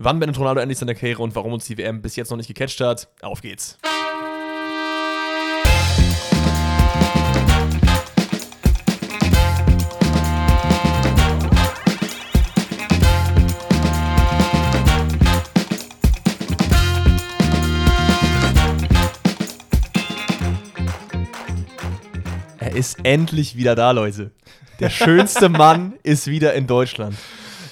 wann Bennett Ronaldo endlich seine Karriere und warum uns die WM bis jetzt noch nicht gecatcht hat. Auf geht's. Er ist endlich wieder da, Leute. Der schönste Mann ist wieder in Deutschland.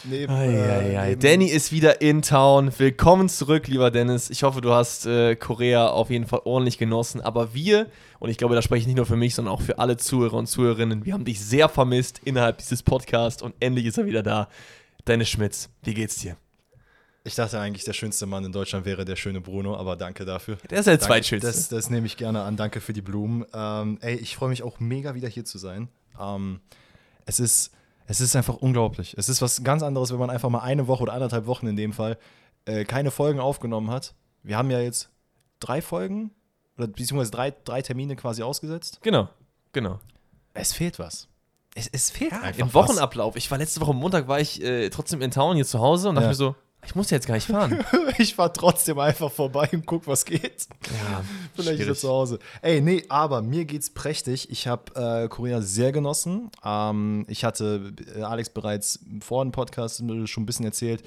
Neben, Eieiei. Danny ist wieder in Town. Willkommen zurück, lieber Dennis. Ich hoffe, du hast äh, Korea auf jeden Fall ordentlich genossen. Aber wir, und ich glaube, da spreche ich nicht nur für mich, sondern auch für alle Zuhörer und Zuhörerinnen, wir haben dich sehr vermisst innerhalb dieses Podcasts und endlich ist er wieder da. Dennis Schmitz, wie geht's dir? Ich dachte eigentlich, der schönste Mann in Deutschland wäre der schöne Bruno, aber danke dafür. Der ist der zweitschönste. Das, das nehme ich gerne an. Danke für die Blumen. Ähm, ey, ich freue mich auch mega, wieder hier zu sein. Ähm, es, ist, es ist einfach unglaublich. Es ist was ganz anderes, wenn man einfach mal eine Woche oder anderthalb Wochen in dem Fall äh, keine Folgen aufgenommen hat. Wir haben ja jetzt drei Folgen oder beziehungsweise drei, drei Termine quasi ausgesetzt. Genau, genau. Es fehlt was. Es, es fehlt einfach Im Wochenablauf. Ich war letzte Woche Montag, war ich äh, trotzdem in Town hier zu Hause und dachte Ja. mir so, ich muss jetzt gar nicht fahren. Ich fahr trotzdem einfach vorbei und guck, was geht. ja, Vielleicht ist er schwierig. zu Hause. Ey, nee, aber mir geht's prächtig. Ich habe äh, Korea sehr genossen. Ähm, ich hatte äh, Alex bereits vor dem Podcast schon ein bisschen erzählt.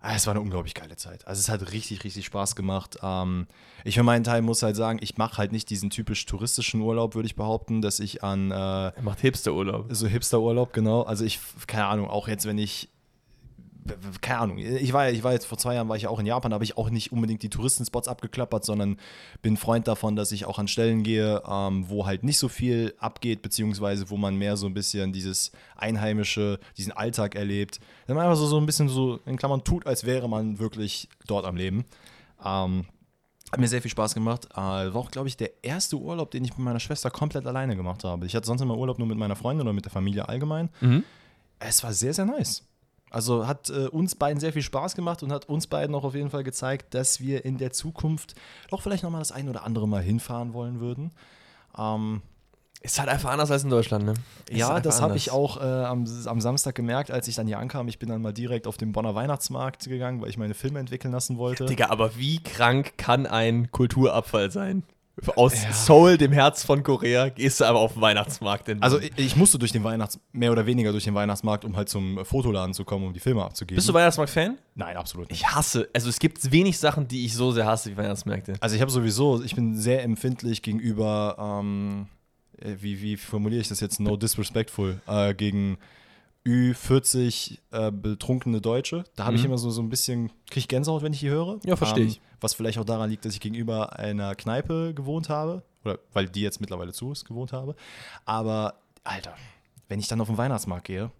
Ah, Es war eine unglaublich geile Zeit. Also es hat richtig, richtig Spaß gemacht. Ähm, ich für meinen Teil muss halt sagen, ich mache halt nicht diesen typisch touristischen Urlaub, würde ich behaupten, dass ich an äh, Er macht Hipsterurlaub. so Hipster-Urlaub, genau. Also ich, keine Ahnung, auch jetzt, wenn ich, keine Ahnung, ich war, ich war jetzt vor zwei Jahren, war ich auch in Japan, da habe ich auch nicht unbedingt die Touristenspots abgeklappert, sondern bin Freund davon, dass ich auch an Stellen gehe, ähm, wo halt nicht so viel abgeht, beziehungsweise wo man mehr so ein bisschen dieses Einheimische, diesen Alltag erlebt. Dass man einfach so, so ein bisschen so, in Klammern, tut, als wäre man wirklich dort am Leben. Ähm, hat mir sehr viel Spaß gemacht. Äh, war auch, glaube ich, der erste Urlaub, den ich mit meiner Schwester komplett alleine gemacht habe. Ich hatte sonst immer Urlaub nur mit meiner Freundin oder mit der Familie allgemein. Mhm. Es war sehr, sehr nice. Also hat äh, uns beiden sehr viel Spaß gemacht und hat uns beiden auch auf jeden Fall gezeigt, dass wir in der Zukunft doch vielleicht nochmal das ein oder andere Mal hinfahren wollen würden. Ähm, Ist halt einfach anders als in Deutschland, ne? Ist ja, das habe ich auch äh, am, am Samstag gemerkt, als ich dann hier ankam. Ich bin dann mal direkt auf den Bonner Weihnachtsmarkt gegangen, weil ich meine Filme entwickeln lassen wollte. Digga, aber wie krank kann ein Kulturabfall sein? Aus Ja. Seoul, dem Herz von Korea, gehst du aber auf den Weihnachtsmarkt. Also ich, ich musste durch den Weihnachts mehr oder weniger durch den Weihnachtsmarkt, um halt zum Fotoladen zu kommen, um die Filme abzugeben. bist du Weihnachtsmarkt-Fan? Nein, absolut nicht. Ich hasse, also es gibt wenig Sachen, die ich so sehr hasse wie Weihnachtsmärkte. Also ich habe sowieso, ich bin sehr empfindlich gegenüber, ähm, äh, wie, wie formuliere ich das jetzt, no disrespectful, äh, gegen Ü40 äh, betrunkene Deutsche. Da habe ich Mhm. immer so, so ein bisschen, kriege ich Gänsehaut, wenn ich die höre. Ähm, Ja, versteh ich. Was vielleicht auch daran liegt, dass ich gegenüber einer Kneipe gewohnt habe. Oder weil die jetzt mittlerweile zu ist, gewohnt habe. Aber, Alter, wenn ich dann auf den Weihnachtsmarkt gehe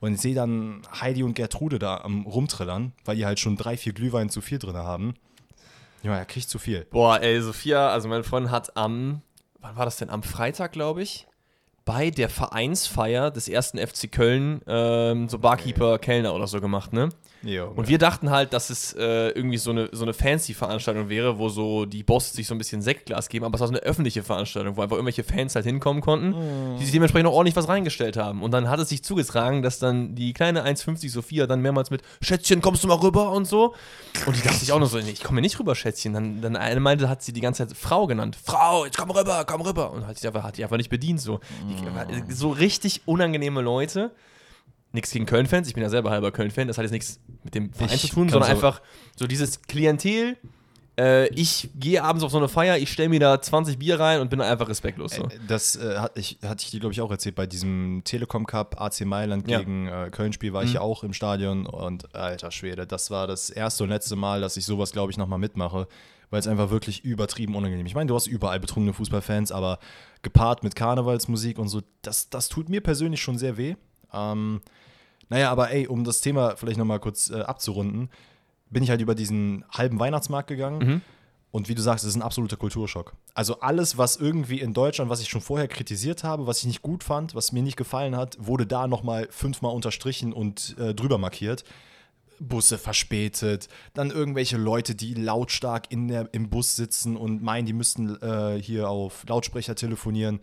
und ich sehe dann Heidi und Gertrude da am Rumtrillern, weil die halt schon drei, vier Glühwein zu viel drin haben. Ja, er kriegt zu viel. Boah, ey, Sophia, also meine Freundin hat am, wann war das denn? Am Freitag, glaube ich, bei der Vereinsfeier des ersten FC Köln ähm, so Barkeeper, Kellner oder so gemacht, ne? Jo, Und wir dachten halt, dass es äh, irgendwie so eine, so eine Fancy-Veranstaltung wäre, wo so die Bosse sich so ein bisschen Sektglas geben, aber es war so eine öffentliche Veranstaltung, wo einfach irgendwelche Fans halt hinkommen konnten, die sich dementsprechend auch ordentlich was reingestellt haben. Und dann hat es sich zugetragen, dass dann die kleine 1,50 Sophia dann mehrmals mit Schätzchen, kommst du mal rüber und so. Und die dachte sich auch noch so, nee, ich komme nicht rüber, Schätzchen. Dann, dann eine meinte, hat sie die ganze Zeit Frau genannt. Frau, jetzt komm rüber, komm rüber. Und hat die einfach, hat die einfach nicht bedient. So, die, so richtig unangenehme Leute nichts gegen Köln-Fans, ich bin ja selber halber Köln-Fan, das hat jetzt nichts mit dem Verein Ich zu tun, sondern so- einfach so dieses Klientel. Äh, ich gehe abends auf so eine Feier, ich stelle mir da 20 Bier rein und bin einfach respektlos. So. Äh, Das äh, hat ich, hatte ich dir, glaube ich, auch erzählt. Bei diesem Telekom Cup AC Mailand Ja. gegen äh, Köln-Spiel war ich ja auch im Stadion. Und alter Schwede, das war das erste und letzte Mal, dass ich sowas, glaube ich, nochmal mitmache. Weil es einfach wirklich übertrieben unangenehm Ich meine, du hast überall betrunkene Fußballfans, aber gepaart mit Karnevalsmusik und so, das, das tut mir persönlich schon sehr weh. Ähm, naja, aber ey, um das Thema vielleicht nochmal kurz äh, abzurunden, bin ich halt über diesen halben Weihnachtsmarkt gegangen. Und wie du sagst, es ist ein absoluter Kulturschock. Also alles, was irgendwie in Deutschland, was ich schon vorher kritisiert habe, was ich nicht gut fand, was mir nicht gefallen hat, wurde da nochmal fünfmal unterstrichen und äh, drüber markiert. Busse verspätet, dann irgendwelche Leute, die lautstark in der, im Bus sitzen und meinen, die müssten äh, hier auf Lautsprecher telefonieren.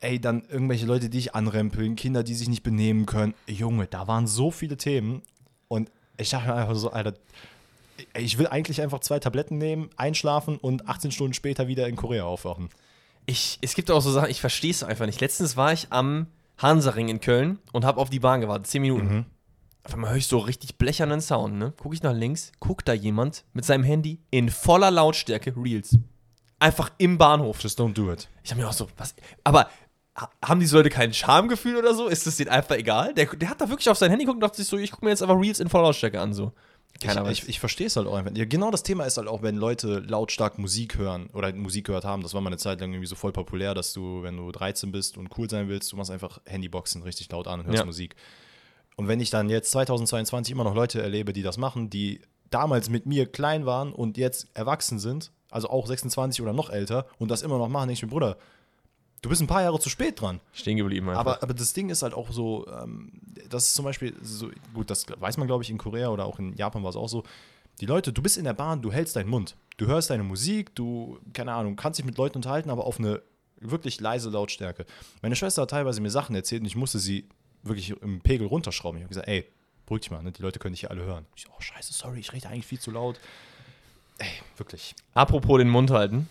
Ey, dann irgendwelche Leute, die dich anrempeln, Kinder, die sich nicht benehmen können. Junge, da waren so viele Themen und Ich dachte mir einfach so, Alter, ich will eigentlich einfach zwei Tabletten nehmen, einschlafen und 18 Stunden später wieder in Korea aufwachen. Ich, es gibt auch so Sachen, ich verstehe es einfach nicht. Letztens war ich am Hansaring in Köln und habe auf die Bahn gewartet, 10 Minuten. Mhm. Auf einmal höre ich so richtig blechernen Sound, ne? Gucke ich nach links, guckt da jemand mit seinem Handy in voller Lautstärke Reels. Einfach im Bahnhof. Just don't do it. Ich habe mir auch so, was? Aber haben diese Leute kein Schamgefühl oder so? Ist es denen einfach egal? Der, der hat da wirklich auf sein Handy geguckt und dachte sich so, ich gucke mir jetzt einfach Reels in voller Lautstärke an, so. Keiner weiß. ich, ich, ich verstehe es halt auch einfach. Ja, genau das Thema ist halt auch, wenn Leute lautstark Musik hören oder Musik gehört haben. Das war mal eine Zeit lang irgendwie so voll populär, dass du, wenn du 13 bist und cool sein willst, du machst einfach Handyboxen richtig laut an und hörst Ja. Musik. Und wenn ich dann jetzt 2022 immer noch Leute erlebe, die das machen, die damals mit mir klein waren und jetzt erwachsen sind, also auch 26 oder noch älter und das immer noch machen, denke ich mir, Bruder, du bist ein paar Jahre zu spät dran. Stehen geblieben einfach. Aber, aber das Ding ist halt auch so, ähm, das ist zum Beispiel so, gut, das weiß man, glaube ich, in Korea oder auch in Japan war es auch so. Die Leute, du bist in der Bahn, du hältst deinen Mund. Du hörst deine Musik, du, keine Ahnung, kannst dich mit Leuten unterhalten, aber auf eine wirklich leise Lautstärke. Meine Schwester hat teilweise mir Sachen erzählt und ich musste sie wirklich im Pegel runterschrauben. Ich habe gesagt, ey, beruhig dich mal, ne? die Leute können dich hier alle hören. Ich so, oh scheiße, sorry, ich rede eigentlich viel zu laut. Ey, wirklich. Apropos den Mund halten.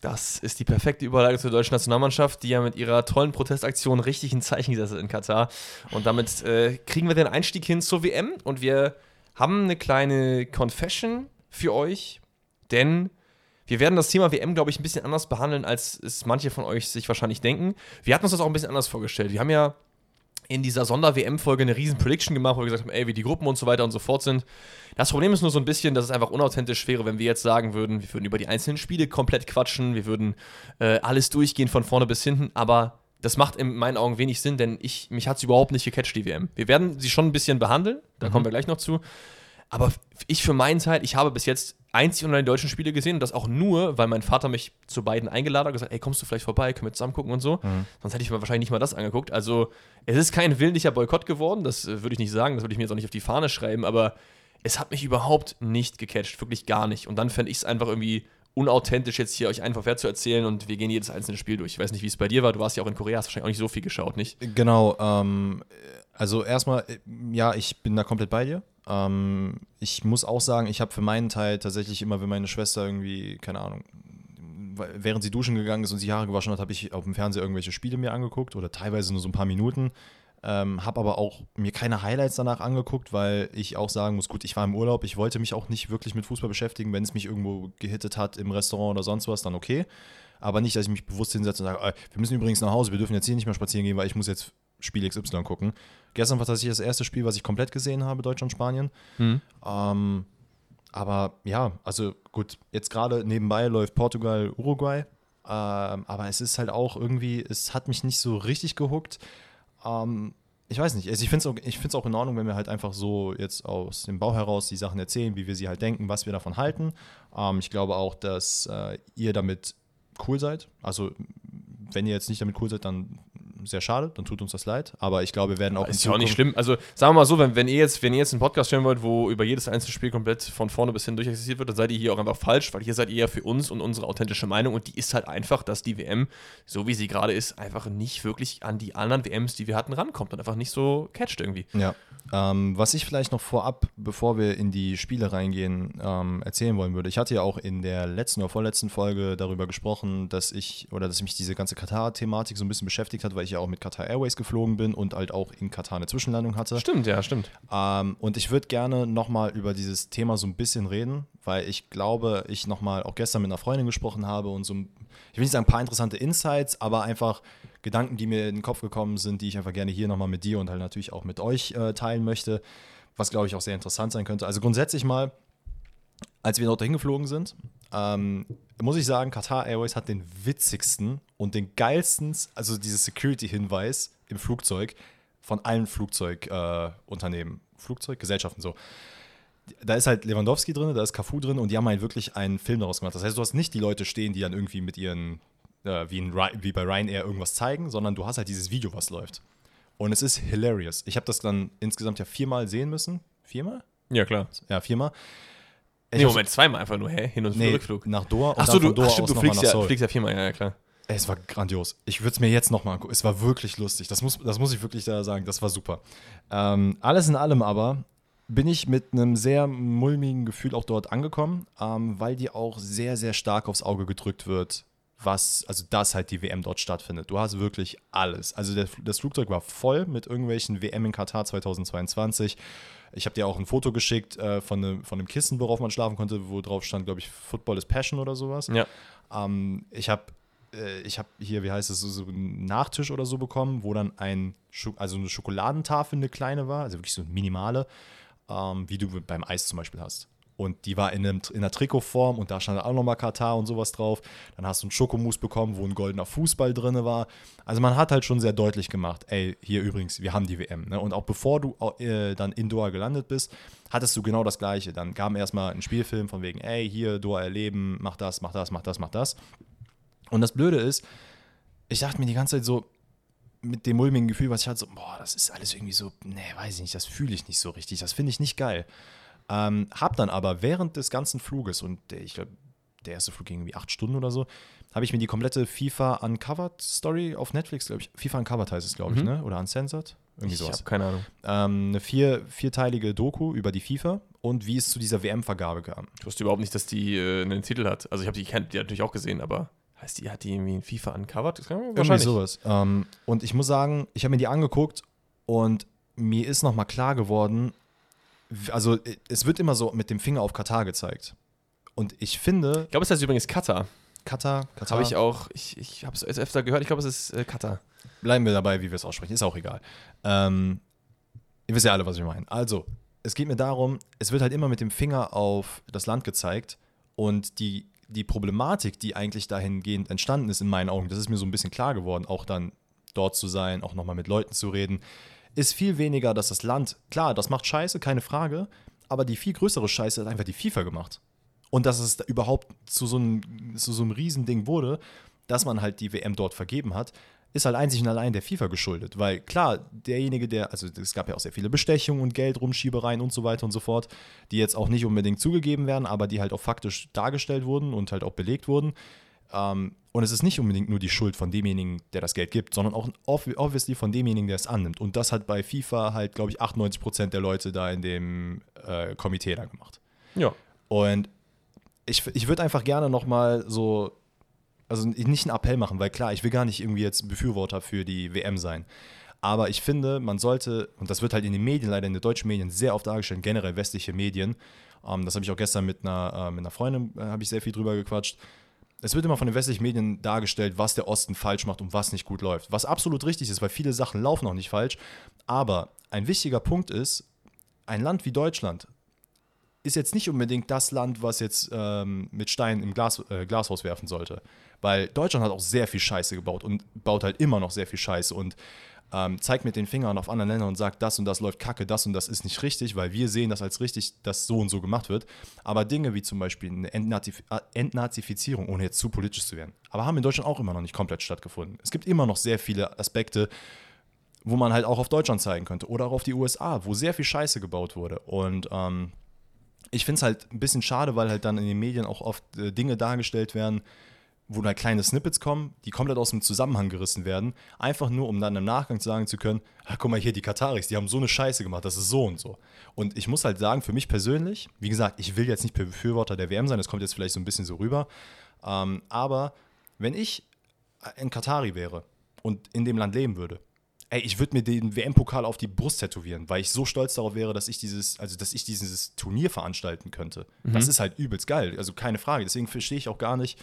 Das ist die perfekte Überleitung zur deutschen Nationalmannschaft, die ja mit ihrer tollen Protestaktion richtig ein Zeichen gesetzt hat in Katar. Und damit äh, kriegen wir den Einstieg hin zur WM. Und wir haben eine kleine Confession für euch, denn wir werden das Thema WM, glaube ich, ein bisschen anders behandeln, als es manche von euch sich wahrscheinlich denken. Wir hatten uns das auch ein bisschen anders vorgestellt. Wir haben ja in dieser Sonder-WM-Folge eine riesen Prediction gemacht, wo wir gesagt haben, ey, wie die Gruppen und so weiter und so fort sind. Das Problem ist nur so ein bisschen, dass es einfach unauthentisch wäre, wenn wir jetzt sagen würden, wir würden über die einzelnen Spiele komplett quatschen, wir würden äh, alles durchgehen von vorne bis hinten, aber das macht in meinen Augen wenig Sinn, denn ich, mich hat es überhaupt nicht gecatcht, die WM. Wir werden sie schon ein bisschen behandeln, da kommen wir gleich noch zu. Aber ich für meinen Teil, ich habe bis jetzt einzig und allein deutschen Spiele gesehen und das auch nur, weil mein Vater mich zu beiden eingeladen hat und gesagt, ey, kommst du vielleicht vorbei, können wir zusammen gucken und so. Sonst hätte ich mir wahrscheinlich nicht mal das angeguckt. Also es ist kein willentlicher Boykott geworden, das äh, würde ich nicht sagen, das würde ich mir jetzt auch nicht auf die Fahne schreiben, aber es hat mich überhaupt nicht gecatcht, wirklich gar nicht. Und dann fände ich es einfach irgendwie unauthentisch, jetzt hier euch einfach wer zu erzählen und wir gehen jedes einzelne Spiel durch. Ich weiß nicht, wie es bei dir war, du warst ja auch in Korea, hast wahrscheinlich auch nicht so viel geschaut, nicht? Genau, ähm, also erstmal, äh, ja, ich bin da komplett bei dir. Ähm, ich muss auch sagen, ich habe für meinen Teil tatsächlich immer, wenn meine Schwester irgendwie, keine Ahnung, während sie duschen gegangen ist und sich Haare gewaschen hat, habe ich auf dem Fernseher irgendwelche Spiele mir angeguckt oder teilweise nur so ein paar Minuten. Ähm, habe aber auch mir keine Highlights danach angeguckt, weil ich auch sagen muss, gut, ich war im Urlaub, ich wollte mich auch nicht wirklich mit Fußball beschäftigen. Wenn es mich irgendwo gehittet hat im Restaurant oder sonst was, dann okay. Aber nicht, dass ich mich bewusst hinsetze und sage, äh, wir müssen übrigens nach Hause, wir dürfen jetzt hier nicht mehr spazieren gehen, weil ich muss jetzt Spiel XY gucken. Gestern war tatsächlich das erste Spiel, was ich komplett gesehen habe, Deutschland-Spanien. Ähm, aber ja, also gut, jetzt gerade nebenbei läuft Portugal, Uruguay. Ähm, aber es ist halt auch irgendwie, es hat mich nicht so richtig gehuckt. Ähm, ich weiß nicht, also ich finde es auch, auch in Ordnung, wenn wir halt einfach so jetzt aus dem Bau heraus die Sachen erzählen, wie wir sie halt denken, was wir davon halten. Ähm, ich glaube auch, dass äh, ihr damit cool seid. Also, wenn ihr jetzt nicht damit cool seid, dann sehr schade, dann tut uns das leid. Aber ich glaube, wir werden auch Ist ja auch nicht schlimm. Also sagen wir mal so, wenn, wenn, ihr jetzt, wenn ihr jetzt einen Podcast hören wollt, wo über jedes einzelne Spiel komplett von vorne bis hin durchexistiert wird, dann seid ihr hier auch einfach falsch, weil hier seid ihr ja für uns und unsere authentische Meinung und die ist halt einfach, dass die WM, so wie sie gerade ist, einfach nicht wirklich an die anderen WMs, die wir hatten, rankommt und einfach nicht so catcht irgendwie. Ja. Ähm, was ich vielleicht noch vorab, bevor wir in die Spiele reingehen, ähm, erzählen wollen würde. Ich hatte ja auch in der letzten oder vorletzten Folge darüber gesprochen, dass ich oder dass mich diese ganze Katar-Thematik so ein bisschen beschäftigt hat, weil ich ja auch mit Qatar Airways geflogen bin und halt auch in Katar eine Zwischenlandung hatte. Stimmt, ja, stimmt. Ähm, und ich würde gerne nochmal über dieses Thema so ein bisschen reden, weil ich glaube, ich nochmal auch gestern mit einer Freundin gesprochen habe und so, ein- ich will nicht sagen ein paar interessante Insights, aber einfach Gedanken, die mir in den Kopf gekommen sind, die ich einfach gerne hier nochmal mit dir und halt natürlich auch mit euch äh, teilen möchte, was glaube ich auch sehr interessant sein könnte. Also grundsätzlich mal, als wir dort hingeflogen sind, ähm, muss ich sagen, Qatar Airways hat den witzigsten und den geilsten, also dieses Security-Hinweis im Flugzeug von allen Flugzeugunternehmen, äh, Flugzeuggesellschaften so. Da ist halt Lewandowski drin, da ist Cafu drin und die haben halt wirklich einen Film daraus gemacht. Das heißt, du hast nicht die Leute stehen, die dann irgendwie mit ihren, äh, wie, in, wie bei Ryanair irgendwas zeigen, sondern du hast halt dieses Video, was läuft. Und es ist hilarious. Ich habe das dann insgesamt ja viermal sehen müssen. Viermal? Ja, klar. Ja, viermal. Ich Nee, Moment, zweimal einfach nur, hä? Hin- und Nee, Rückflug. nach Doha und Ach so, dann du, von Doha ach, stimmt, du fliegst ja, fliegst ja viermal, ja, ja, klar. Ey, Es war grandios. Ich würde es mir jetzt nochmal angucken. Es war wirklich lustig. Das muss, das muss ich wirklich da sagen. Das war super. Ähm, alles in allem aber, bin ich mit einem sehr mulmigen Gefühl auch dort angekommen, ähm, weil die auch sehr, sehr stark aufs Auge gedrückt wird, was, also dass halt die WM dort stattfindet. Du hast wirklich alles. Also der, das Flugzeug war voll mit irgendwelchen WM in Katar 2022. Ich habe dir auch ein Foto geschickt äh, von, einem, von einem Kissen, worauf man schlafen konnte, wo drauf stand, glaube ich, Football is Passion oder sowas. Ja. Ähm, ich habe äh, ich habe hier, wie heißt es, so, so einen Nachtisch oder so bekommen, wo dann ein, also eine Schokoladentafel, eine kleine war, also wirklich so eine minimale, ähm, wie du beim Eis zum Beispiel hast. Und die war in, einem, in einer Trikotform und da stand auch nochmal Katar und sowas drauf. Dann hast du einen Schokomousse bekommen, wo ein goldener Fußball drin war. Also man hat halt schon sehr deutlich gemacht, ey, hier übrigens, wir haben die WM. Ne? Und auch bevor du äh, dann in Doha gelandet bist, hattest du genau das Gleiche. Dann kam erstmal ein Spielfilm von wegen, ey, hier, Doha erleben, mach das, mach das, mach das, mach das. Und das Blöde ist, ich dachte mir die ganze Zeit so, mit dem mulmigen Gefühl, was ich hatte, so, boah, das ist alles irgendwie so, nee, weiß ich nicht, das fühle ich nicht so richtig, das finde ich nicht geil. Ähm, hab dann aber während des ganzen Fluges, und der, ich glaube, der erste Flug ging irgendwie acht Stunden oder so, habe ich mir die komplette FIFA Uncovered Story auf Netflix, glaube ich, FIFA Uncovered heißt es, glaube ich, Mhm. ne? Oder Uncensored? Irgendwie Ich sowas. habe keine Ahnung. Ähm, eine vier, vierteilige Doku über die FIFA und wie es zu dieser WM-Vergabe kam. Ich wusste überhaupt nicht, dass die äh, einen Titel hat. Also ich habe die, die natürlich auch gesehen, aber heißt die, hat die irgendwie in FIFA uncovered? Man Irgendwie sowas. Ähm, und ich muss sagen, ich habe mir die angeguckt und mir ist nochmal klar geworden, also äh, es wird immer so mit dem Finger auf Katar gezeigt. Und ich finde, Ich glaube, es heißt übrigens Katar. Katar, Katar, Habe ich auch, ich, ich habe es öfter gehört, ich glaube, es ist äh, Katar. bleiben wir dabei, wie wir es aussprechen, ist auch egal. Ähm, ihr wisst ja alle, was ich meine. Also, es geht mir darum, es wird halt immer mit dem Finger auf das Land gezeigt und die, die Problematik, die eigentlich dahingehend entstanden ist, in meinen Augen, das ist mir so ein bisschen klar geworden, auch dann dort zu sein, auch nochmal mit Leuten zu reden, ist viel weniger, dass das Land, klar, das macht Scheiße, keine Frage, aber die viel größere Scheiße hat einfach die FIFA gemacht. Und dass es überhaupt zu so einem, zu so einem Riesending wurde, dass man halt die WM dort vergeben hat, ist halt einzig und allein der FIFA geschuldet. Weil klar, derjenige, der, also es gab ja auch sehr viele Bestechungen und Geldrumschiebereien und so weiter und so fort, die jetzt auch nicht unbedingt zugegeben werden, aber die halt auch faktisch dargestellt wurden und halt auch belegt wurden. Ähm, und es ist nicht unbedingt nur die Schuld von demjenigen, der das Geld gibt, sondern auch obvi- obviously von demjenigen, der es annimmt. Und das hat bei FIFA halt, glaube ich, 98 Prozent der Leute da in dem äh, Komitee da gemacht. Ja. Und ich, ich würde einfach gerne nochmal so, also nicht einen Appell machen, weil klar, ich will gar nicht irgendwie jetzt Befürworter für die WM sein. Aber ich finde, man sollte, und das wird halt in den Medien, leider in den deutschen Medien sehr oft dargestellt, generell westliche Medien. Ähm, das habe ich auch gestern mit einer, äh, mit einer Freundin, äh, habe ich sehr viel drüber gequatscht. Es wird immer von den westlichen Medien dargestellt, was der Osten falsch macht und was nicht gut läuft. Was absolut richtig ist, weil viele Sachen laufen auch nicht falsch. Aber ein wichtiger Punkt ist, ein Land wie Deutschland ist jetzt nicht unbedingt das Land, was jetzt ähm, mit Steinen im Glas, äh, Glashaus werfen sollte. Weil Deutschland hat auch sehr viel Scheiße gebaut und baut halt immer noch sehr viel Scheiße und ähm, zeigt mit den Fingern auf andere Länder und sagt, das und das läuft kacke, das und das ist nicht richtig, weil wir sehen das als richtig, dass so und so gemacht wird. Aber Dinge wie zum Beispiel eine Entnazif äh, Entnazifizierung, ohne jetzt zu politisch zu werden, aber haben in Deutschland auch immer noch nicht komplett stattgefunden. Es gibt immer noch sehr viele Aspekte, wo man halt auch auf Deutschland zeigen könnte oder auch auf die USA, wo sehr viel Scheiße gebaut wurde. Und ähm, ich finde es halt ein bisschen schade, weil halt dann in den Medien auch oft äh, Dinge dargestellt werden, wo da kleine Snippets kommen, die komplett aus dem Zusammenhang gerissen werden, einfach nur, um dann im Nachgang sagen zu können, ah, guck mal hier, die Kataris, die haben so eine Scheiße gemacht, das ist so und so. Und ich muss halt sagen, für mich persönlich, wie gesagt, ich will jetzt nicht Befürworter der WM sein, das kommt jetzt vielleicht so ein bisschen so rüber, ähm, aber wenn ich ein Katari wäre und in dem Land leben würde, ey, ich würde mir den WM-Pokal auf die Brust tätowieren, weil ich so stolz darauf wäre, dass ich dieses, also dass ich dieses Turnier veranstalten könnte. Das ist halt übelst geil, also keine Frage. Deswegen verstehe ich auch gar nicht,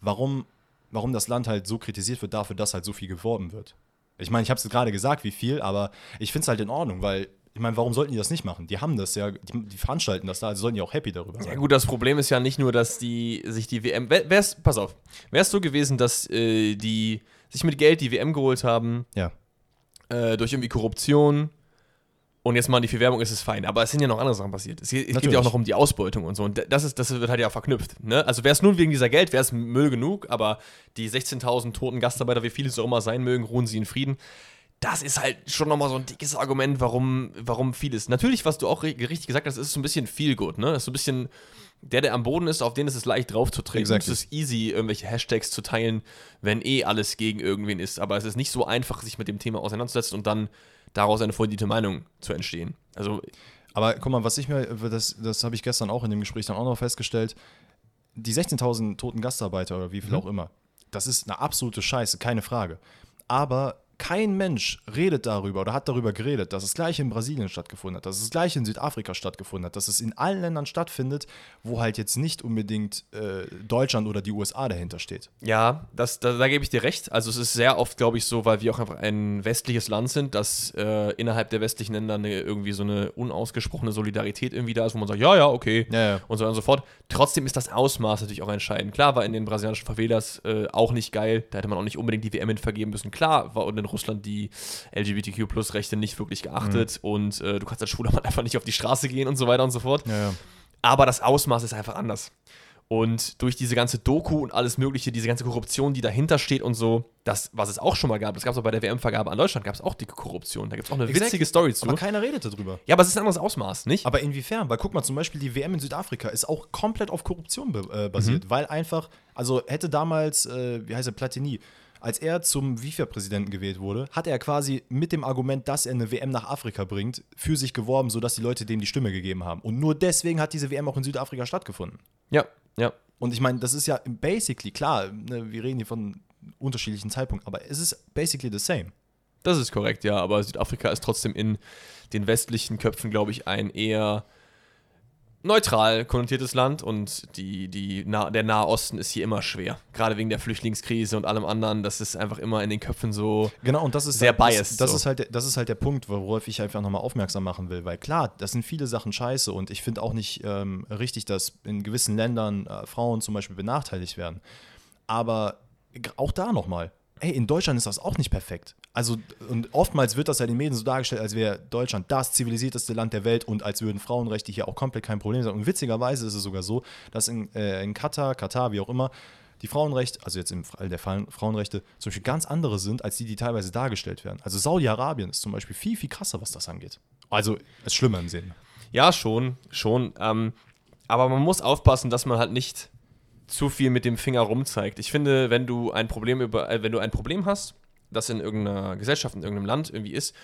warum, warum das Land halt so kritisiert wird dafür, dass halt so viel geworben wird. Ich meine, ich habe es gerade gesagt, wie viel, aber ich finde es halt in Ordnung, weil ich meine, warum sollten die das nicht machen? Die haben das ja, die, die veranstalten das da, also sollten die auch happy darüber Ja sein. gut, das Problem ist ja nicht nur, dass die sich die WM. Wär, wär's, pass auf, wäre es so gewesen, dass äh, die sich mit Geld die WM geholt haben, Ja. äh, durch irgendwie Korruption und jetzt mal die viel Werbung ist es fein. Aber es sind ja noch andere Sachen passiert. Es, geht- es geht ja auch noch um die Ausbeutung und so. Und das, ist, das wird halt ja verknüpft. Ne? Also wäre es nur wegen dieser Geld, wäre es Müll genug, aber die 16.000 toten Gastarbeiter, wie viele es auch immer sein mögen, ruhen sie in Frieden. Das ist halt schon nochmal so ein dickes Argument, warum, warum vieles. Natürlich, was du auch ri- richtig gesagt hast, ist so ein bisschen viel gut, ne? Das ist so ein bisschen, der, der am Boden ist, auf den ist es leicht draufzutreten. Exactly. Es ist easy, irgendwelche Hashtags zu teilen, wenn eh alles gegen irgendwen ist. Aber es ist nicht so einfach, sich mit dem Thema auseinanderzusetzen und dann daraus eine fundierte Meinung zu entstehen. Also, Aber guck mal, was ich mir, das, das habe ich gestern auch in dem Gespräch dann auch noch festgestellt, die 16.000 toten Gastarbeiter oder wie viel Mhm. auch immer, das ist eine absolute Scheiße, keine Frage. Aber kein Mensch redet darüber oder hat darüber geredet, dass es gleich in Brasilien stattgefunden hat, dass es gleich in Südafrika stattgefunden hat, dass es in allen Ländern stattfindet, wo halt jetzt nicht unbedingt äh, Deutschland oder die USA dahinter steht. Ja, das, da, da gebe ich dir recht. Also es ist sehr oft, glaube ich, so, weil wir auch einfach ein westliches Land sind, dass äh, innerhalb der westlichen Länder eine, irgendwie so eine unausgesprochene Solidarität irgendwie da ist, wo man sagt, ja, ja, okay. Ja, ja. Und so weiter und so fort. Trotzdem ist das Ausmaß natürlich auch entscheidend. Klar war in den brasilianischen Favelas äh, auch nicht geil. Da hätte man auch nicht unbedingt die WM hin vergeben müssen. Klar war in Russland die LGBTQ-Plus-Rechte nicht wirklich geachtet und äh, du kannst als schwuler Mann einfach nicht auf die Straße gehen und so weiter und so fort. Ja, ja. Aber das Ausmaß ist einfach anders. Und durch diese ganze Doku und alles Mögliche, diese ganze Korruption, die dahinter steht und so, das, was es auch schon mal gab, das gab es auch bei der WM-Vergabe an Deutschland, gab es auch dicke Korruption. Da gibt es auch eine Exactly. witzige Story zu. Aber keiner redet darüber. ja, aber es ist ein anderes Ausmaß, nicht? Aber inwiefern? Weil guck mal, zum Beispiel die WM in Südafrika ist auch komplett auf Korruption äh, basiert, weil einfach, also hätte damals, äh, wie heißt er, Platini, als er zum FIFA-Präsidenten gewählt wurde, hat er quasi mit dem Argument, dass er eine WM nach Afrika bringt, für sich geworben, sodass die Leute dem die Stimme gegeben haben. Und nur deswegen hat diese WM auch in Südafrika stattgefunden. ja, ja. Und ich meine, das ist ja basically, klar, ne, wir reden hier von unterschiedlichen Zeitpunkten, aber es ist basically the same. Das ist korrekt, ja, aber Südafrika ist trotzdem in den westlichen Köpfen, glaube ich, ein eher neutral konnotiertes Land und die, die nah, der Nahe Osten ist hier immer schwer. Gerade wegen der Flüchtlingskrise und allem anderen. Das ist einfach immer in den Köpfen so. Genau, und das ist Sehr das, biased, Das, so. ist halt, der- das ist halt der Punkt, worauf ich einfach nochmal aufmerksam machen will. Weil klar, das sind viele Sachen scheiße und ich finde auch nicht ähm, richtig, dass in gewissen Ländern äh, Frauen zum Beispiel benachteiligt werden. Aber auch da nochmal, ey, in Deutschland ist das auch nicht perfekt. Also, und oftmals wird das ja in den Medien so dargestellt, als wäre Deutschland das zivilisierteste Land der Welt und als würden Frauenrechte hier auch komplett kein Problem sein. Und witzigerweise ist es sogar so, dass in, äh, in Katar, Katar, wie auch immer, die Frauenrechte, also jetzt im Fall der Frauenrechte, zum Beispiel ganz andere sind, als die, die teilweise dargestellt werden. Also Saudi-Arabien ist zum Beispiel viel, viel krasser, was das angeht. Also, ist schlimmer im Sinn. Ja, schon, schon. Ähm, aber man muss aufpassen, dass man halt nicht zu viel mit dem Finger rumzeigt. Ich finde, wenn du ein Problem über, äh, wenn du ein Problem hast, das in irgendeiner Gesellschaft, in irgendeinem Land irgendwie ist,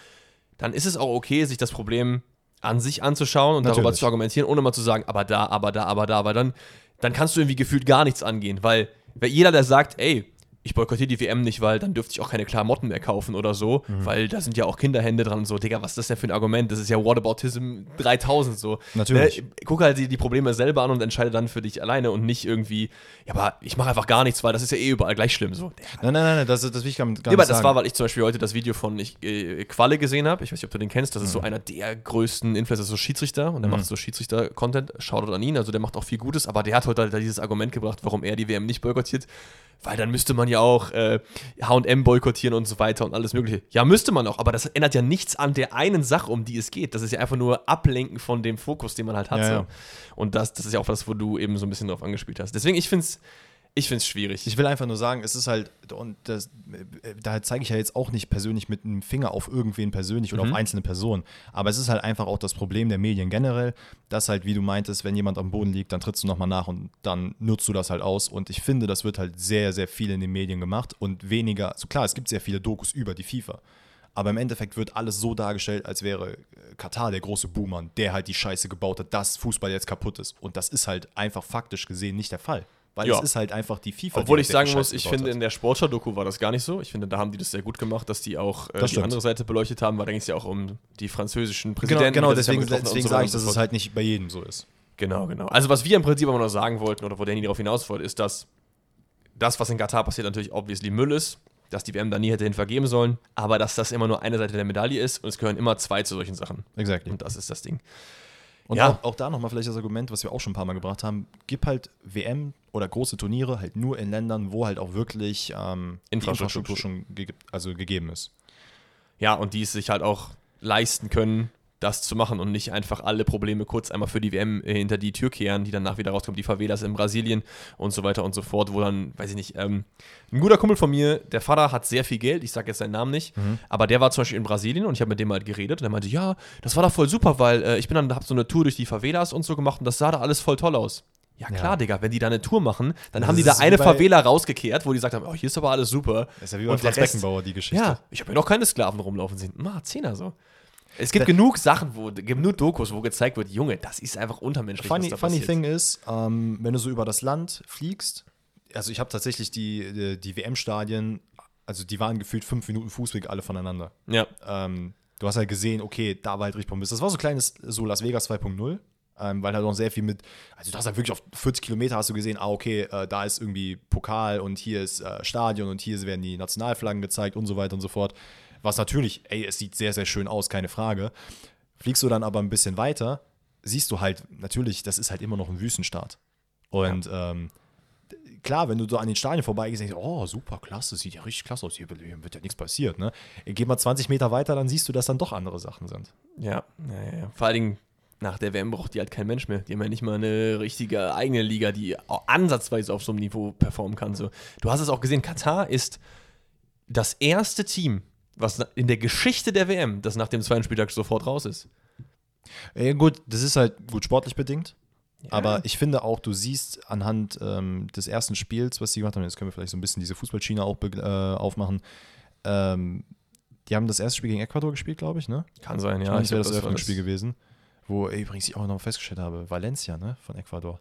dann ist es auch okay, sich das Problem an sich anzuschauen und darüber Natürlich. zu argumentieren, ohne mal zu sagen, aber da, aber da, aber da, aber dann, dann kannst du irgendwie gefühlt gar nichts angehen, weil, weil jeder, der sagt, ey, ich boykottiere die WM nicht, weil dann dürfte ich auch keine Klamotten mehr kaufen oder so, Mhm. weil da sind ja auch Kinderhände dran und so. Digga, was ist das denn für ein Argument? Das ist ja Whataboutism 3000 so. Natürlich. Ne? Guck halt die, die Probleme selber an und entscheide dann für dich alleine und nicht irgendwie, ja, aber ich mache einfach gar nichts, weil das ist ja eh überall gleich schlimm. So. Nein, nein, nein, nein das, das will ich gar, nicht aber das sagen. war, weil ich zum Beispiel heute das Video von ich, äh, Qualle gesehen habe. Ich weiß nicht, ob du den kennst. Das ist Mhm. so einer der größten Influencer, so Schiedsrichter. Und der macht so Schiedsrichter-Content. Shoutout an ihn. Also der macht auch viel Gutes. Aber der hat heute halt dieses Argument gebracht, warum er die WM nicht boykottiert. Weil dann müsste man ja auch äh, H&M boykottieren und so weiter und alles mögliche. Ja, müsste man auch. Aber das ändert ja nichts an der einen Sache, um die es geht. Das ist ja einfach nur Ablenken von dem Fokus, den man halt hat. Ja, ja. Und das, das ist ja auch das, wo du eben so ein bisschen drauf angespielt hast. Deswegen, ich finde es ich find's schwierig. Ich will einfach nur sagen, es ist halt, und das, äh, da zeige ich ja jetzt auch nicht persönlich mit einem Finger auf irgendwen persönlich oder Mhm. auf einzelne Personen. Aber es ist halt einfach auch das Problem der Medien generell, dass halt, wie du meintest, wenn jemand am Boden liegt, dann trittst du nochmal nach und dann nutzt du das halt aus. Und ich finde, das wird halt sehr, sehr viel in den Medien gemacht und weniger, also klar, es gibt sehr viele Dokus über die FIFA. Aber im Endeffekt wird alles so dargestellt, als wäre äh, Katar der große Boomer, der halt die Scheiße gebaut hat, dass Fußball jetzt kaputt ist. Und das ist halt einfach faktisch gesehen nicht der Fall. Weil Ja. es ist halt einfach die FIFA. Obwohl die ich sagen muss, ich finde, hat. in der Sportschau-Doku war das gar nicht so. Ich finde, da haben die das sehr gut gemacht, dass die auch äh, die stimmt. andere Seite beleuchtet haben, weil da ging es ja auch um die französischen Genau, Präsidenten. genau ja deswegen, deswegen so sage ich, dass es halt nicht bei jedem so ist. Genau, genau. Also, was wir im Prinzip aber noch sagen wollten, oder wo Danny darauf hinaus wollte, ist, dass das, was in Katar passiert, natürlich obviously Müll ist, dass die WM da nie hätte hin vergeben sollen, aber dass das immer nur eine Seite der Medaille ist und es gehören immer zwei zu solchen Sachen. Exactly. Und das ist das Ding. Und Ja. auch, auch da nochmal vielleicht das Argument, was wir auch schon ein paar Mal gebracht haben, gib halt WM oder große Turniere halt nur in Ländern, wo halt auch wirklich ähm, Infrastruktur Infrastruktur schon ge also gegeben ist. Ja, und die es sich halt auch leisten können, das zu machen und nicht einfach alle Probleme kurz einmal für die WM hinter die Tür kehren, die danach wieder rauskommen, die Favelas in Brasilien und so weiter und so fort, wo dann, weiß ich nicht, ähm, ein guter Kumpel von mir, der Vater hat sehr viel Geld, ich sage jetzt seinen Namen nicht, aber der war zum Beispiel in Brasilien und ich habe mit dem halt geredet und er meinte, ja, das war da voll super, weil äh, ich bin dann, hab so eine Tour durch die Favelas und so gemacht und das sah da alles voll toll aus. Ja klar, Ja. Digga, wenn die da eine Tour machen, dann Das haben die da eine Favela rausgekehrt, wo die gesagt haben, oh, hier ist aber alles super. Das ist ja wie bei Franz Rest- Beckenbauer die Geschichte. Ja, ich habe ja noch keine Sklaven rumlaufen sehen. Ma, Zehner so. Es gibt genug Sachen, wo, genug Dokus, wo gezeigt wird, Junge, das ist einfach untermenschlich. Funny, funny thing ist, ähm, wenn du so über das Land fliegst, also ich habe tatsächlich die, die, die WM-Stadien, also die waren gefühlt fünf Minuten Fußweg alle voneinander. Ja. Ähm, du hast halt gesehen, okay, da war halt richtig Pommes. Das war so ein kleines, so Las Vegas 2.0. Ähm, weil halt auch sehr viel mit, also du hast halt wirklich auf 40 Kilometer hast du gesehen, ah, okay, äh, da ist irgendwie Pokal und hier ist äh, Stadion und hier werden die Nationalflaggen gezeigt und so weiter und so fort. Was natürlich, ey, es sieht sehr, sehr schön aus, keine Frage. Fliegst du dann aber ein bisschen weiter, siehst du halt, natürlich, das ist halt immer noch ein Wüstenstaat. Und ähm, klar, wenn du so an den Stadien vorbeigehst, denkst du, oh, super, klasse, sieht ja richtig klasse aus, hier wird ja nichts passiert, ne? Geh mal 20 Meter weiter, dann siehst du, dass dann doch andere Sachen sind. Ja, ja, ja, ja. Vor allen Dingen nach der WM braucht die halt kein Mensch mehr. Die haben ja nicht mal eine richtige eigene Liga, die auch ansatzweise auf so einem Niveau performen kann. So. Du hast es auch gesehen, Katar ist das erste Team, was in der Geschichte der WM, das nach dem zweiten Spieltag sofort raus ist. Ja, gut, das ist halt gut sportlich bedingt. Aber ich finde auch, du siehst anhand ähm, des ersten Spiels, was sie gemacht haben, jetzt können wir vielleicht so ein bisschen diese Fußballschiene auch äh, aufmachen. Ähm, die haben das erste Spiel gegen Ecuador gespielt, glaube ich, ne? Kann sein, Ich ja. meine, das wäre das Eröffnungsspiel gewesen. Wo übrigens ich auch noch festgestellt habe, Valencia, ne, von Ecuador.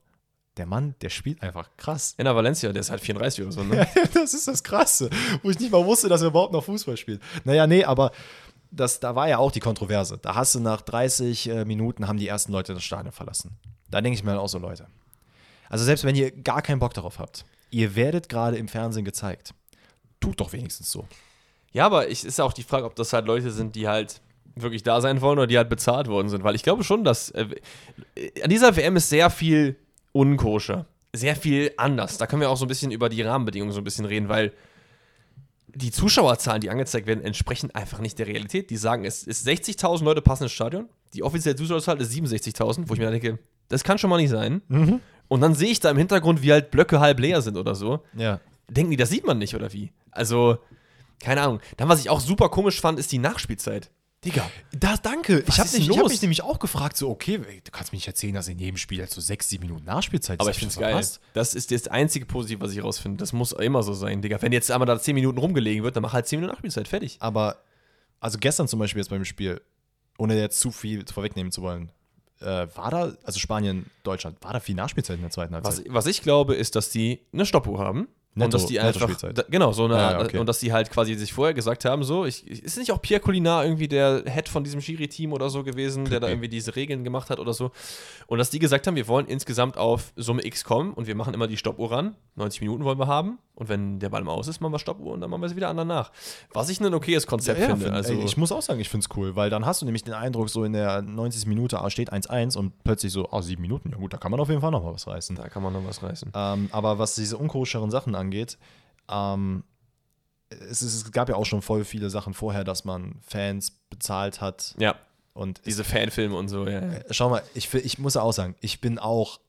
Der Mann, der spielt einfach krass. In der Valencia, der ist halt 34 oder so, ne? das ist das Krasse, wo ich nicht mal wusste, dass er überhaupt noch Fußball spielt. Naja, nee, aber das, da war ja auch die Kontroverse. Da hast du nach 30 äh, Minuten haben die ersten Leute das Stadion verlassen. Da denke ich mir halt auch so, Leute. Also selbst wenn ihr gar keinen Bock darauf habt, ihr werdet gerade im Fernsehen gezeigt. Tut doch wenigstens so. Ja, aber es ist auch die Frage, ob das halt Leute sind, die halt wirklich da sein wollen oder die halt bezahlt worden sind. Weil ich glaube schon, dass äh, an dieser WM ist sehr viel unkoscher. Sehr viel anders. Da können wir auch so ein bisschen über die Rahmenbedingungen so ein bisschen reden, weil die Zuschauerzahlen, die angezeigt werden, entsprechen einfach nicht der Realität. Die sagen, es ist 60.000 Leute passen ins Stadion. Die offizielle Zuschauerzahl ist 67.000, wo ich mir denke, das kann schon mal nicht sein. Und dann sehe ich da im Hintergrund, wie halt Blöcke halb leer sind oder so Ja. denken die, das sieht man nicht oder wie? Also, keine Ahnung. Dann, was ich auch super komisch fand, ist die Nachspielzeit. Digga. Das, danke. Was ich habe mich, ich hab mich nämlich auch gefragt, so, okay, du kannst mir nicht erzählen, dass in jedem Spiel jetzt so sechs, sieben Minuten Nachspielzeit ist. Aber ich finde es das geil. verpasst? Das ist das einzige Positive, was ich rausfinde. Das muss immer so sein, Digga. Wenn jetzt einmal da 10 Minuten rumgelegen wird, dann mach halt 10 Minuten Nachspielzeit. Fertig. Aber, also gestern zum Beispiel jetzt beim Spiel, ohne jetzt zu viel vorwegnehmen zu wollen, äh, war da, also Spanien, Deutschland, war da viel Nachspielzeit in der zweiten Was, Halbzeit? was ich glaube, ist, dass die eine Stoppuhr haben. Netto- und dass die einfach. Da, genau, so eine. Ah, ja, okay. Und dass die halt quasi sich vorher gesagt haben: so, ich, ist nicht auch Pierre Collinar irgendwie der Head von diesem Schiri-Team oder so gewesen, der da irgendwie diese Regeln gemacht hat oder so. Und dass die gesagt haben: wir wollen insgesamt auf Summe X kommen und wir machen immer die Stoppuhr ran. 90 Minuten wollen wir haben. Und wenn der Ball im Aus ist, machen wir Stoppuhr und dann machen wir sie wieder an danach. Was ich ein okayes Konzept Ja, finde. find- Also, ey, ich muss auch sagen, ich finde es cool, weil dann hast du nämlich den Eindruck, so in der 90. Minute ah, steht 1-1 und plötzlich so, oh, sieben Minuten, ja gut, da kann man auf jeden Fall noch mal was reißen. da kann man noch was reißen. Ähm, aber was diese unkoscheren Sachen angeht, ähm, es, es gab ja auch schon voll viele Sachen vorher, dass man Fans bezahlt hat Ja, und diese Fanfilme und so, ja. ja. Äh, Schau mal, ich, ich muss ja auch sagen, ich bin auch,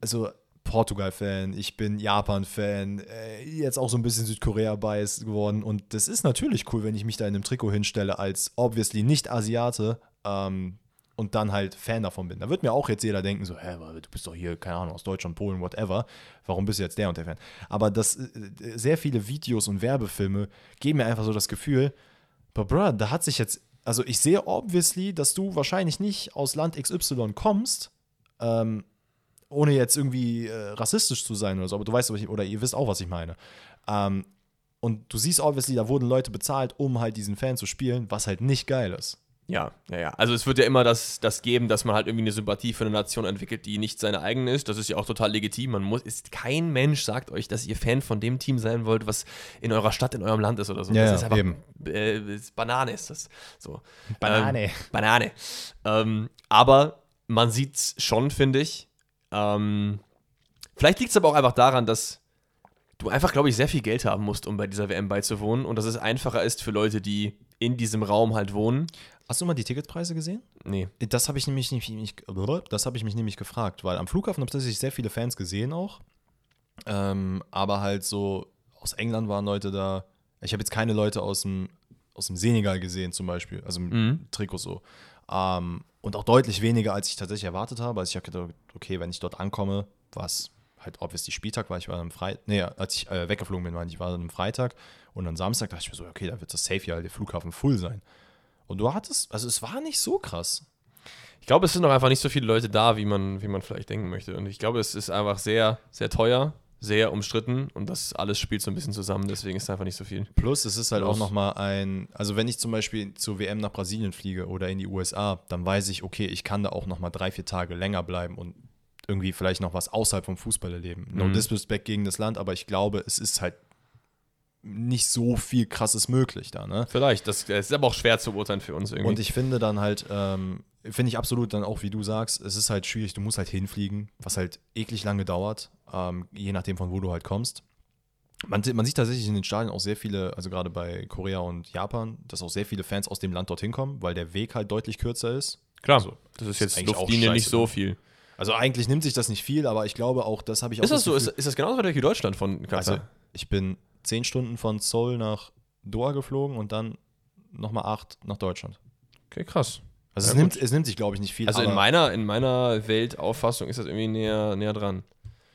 also Portugal-Fan, ich bin Japan-Fan, äh, jetzt auch so ein bisschen Südkorea-Bias geworden. Und das ist natürlich cool, wenn ich mich da in einem Trikot hinstelle als obviously nicht Asiate ähm, und dann halt Fan davon bin. Da wird mir auch jetzt jeder denken, so, hä, du bist doch hier, keine Ahnung, aus Deutschland, Polen, whatever. Warum bist du jetzt der und der Fan? Aber das, äh, sehr viele Videos und Werbefilme geben mir einfach so das Gefühl, aber bro, da hat sich jetzt, also ich sehe obviously, dass du wahrscheinlich nicht aus Land XY kommst, ähm, ohne jetzt irgendwie äh, rassistisch zu sein oder so, aber du weißt, oder ihr wisst auch, was ich meine. Ähm, und du siehst obviously, da wurden Leute bezahlt, um halt diesen Fan zu spielen, was halt nicht geil ist. Ja, ja, ja. Also es wird ja immer das, das geben, dass man halt irgendwie eine Sympathie für eine Nation entwickelt, die nicht seine eigene ist. Das ist ja auch total legitim. Man muss, ist kein Mensch sagt euch, dass ihr Fan von dem Team sein wollt, was in eurer Stadt, in eurem Land ist oder so. Ja, das ja, ist einfach eben. Äh, ist Banane ist das. So. Banane. Ähm, Banane. Ähm, aber man sieht schon, finde ich. Ähm, vielleicht liegt es aber auch einfach daran, dass du einfach, glaube ich, sehr viel Geld haben musst, um bei dieser WM beizuwohnen und dass es einfacher ist für Leute, die in diesem Raum halt wohnen. Hast du mal die Ticketpreise gesehen? Nee. Das habe ich nämlich nicht, das habe ich mich nämlich gefragt, weil am Flughafen habe ich tatsächlich sehr viele Fans gesehen auch. Ähm, aber halt so aus England waren Leute da. Ich habe jetzt keine Leute aus dem, aus dem Senegal gesehen, zum Beispiel, also im Mhm. Trikot so. Ähm, und auch deutlich weniger, als ich tatsächlich erwartet habe. Also ich habe gedacht, okay, wenn ich dort ankomme, was halt obviously Spieltag war, ich war am Freitag, nee, als ich äh, weggeflogen bin, war ich war dann am Freitag und am Samstag dachte ich mir so, okay, da wird das safe ja der Flughafen full sein. Und du hattest, also es war nicht so krass. Ich glaube, es sind noch einfach nicht so viele Leute da, wie man, wie man vielleicht denken möchte. Und ich glaube, es ist einfach sehr, sehr teuer, sehr umstritten und das alles spielt so ein bisschen zusammen, deswegen ist es einfach nicht so viel. Plus, es ist halt Los. auch nochmal ein, also wenn ich zum Beispiel zur WM nach Brasilien fliege oder in die USA, dann weiß ich, okay, ich kann da auch nochmal drei, vier Tage länger bleiben und irgendwie vielleicht noch was außerhalb vom Fußball erleben. No Mhm. disrespect gegen das Land, aber ich glaube, es ist halt nicht so viel krasses möglich da, ne? Vielleicht, das, ist aber auch schwer zu beurteilen für uns irgendwie. Und ich finde dann halt, ähm, finde ich absolut dann auch, wie du sagst, es ist halt schwierig, du musst halt hinfliegen, was halt eklig lange dauert, ähm, je nachdem von wo du halt kommst. Man, man sieht tatsächlich in den Stadien auch sehr viele, also gerade bei Korea und Japan, dass auch sehr viele Fans aus dem Land dorthin kommen, weil der Weg halt deutlich kürzer ist. Klar, Also, das ist jetzt Luftlinie nicht so ne? viel. Also eigentlich nimmt sich das nicht viel, aber ich glaube auch, das habe ich auch Ist das so? Ist, Gefühl- ist das genauso weit wie Deutschland von Katar? Also ich bin zehn Stunden von Seoul nach Doha geflogen und dann nochmal acht nach Deutschland. okay, krass. Also es, nimmt, es nimmt sich, glaube ich, nicht viel. Also in meiner, in meiner Weltauffassung ist das irgendwie näher, näher dran.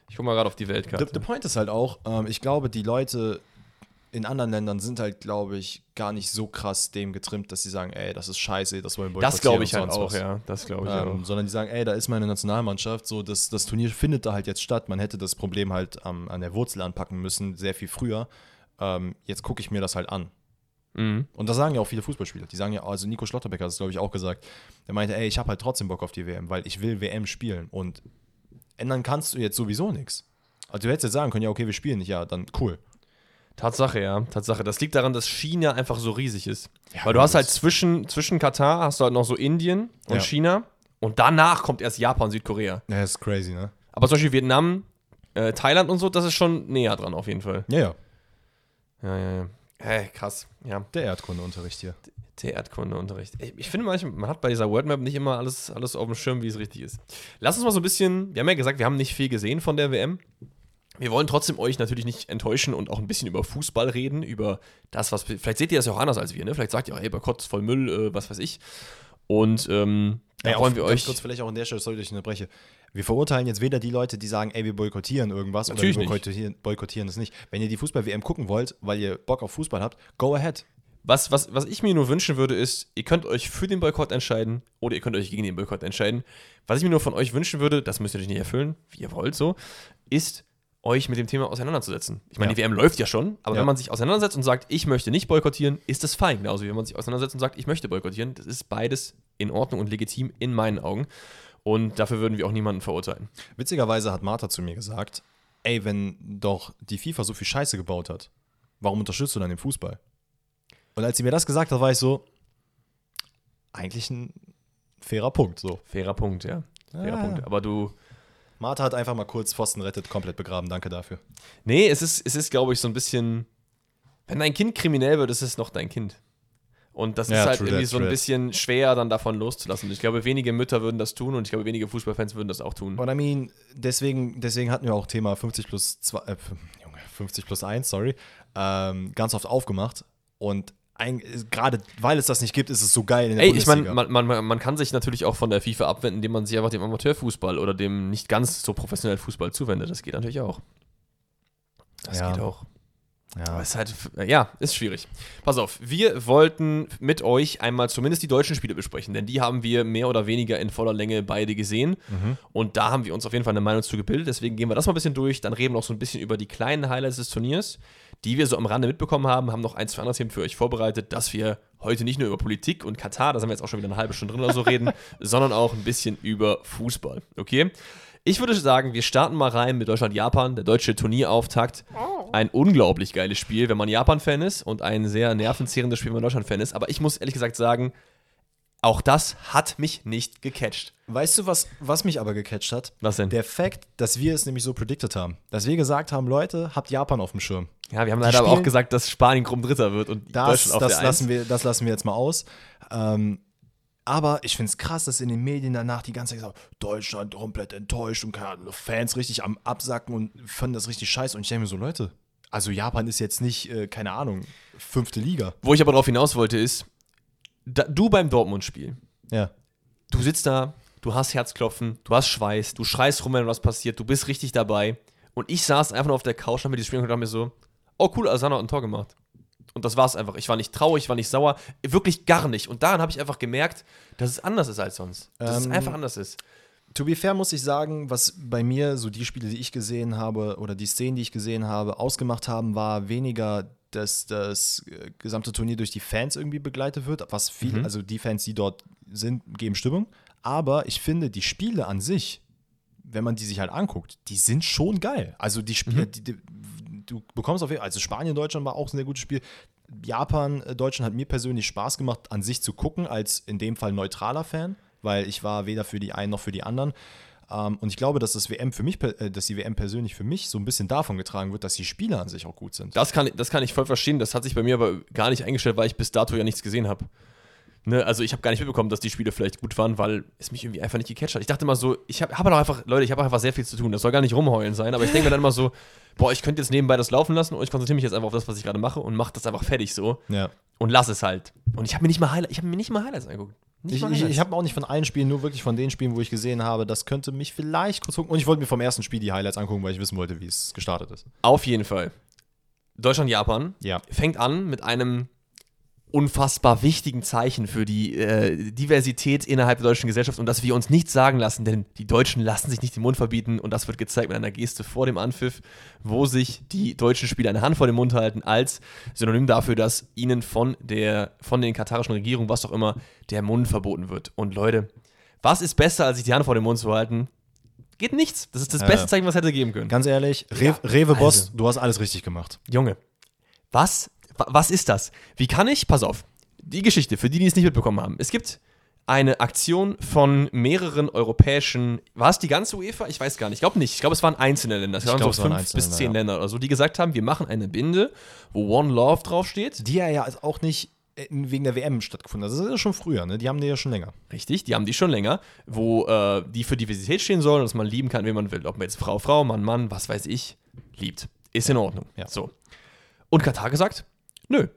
Ich guck mal gerade auf die Weltkarte. The, the point ist halt auch, ähm, ich glaube, die Leute in anderen Ländern sind halt, glaube ich, gar nicht so krass dem getrimmt, dass sie sagen, ey, das ist scheiße, das wollen wir das glaube ich boykottieren halt auch, was. ja. Das glaube ich Ähm, auch. sondern die sagen, ey, da ist meine Nationalmannschaft, so das, das Turnier findet da halt jetzt statt. Man hätte das Problem halt am- an der Wurzel anpacken müssen, sehr viel früher. Ähm, jetzt gucke ich mir das halt an. Mhm. Und das sagen ja auch viele Fußballspieler. Die sagen ja, also Nico Schlotterbecker hat es, glaube ich, auch gesagt. Der meinte, ey, ich habe halt trotzdem Bock auf die WM, weil ich will WM spielen. Und ändern kannst du jetzt sowieso nichts. Also du hättest jetzt sagen können, ja, okay, wir spielen nicht, ja, dann cool. Tatsache, ja, Tatsache. Das liegt daran, dass China einfach so riesig ist. Ja, Weil du hast halt zwischen, zwischen Katar hast du halt noch so Indien und Ja. China und danach kommt erst Japan und Südkorea. Ja, das ist crazy, ne? Aber zum Beispiel Vietnam, äh, Thailand und so, das ist schon näher dran auf jeden Fall. Ja, ja. Ja, ja, ja. Hey, krass. Ja, Der Erdkundeunterricht hier. der Erdkundeunterricht. Ich, ich finde manchmal, man hat bei dieser Worldmap nicht immer alles, alles auf dem Schirm, wie es richtig ist. Lass uns mal so ein bisschen, wir haben ja gesagt, wir haben nicht viel gesehen von der WM. Wir wollen trotzdem euch natürlich nicht enttäuschen und auch ein bisschen über Fußball reden, über das, was. Vielleicht seht ihr das ja auch anders als wir, ne? Vielleicht sagt ihr, hey, Boykott ist voll Müll, äh, was weiß ich. Und ähm, da Ey, wollen wir euch. kurz vielleicht auch an der Stelle, sorry, dass ich unterbreche. Wir verurteilen jetzt weder die Leute, die sagen, ey, wir boykottieren irgendwas Natürlich oder wir boykottieren, boykottieren das nicht. Wenn ihr die Fußball-WM gucken wollt, weil ihr Bock auf Fußball habt, go ahead. Was, was, was ich mir nur wünschen würde, ist, ihr könnt euch für den Boykott entscheiden oder ihr könnt euch gegen den Boykott entscheiden. Was ich mir nur von euch wünschen würde, das müsst ihr natürlich nicht erfüllen, wie ihr wollt so, ist, euch mit dem Thema auseinanderzusetzen. Ich meine, Ja. die WM läuft ja schon, aber Ja. wenn man sich auseinandersetzt und sagt, ich möchte nicht boykottieren, ist das fein. Genauso wie wenn man sich auseinandersetzt und sagt, ich möchte boykottieren. Das ist beides in Ordnung und legitim in meinen Augen. Und dafür würden wir auch niemanden verurteilen. Witzigerweise hat Martha zu mir gesagt, ey, wenn doch die FIFA so viel Scheiße gebaut hat, warum unterstützt du dann den Fußball? Und als sie mir das gesagt hat, war ich so, eigentlich ein fairer Punkt. So. Fairer Punkt, ja. Fairer Ah. Punkt. Aber du, Martha hat einfach mal kurz Pfosten rettet, komplett begraben. Danke dafür. Nee, es ist, es ist glaube ich, so ein bisschen. Wenn dein Kind kriminell wird, ist es noch dein Kind. Und das Ja, ist halt irgendwie that, so ein bisschen schwer, dann davon loszulassen. Ich glaube, wenige Mütter würden das tun und ich glaube, wenige Fußballfans würden das auch tun. Und I mean, deswegen, deswegen hatten wir auch Thema 50 plus 2, äh, Junge, 50 plus 1, sorry, ähm, ganz oft aufgemacht. Und gerade weil es das nicht gibt, ist es so geil in der Ey, ich meine, man, man, man kann sich natürlich auch von der FIFA abwenden, indem man sich einfach dem Amateurfußball oder dem nicht ganz so professionellen Fußball zuwendet. Das geht natürlich auch. Das Ja. geht auch. Ja. Ist halt, ja, ist schwierig. Pass auf, wir wollten mit euch einmal zumindest die deutschen Spiele besprechen, denn die haben wir mehr oder weniger in voller Länge beide gesehen. Mhm. Und da haben wir uns auf jeden Fall eine Meinung zu gebildet. Deswegen gehen wir das mal ein bisschen durch. Dann reden wir noch so ein bisschen über die kleinen Highlights des Turniers, die wir so am Rande mitbekommen haben. Haben noch ein, zwei andere Themen für euch vorbereitet, dass wir heute nicht nur über Politik und Katar, da sind wir jetzt auch schon wieder eine halbe Stunde drin oder so reden, sondern auch ein bisschen über Fußball. Okay? Ich würde sagen, wir starten mal rein mit Deutschland-Japan, der deutsche Turnierauftakt. Ein unglaublich geiles Spiel, wenn man Japan-Fan ist und ein sehr nervenzehrendes Spiel, wenn man Deutschland-Fan ist. Aber ich muss ehrlich gesagt sagen, auch das hat mich nicht gecatcht. Weißt du, was, was mich aber gecatcht hat? Was denn? Der Fakt, dass wir es nämlich so predicted haben. Dass wir gesagt haben, Leute, habt Japan auf dem Schirm. Ja, wir haben Die leider aber auch gesagt, dass Spanien krumm Dritter wird und Das, Deutschland auf das, der lassen Eins. wir, das lassen wir jetzt mal aus. Ähm, aber ich finde es krass, dass in den Medien danach die ganze Zeit gesagt Deutschland komplett enttäuscht und keine Ahnung, Fans richtig am Absacken und fanden das richtig scheiße. Und ich denke mir so, Leute, also Japan ist jetzt nicht, äh, keine Ahnung, fünfte Liga. Wo ich aber darauf hinaus wollte, ist, da, du beim Dortmund-Spiel, Ja. du sitzt da, du hast Herzklopfen, du hast Schweiß, du schreist rum, wenn was passiert, du bist richtig dabei. Und ich saß einfach nur auf der Couch, hab mir die Spiel und dachte mir so, oh cool, Asano hat ein Tor gemacht. Und das war es einfach. Ich war nicht traurig, ich war nicht sauer, wirklich gar nicht. Und daran habe ich einfach gemerkt, dass es anders ist als sonst. Dass es Ähm, einfach anders ist. To be fair muss ich sagen, was bei mir so die Spiele, die ich gesehen habe oder die Szenen, die ich gesehen habe, ausgemacht haben, war weniger, dass das äh, gesamte Turnier durch die Fans irgendwie begleitet wird, was viele, also die Fans, die dort sind, geben Stimmung. Aber ich finde, die Spiele an sich, wenn man die sich halt anguckt, die sind schon geil. Also die Spiele, die, die, du bekommst auf jeden Fall, also Spanien, Deutschland war auch ein sehr gutes Spiel. Japan, äh, Deutschland hat mir persönlich Spaß gemacht, an sich zu gucken, als in dem Fall neutraler Fan, weil ich war weder für die einen noch für die anderen. Ähm, und ich glaube, dass das WM für mich, äh, dass die WM persönlich für mich so ein bisschen davon getragen wird, dass die Spiele an sich auch gut sind. Das kann, das kann ich voll verstehen. Das hat sich bei mir aber gar nicht eingestellt, weil ich bis dato ja nichts gesehen habe. Ne, also ich habe gar nicht mitbekommen, dass die Spiele vielleicht gut waren, weil es mich irgendwie einfach nicht gecatcht hat. Ich dachte immer so, ich habe hab doch einfach, Leute, ich habe einfach sehr viel zu tun. Das soll gar nicht rumheulen sein, aber ich denke mir dann immer so, boah, ich könnte jetzt nebenbei das laufen lassen und ich konzentriere mich jetzt einfach auf das, was ich gerade mache und mache das einfach fertig so Ja. und lass es halt. Und ich habe mir nicht mal Highlights, ich habe mir nicht mal Highlights angeguckt. Nicht Ich, ich, ich habe auch nicht von allen Spielen, nur wirklich von den Spielen, wo ich gesehen habe, das könnte mich vielleicht kurz gucken. Und ich wollte mir vom ersten Spiel die Highlights angucken, weil ich wissen wollte, wie es gestartet ist. Auf jeden Fall. Deutschland-Japan Ja. fängt an mit einem unfassbar wichtigen Zeichen für die äh, Diversität innerhalb der deutschen Gesellschaft und dass wir uns nichts sagen lassen, denn die Deutschen lassen sich nicht den Mund verbieten und das wird gezeigt mit einer Geste vor dem Anpfiff, wo sich die deutschen Spieler eine Hand vor den Mund halten als Synonym dafür, dass ihnen von der von den katarischen Regierungen, was auch immer, der Mund verboten wird. Und Leute, was ist besser, als sich die Hand vor den Mund zu halten? Geht nichts. Das ist das Ja, beste. Zeichen, was hätte geben können. Ganz ehrlich, Re Ja, Rewe-Boss, also. du hast alles richtig gemacht. Junge, was, wa- was ist das? Wie kann ich, pass auf, die Geschichte, für die, die es nicht mitbekommen haben. Es gibt eine Aktion von mehreren europäischen, war es die ganze UEFA? Ich weiß gar nicht, ich glaube nicht. Ich glaube, es waren einzelne Länder. Es Ich waren glaub, so es waren fünf einzelne, bis zehn ja. Länder oder so, die gesagt haben, wir machen eine Binde, wo One Love draufsteht. Die ja ja auch nicht äh, wegen der WM stattgefunden hat. Das ist ja schon früher, ne? Die haben die ja schon länger. Richtig, die haben die schon länger, wo äh, die für Diversität stehen sollen, dass man lieben kann, wen man will. Ob man jetzt Frau, Frau, Mann, Mann, was weiß ich, liebt. Ist in Ordnung. Ja. So. Und Katar gesagt, nö.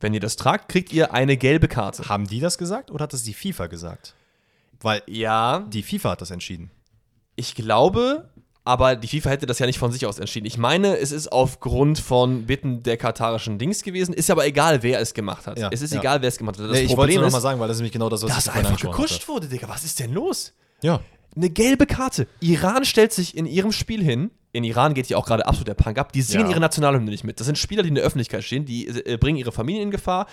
Wenn ihr das tragt, kriegt ihr eine gelbe Karte. Haben die das gesagt oder hat das die FIFA gesagt? Weil Ja, die FIFA hat das entschieden. ich glaube, aber die FIFA hätte das ja nicht von sich aus entschieden. Ich meine, es ist aufgrund von Bitten der katarischen Dings gewesen. Ist aber egal, wer es gemacht hat. Ja, es ist ja. egal, wer es gemacht hat. Das Nee, ich wollte Problem nur noch ist, mal sagen, weil das ist nämlich genau das, was dass ich einfach gekuscht wurde, Digga. Was ist denn los? Ja. Eine gelbe Karte. Iran stellt sich in ihrem Spiel hin. In Iran geht ja auch gerade absolut der Punk ab. Die singen Ja. ihre Nationalhymne nicht mit. Das sind Spieler, die in der Öffentlichkeit stehen, die äh, bringen ihre Familien in Gefahr,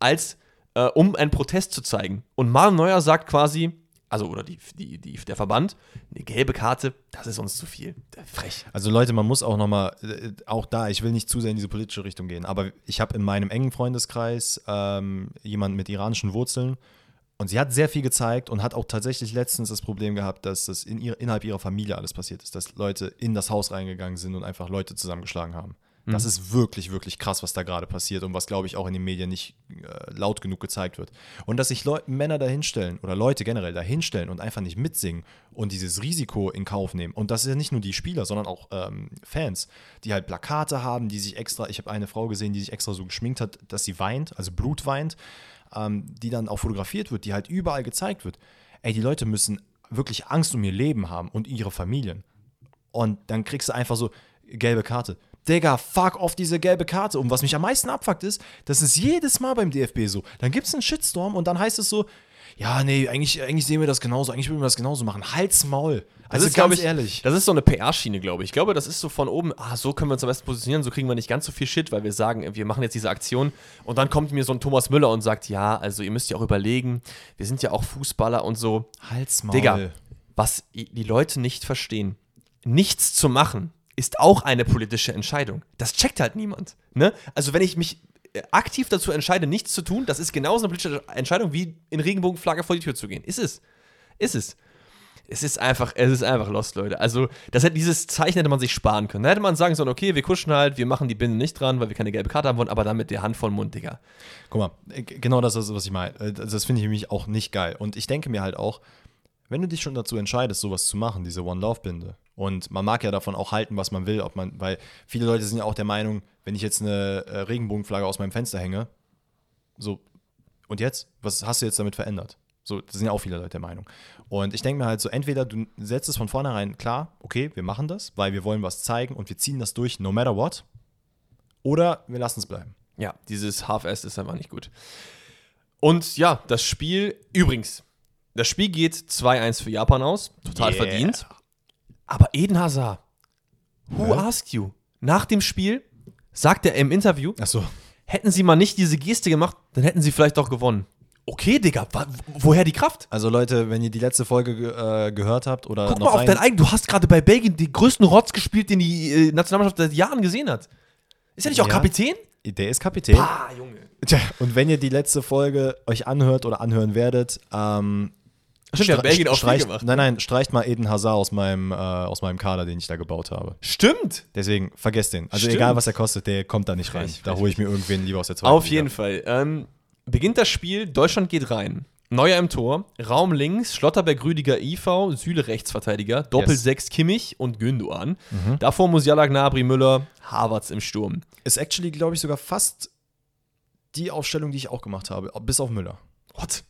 als äh, um einen Protest zu zeigen. Und Manuel Neuer sagt quasi, also oder die, die, die, der Verband, eine gelbe Karte, das ist uns zu viel. Frech. Also Leute, man muss auch noch mal, äh, auch da, ich will nicht zu sehr in diese politische Richtung gehen, aber ich habe in meinem engen Freundeskreis ähm, jemanden mit iranischen Wurzeln und sie hat sehr viel gezeigt und hat auch tatsächlich letztens das Problem gehabt, dass das in ihr, innerhalb ihrer Familie alles passiert ist, dass Leute in das Haus reingegangen sind und einfach Leute zusammengeschlagen haben. Das ist wirklich, wirklich krass, was da gerade passiert und was, glaube ich, auch in den Medien nicht äh, laut genug gezeigt wird. Und dass sich Leu Männer dahinstellen oder Leute generell dahinstellen und einfach nicht mitsingen und dieses Risiko in Kauf nehmen. Und das ist ja nicht nur die Spieler, sondern auch ähm, Fans, die halt Plakate haben, die sich extra, ich habe eine Frau gesehen, die sich extra so geschminkt hat, dass sie weint, also Blut weint, ähm, die dann auch fotografiert wird, die halt überall gezeigt wird. Ey, die Leute müssen wirklich Angst um ihr Leben haben und ihre Familien. Und dann kriegst du einfach so gelbe Karte. Digga, fuck off diese gelbe Karte. Und was mich am meisten abfuckt ist, das ist jedes Mal beim DFB so. Dann gibt es einen Shitstorm und dann heißt es so, ja, nee, eigentlich, eigentlich sehen wir das genauso, eigentlich würden wir das genauso machen. Halt's Maul. Also ist, glaub ganz ich, ehrlich. Das ist so eine PR-Schiene, glaube ich. Ich glaube, das ist so von oben, ah, so können wir uns am besten positionieren, so kriegen wir nicht ganz so viel Shit, weil wir sagen, wir machen jetzt diese Aktion und dann kommt mir so ein Thomas Müller und sagt, ja, also ihr müsst ja auch überlegen, wir sind ja auch Fußballer und so. Halt's Maul. Digga, was die Leute nicht verstehen, nichts zu machen, ist auch eine politische Entscheidung. Das checkt halt niemand. Ne? Also wenn ich mich äh, aktiv dazu entscheide, nichts zu tun, das ist genauso eine politische Entscheidung, wie in Regenbogenflagge vor die Tür zu gehen. Ist es. Ist es. Es ist einfach, es ist einfach lost, Leute. Also, das hätte, dieses Zeichen hätte man sich sparen können. Da hätte man sagen sollen, okay, wir kuschen halt, wir machen die Binde nicht dran, weil wir keine gelbe Karte haben wollen, aber dann mit der Hand voll Mund, Digga. Guck mal, äh, genau das ist, was ich meine. Äh, Das das finde ich nämlich auch nicht geil. Und ich denke mir halt auch, wenn du dich schon dazu entscheidest, sowas zu machen, diese One-Love-Binde, und man mag ja davon auch halten, was man will, ob man, weil viele Leute sind ja auch der Meinung, wenn ich jetzt eine äh, Regenbogenflagge aus meinem Fenster hänge, so, und jetzt? Was hast du jetzt damit verändert? So, das sind ja auch viele Leute der Meinung. Und ich denke mir halt so, entweder du setzt es von vornherein klar, okay, wir machen das, weil wir wollen was zeigen und wir ziehen das durch, no matter what, oder wir lassen es bleiben. Ja, dieses Half-Ass ist einfach nicht gut. Und ja, das Spiel, übrigens, das Spiel geht 2-1 für Japan aus, total Yeah. verdient. Aber Eden Hazard, who Hä? asked you? Nach dem Spiel sagt er im Interview, Achso. hätten sie mal nicht diese Geste gemacht, dann hätten sie vielleicht auch gewonnen. Okay, Digga, woher die Kraft? Also Leute, wenn ihr die letzte Folge ge äh, gehört habt oder Guck noch mal auf dein eigen. Du hast gerade bei Belgien den größten Rotz gespielt, den die äh, Nationalmannschaft seit Jahren gesehen hat. Ist er nicht auch Ja. Kapitän? Der ist Kapitän. Ah, Junge. Tja, und wenn ihr die letzte Folge euch anhört oder anhören werdet, ähm, Stimmt, stre- Belgien auch streicht, gemacht. Nein, nein, streicht mal Eden Hazard aus meinem, äh, aus meinem Kader, den ich da gebaut habe. Stimmt. Deswegen, vergesst den. Also Stimmt. egal, was er kostet, der kommt da nicht rein. Frech, da hole ich mir irgendwen lieber aus der zweiten Auf Liga. jeden Fall. Ähm, beginnt das Spiel, Deutschland geht rein. Neuer im Tor, Raum links, Schlotterberg, Rüdiger, IV, Süle Rechtsverteidiger, Doppel Yes. 6 Kimmich und Gündoğan. Davor Musiala, Gnabry, Müller, Havertz im Sturm. Ist actually, glaube ich, sogar fast die Aufstellung, die ich auch gemacht habe, bis auf Müller. What?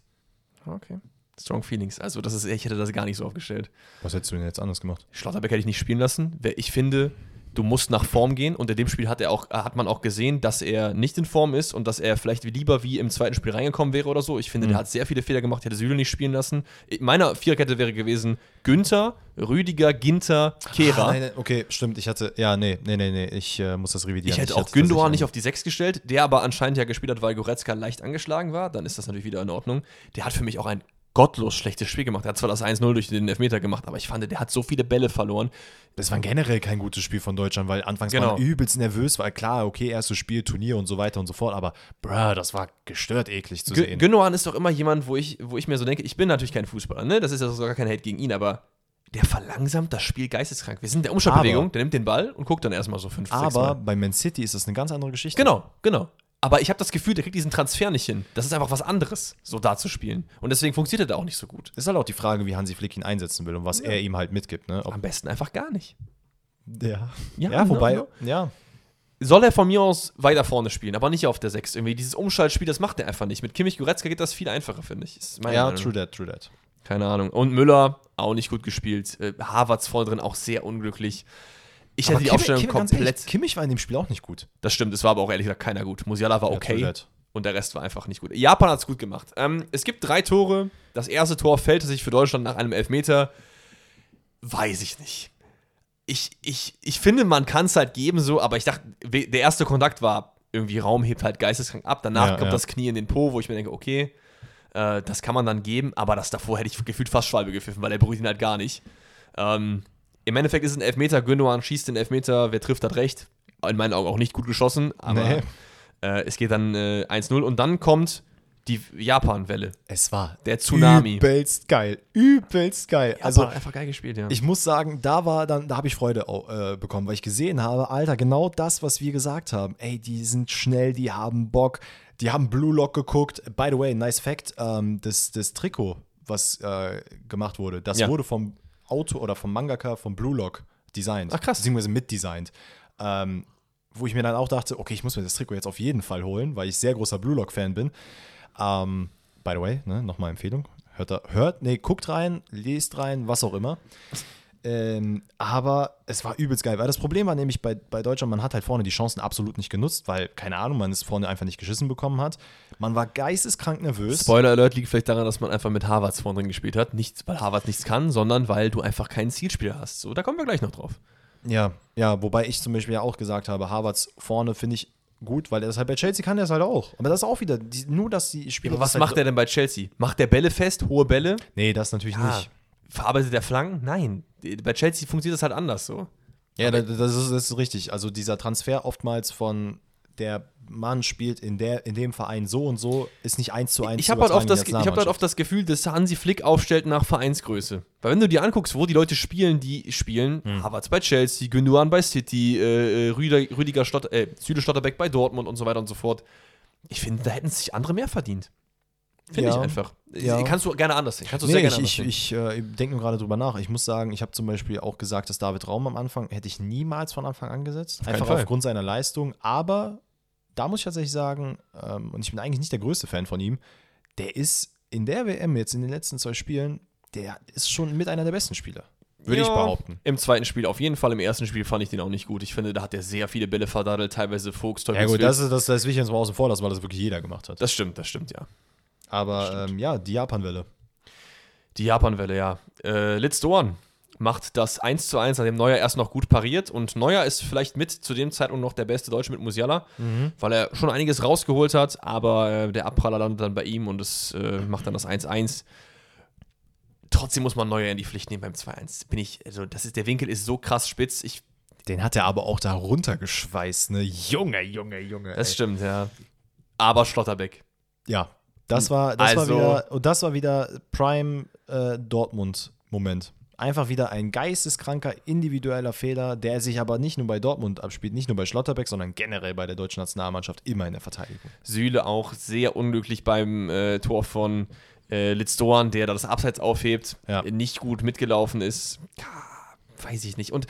Okay. Strong Feelings. Also, das ist, ich hätte das gar nicht so aufgestellt. Was hättest du denn jetzt anders gemacht? Schlotterbeck hätte ich nicht spielen lassen. Ich finde, du musst nach Form gehen und in dem Spiel hat, er auch, hat man auch gesehen, dass er nicht in Form ist und dass er vielleicht lieber wie im zweiten Spiel reingekommen wäre oder so. Ich finde, Mhm. der hat sehr viele Fehler gemacht, ich hätte Süle nicht spielen lassen. Meine Viererkette wäre gewesen Günther, Rüdiger, Ginter, Kehrer. Ah, nein, nein, okay, stimmt. Ich hatte, ja, nee, nee, nee, nee, ich äh, muss das revidieren. ich hätte auch tatsächlich Gündoğan einen- nicht auf die 6 gestellt, der aber anscheinend ja gespielt hat, weil Goretzka leicht angeschlagen war. Dann ist das natürlich wieder in Ordnung. Der hat für mich auch ein gottlos schlechtes Spiel gemacht. Er hat zwar das 1-0 durch den Elfmeter gemacht, aber ich fand, der hat so viele Bälle verloren. Das war generell kein gutes Spiel von Deutschland, weil anfangs Genau. war man übelst nervös, weil klar, okay, erstes Spiel, Turnier und so weiter und so fort, aber bruh, das war gestört eklig zu Gü- sehen. Gündoğan ist doch immer jemand, wo ich, wo ich mir so denke, ich bin natürlich kein Fußballer, ne? Das ist ja sogar kein Hate gegen ihn, aber der verlangsamt das Spiel geisteskrank. Wir sind in der Umschaltbewegung, der nimmt den Ball und guckt dann erstmal so fünf, aber bei Man City ist das eine ganz andere Geschichte. Genau, genau. Aber ich habe das Gefühl, der kriegt diesen Transfer nicht hin. Das ist einfach was anderes, so da zu spielen. Und deswegen funktioniert er da auch nicht so gut. Ist halt auch die Frage, wie Hansi Flick ihn einsetzen will und was er ihm halt mitgibt. Ne? Ob, Am besten einfach gar nicht. ja. Ja, ja, wobei, no. ja. Soll er von mir aus weiter vorne spielen, aber nicht auf der 6. Irgendwie dieses Umschaltspiel, das macht er einfach nicht. Mit Kimmich Goretzka geht das viel einfacher, finde ich. Ja, Meinung. true that, true that. Keine Ahnung. Und Müller auch nicht gut gespielt. Äh, Havertz voll drin, auch sehr unglücklich. Ich hätte die Kimmich- Aufstellung Kimmich- komplett. ehrlich, Kimmich war in dem Spiel auch nicht gut. Das stimmt, es war aber auch ehrlich gesagt keiner gut. Musiala war Ja, okay that. und der Rest war einfach nicht gut. Japan hat es gut gemacht. Ähm, es gibt drei Tore. Das erste Tor fällt sich für Deutschland nach einem Elfmeter. Weiß ich nicht. Ich, ich, ich finde, man kann es halt geben so, aber ich dachte, der erste Kontakt war irgendwie Raum hebt halt geisteskrank ab. Danach Ja, kommt ja. das Knie in den Po, wo ich mir denke, okay, äh, das kann man dann geben, aber das davor hätte ich gefühlt fast Schwalbe gepfiffen, weil er berührt ihn halt gar nicht. Ähm, Im Endeffekt ist es ein Elfmeter, Gündogan schießt den Elfmeter, wer trifft, hat recht. In meinen Augen auch nicht gut geschossen, aber Nee. äh, es geht dann äh, 1-0 und dann kommt die Japan-Welle. Es war Der Tsunami. übelst geil. Übelst geil. Also also, einfach geil gespielt, ja. ich muss sagen, da war dann, da habe ich Freude äh, bekommen, weil ich gesehen habe, Alter, genau das, was wir gesagt haben. Ey, die sind schnell, die haben Bock, die haben Blue Lock geguckt. By the way, nice Fact, ähm, das, das Trikot, was äh, gemacht wurde, das Ja. wurde vom Auto oder vom Mangaka von Blue Lock designt. Ach, krass. Beziehungsweise mitdesignt. Ähm, wo ich mir dann auch dachte, okay, ich muss mir das Trikot jetzt auf jeden Fall holen, weil ich sehr großer Blue Lock-Fan bin. Ähm, by the way, ne, nochmal Empfehlung. Hört, da, hört, nee, guckt rein, lest rein, was auch immer. Ähm, aber es war übelst geil, weil das Problem war nämlich bei, bei Deutschland, man hat halt vorne die Chancen absolut nicht genutzt, weil, keine Ahnung, man es vorne einfach nicht geschissen bekommen hat. Man war geisteskrank nervös. Spoiler Alert liegt vielleicht daran, dass man einfach mit Harvards vorne drin gespielt hat. Nicht, weil Harvard nichts kann, sondern weil du einfach keinen Zielspieler hast. So, da kommen wir gleich noch drauf. Ja, ja, wobei ich zum Beispiel ja auch gesagt habe, Harvards vorne finde ich gut, weil er das halt bei Chelsea kann, der es halt auch. Aber das ist auch wieder, die, nur dass die Spieler. Aber was halt macht er denn bei Chelsea? Macht der Bälle fest, hohe Bälle? Nee, das natürlich nicht. Verarbeitet der Flanken? Nein. Bei Chelsea funktioniert das halt anders so. Ja, das, ist, das ist richtig. Also dieser Transfer oftmals von der Mann spielt in, der, in dem Verein so und so, ist nicht eins zu eins Ich habe halt, oft das- ich hab halt oft das Gefühl, dass Hansi Flick aufstellt nach Vereinsgröße. Weil wenn du dir anguckst, wo die Leute spielen, die spielen, Hm. Havertz bei Chelsea, Gündogan bei City, äh, äh, Rüdiger, Rüdiger Stott, äh, Süle Stotterbeck bei Dortmund und so weiter und so fort. Ich finde, da hätten sich andere mehr verdient. Finde Ja. ich einfach. Ja. Kannst du gerne anders sehen. Kannst du Nee, sehr gerne ich, anders ich, ich äh, denke nur gerade drüber nach. Ich muss sagen, ich habe zum Beispiel auch gesagt, dass David Raum am Anfang hätte ich niemals von Anfang an gesetzt. Einfach Fall. aufgrund seiner Leistung. Aber da muss ich tatsächlich sagen, ähm, und ich bin eigentlich nicht der größte Fan von ihm, der ist in der WM jetzt in den letzten zwei Spielen, der ist schon mit einer der besten Spieler. Würde ich Ja, behaupten. Im zweiten Spiel auf jeden Fall. Im ersten Spiel fand ich den auch nicht gut. Ich finde, da hat er sehr viele Bälle verdaddelt, teilweise Fuchs, Ja gut, das ist das, das ich jetzt mal außen vor lassen, weil das wirklich jeder gemacht hat. das stimmt, das stimmt, ja. Aber ähm, ja, die Japan-Welle. Die Japanwelle, ja. Äh, Litz Doan macht das 1 zu 1, nachdem Neuer erst noch gut pariert. Und Neuer ist vielleicht mit zu dem Zeitpunkt noch der beste Deutsche mit Musiala, weil er schon einiges rausgeholt hat, aber äh, der Abpraller landet dann bei ihm und es äh, macht dann das 1-1. Trotzdem muss man Neuer in die Pflicht nehmen beim 2-1. Bin ich, also das ist, der Winkel ist so krass spitz. Ich, Den hat er aber auch da runtergeschweißt, ne? Junge, Junge, Junge. das ey. stimmt, ja. Aber Schlotterbeck. Ja, das war, das Also- war wieder, und das war wieder Prime äh, Dortmund-Moment. Einfach wieder ein geisteskranker individueller Fehler, der sich aber nicht nur bei Dortmund abspielt, nicht nur bei Schlotterbeck, sondern generell bei der deutschen Nationalmannschaft immer in der Verteidigung. Süle auch sehr unglücklich beim äh, Tor von äh, Litz Doan, der da das Abseits aufhebt, Ja. nicht gut mitgelaufen ist. Weiß ich nicht. Und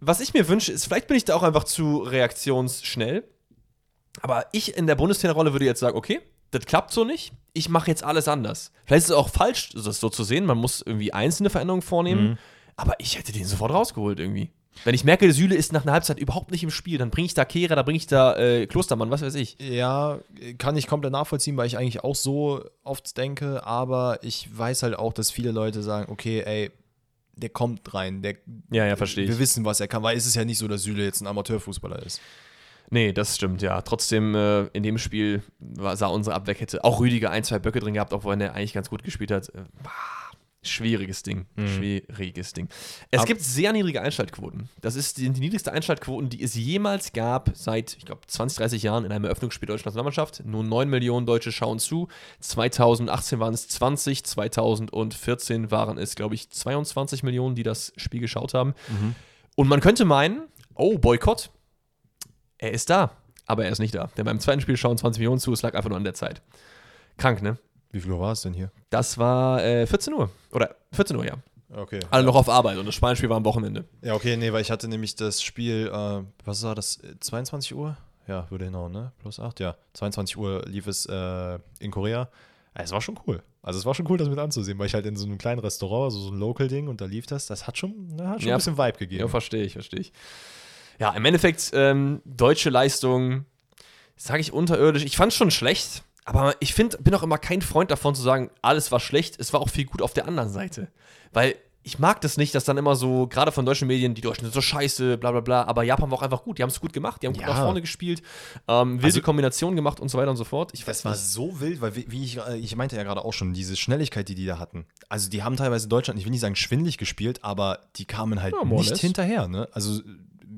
was ich mir wünsche, ist, vielleicht bin ich da auch einfach zu reaktionsschnell. Aber ich in der Bundestrainerrolle würde jetzt sagen, okay, das klappt so nicht. Ich mache jetzt alles anders. Vielleicht ist es auch falsch, das so zu sehen. Man muss irgendwie einzelne Veränderungen vornehmen. Aber ich hätte den sofort rausgeholt irgendwie. Wenn ich merke, Süle ist nach einer Halbzeit überhaupt nicht im Spiel, dann bringe ich da Kehrer, da bringe ich da äh, Klostermann, was weiß ich. Ja, kann ich komplett nachvollziehen, weil ich eigentlich auch so oft denke, aber ich weiß halt auch, dass viele Leute sagen, okay, ey, der kommt rein, der, Ja, ja, verstehe ich. wir wissen, was er kann, weil es ist ja nicht so, dass Süle jetzt ein Amateurfußballer ist. Nee, das stimmt, ja. Trotzdem, äh, in dem Spiel war, sah unsere Abwehrkette, auch Rüdiger ein, zwei Böcke drin gehabt, obwohl er eigentlich ganz gut gespielt hat. Äh, schwieriges Ding. Schwieriges Ding. Es Ab- gibt sehr niedrige Einschaltquoten. Das ist die, die niedrigste Einschaltquoten, die es jemals gab seit, ich glaube, 20, 30 Jahren in einem Eröffnungsspiel der deutschen Nationalmannschaft. Nur 9 Millionen Deutsche schauen zu. 2018 waren es 20, 2014 waren es, glaube ich, 22 Millionen, die das Spiel geschaut haben. Und man könnte meinen, oh, Boykott, er ist da, aber er ist nicht da. Denn beim zweiten Spiel schauen 20 Millionen zu, es lag einfach nur an der Zeit. Krank, ne? Wie viel Uhr war es denn hier? Das war äh, 14 Uhr. Oder 14 Uhr, ja. Okay. Alle noch auf Arbeit und das Spanien-Spiel war am Wochenende. Ja, okay, nee, weil ich hatte nämlich das Spiel, äh, was war das, äh, 22 Uhr? Ja, würde hinhauen, ne? Plus 8, ja. 22 Uhr lief es äh, in Korea. Ja, Es war schon cool. Also es war schon cool, das mit anzusehen, weil ich halt in so einem kleinen Restaurant, also so ein Local-Ding und da lief das, das hat schon, na, hat schon Ja. ein bisschen Vibe gegeben. Ja, verstehe ich, verstehe ich. Ja, im Endeffekt, ähm, deutsche Leistung, sage ich unterirdisch. Ich fand es schon schlecht, aber ich find, bin auch immer kein Freund davon zu sagen, alles war schlecht, es war auch viel gut auf der anderen Seite. Weil ich mag das nicht, dass dann immer so, gerade von deutschen Medien, die Deutschen sind so scheiße, bla bla bla, aber Japan war auch einfach gut, die haben es gut gemacht, die haben gut Ja. nach vorne gespielt, ähm, wilde Also- Kombinationen gemacht und so weiter und so fort. Ich Das war nicht. so wild, weil wie, ich, äh, ich meinte ja gerade auch schon, diese Schnelligkeit, die die da hatten. Also die haben teilweise Deutschland, ich will nicht sagen schwindlig gespielt, aber die kamen halt Ja, nicht hinterher. Ne? Also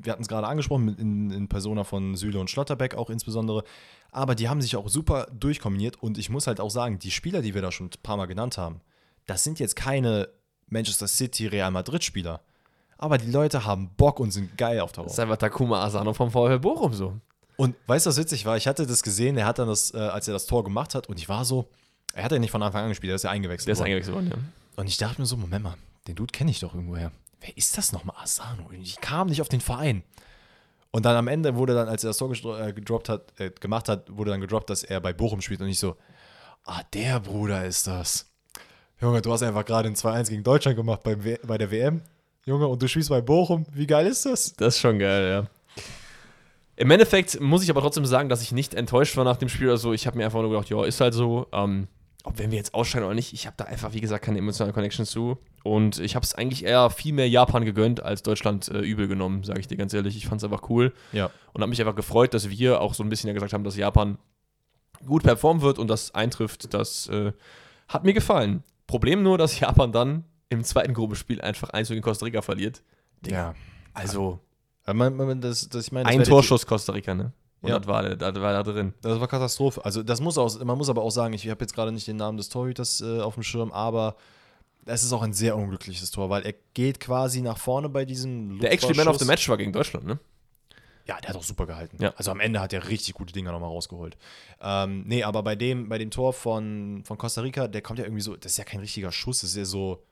wir hatten es gerade angesprochen, in, in Persona von Süle und Schlotterbeck auch insbesondere. Aber die haben sich auch super durchkombiniert und ich muss halt auch sagen, die Spieler, die wir da schon ein paar Mal genannt haben, das sind jetzt keine Manchester City, Real Madrid Spieler. Aber die Leute haben Bock und sind geil auf der Das Rolle. ist einfach Takuma Asano vom VfL Bochum so. Und weißt du, was witzig war? Ich hatte das gesehen, er hat dann das, äh, als er das Tor gemacht hat, und ich war so, er hat ja nicht von Anfang an gespielt, er ist ja eingewechselt Der ist worden. eingewechselt worden, ja. Und ich dachte mir so, Moment mal, den Dude kenne ich doch irgendwoher. Wer ist das nochmal? Asano. Und Ich kam nicht auf den Verein. Und dann am Ende wurde dann, als er das Tor äh, gedroppt hat, äh, gemacht hat, wurde dann gedroppt, dass er bei Bochum spielt und ich so, ah, der Bruder ist das. Junge, du hast einfach gerade ein 2-1 gegen Deutschland gemacht beim bei der WM. Junge, und du spielst bei Bochum. Wie geil ist das? Das ist schon geil, ja. Im Endeffekt muss ich aber trotzdem sagen, dass ich nicht enttäuscht war nach dem Spiel oder so. Ich habe mir einfach nur gedacht, ja, ist halt so. Ähm, ob wenn wir jetzt ausscheiden oder nicht, ich habe da einfach, wie gesagt, keine emotionale Connection zu. Und ich habe es eigentlich eher viel mehr Japan gegönnt als Deutschland äh, übel genommen, sage ich dir ganz ehrlich. Ich fand es einfach cool Ja. und habe mich einfach gefreut, dass wir auch so ein bisschen ja gesagt haben, dass Japan gut performen wird und das eintrifft. Das äh, hat mir gefallen. Problem nur, dass Japan dann im zweiten Gruppenspiel einfach 1 gegen Costa Rica verliert. Ja. Also Aber man, man, das, das, ich meine, das ein Torschuss Costa Rica, ne? Und Ja. das, war, das war da drin. Das war Katastrophe. Also das muss auch, man muss aber auch sagen, ich habe jetzt gerade nicht den Namen des Torhüters äh, auf dem Schirm, aber es ist auch ein sehr unglückliches Tor, weil er geht quasi nach vorne bei diesem Der actually Man of the. Match war gegen Deutschland, ne? Ja, der hat auch super gehalten. Ja. Also am Ende hat er richtig gute Dinger nochmal rausgeholt. Ähm, nee, aber bei dem, bei dem Tor von, von Costa Rica, der kommt ja irgendwie so, das ist ja kein richtiger Schuss, das ist ja so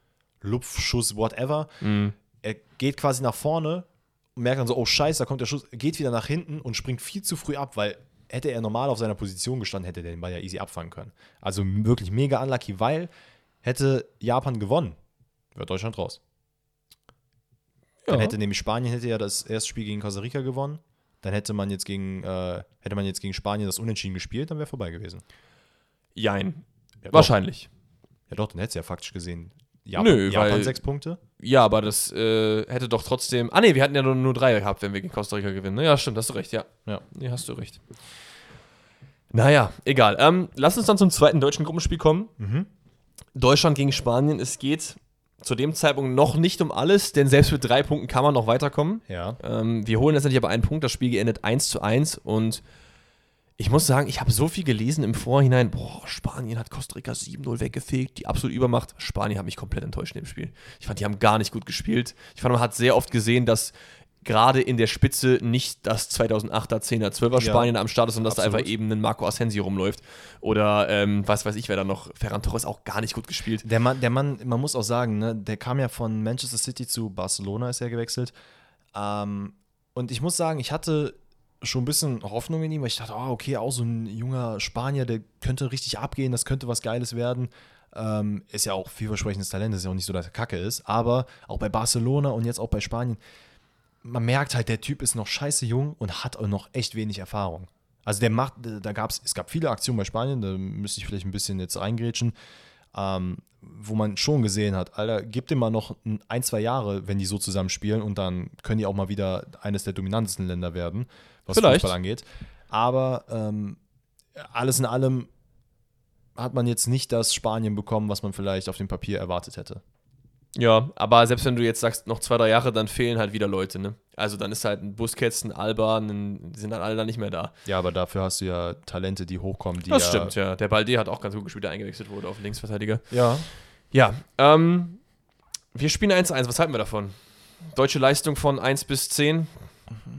Lupfschuss, whatever. Mhm. Er geht quasi nach vorne und merkt dann so, oh scheiße, da kommt der Schuss, geht wieder nach hinten und springt viel zu früh ab, weil hätte er normal auf seiner Position gestanden, hätte der den Ball ja easy abfangen können. Also wirklich mega unlucky, weil hätte Japan gewonnen, wäre Deutschland raus. Dann Ja. hätte nämlich Spanien hätte ja das erste Spiel gegen Costa Rica gewonnen. Dann hätte man jetzt gegen, äh, hätte man jetzt gegen Spanien das Unentschieden gespielt, dann wäre vorbei gewesen. Jein. Ja, Wahrscheinlich. Doch. Ja doch, dann hättest du ja faktisch gesehen. Japan, Nö, Japan weil- sechs Punkte. Ja, aber das äh, hätte doch trotzdem. Ah, nee, wir hatten ja nur, nur drei gehabt, wenn wir gegen Costa Rica gewinnen. ne? Ja, stimmt, hast du recht, ja. Ja. Nee, hast du recht. Naja, egal. Ähm, lass uns dann zum zweiten deutschen Gruppenspiel kommen. Mhm. Deutschland gegen Spanien. Es geht zu dem Zeitpunkt noch nicht um alles, denn selbst mit drei Punkten kann man noch weiterkommen. Ja. Ähm, wir holen letztendlich aber einen Punkt. Das Spiel geendet 1 zu 1 und ich muss sagen, ich habe so viel gelesen im Vorhinein. Boah, Spanien hat Costa Rica 7-0 weggefegt, die absolute Übermacht. Spanien hat mich komplett enttäuscht in dem Spiel. Ich fand, die haben gar nicht gut gespielt. Ich fand, man hat sehr oft gesehen, dass gerade in der Spitze nicht das 2008er, 10er, 12er Ja, Spanien am Start ist, sondern dass da einfach eben ein Marco Asensio rumläuft. Oder ähm, was weiß ich, wer da noch. Ferran Torres auch gar nicht gut gespielt. Der Mann, der Mann, man muss auch sagen, ne, der kam ja von Manchester City zu Barcelona, ist er gewechselt. Ähm, und ich muss sagen, ich hatte schon ein bisschen Hoffnung in ihm, weil ich dachte, oh, okay, auch so ein junger Spanier, der könnte richtig abgehen, das könnte was Geiles werden. Ähm, ist ja auch vielversprechendes Talent, ist ja auch nicht so, dass er kacke ist. Aber auch bei Barcelona und jetzt auch bei Spanien, man merkt halt, der Typ ist noch scheiße jung und hat auch noch echt wenig Erfahrung. Also der macht, da gab es, es gab viele Aktionen bei Spanien, da müsste ich vielleicht ein bisschen jetzt reingrätschen, ähm, wo man schon gesehen hat, Alter, gib dem mal noch ein, zwei Jahre, wenn die so zusammen spielen und dann können die auch mal wieder eines der dominantesten Länder werden, was Vielleicht. Fußball angeht. Aber ähm, alles in allem hat man jetzt nicht das Spanien bekommen, was man vielleicht auf dem Papier erwartet hätte. Ja, aber selbst wenn du jetzt sagst, noch zwei, drei Jahre, dann fehlen halt wieder Leute, ne? Also dann ist halt ein Busquets, ein Alba, ein, sind dann alle dann nicht mehr da. Ja, aber dafür hast du ja Talente, die hochkommen, die Das ja, stimmt, ja. Der Balde hat auch ganz gut gespielt, der eingewechselt wurde auf Linksverteidiger. Ja, Ja, ähm, wir spielen 1-1. Was halten wir davon? Deutsche Leistung von 1 bis 10?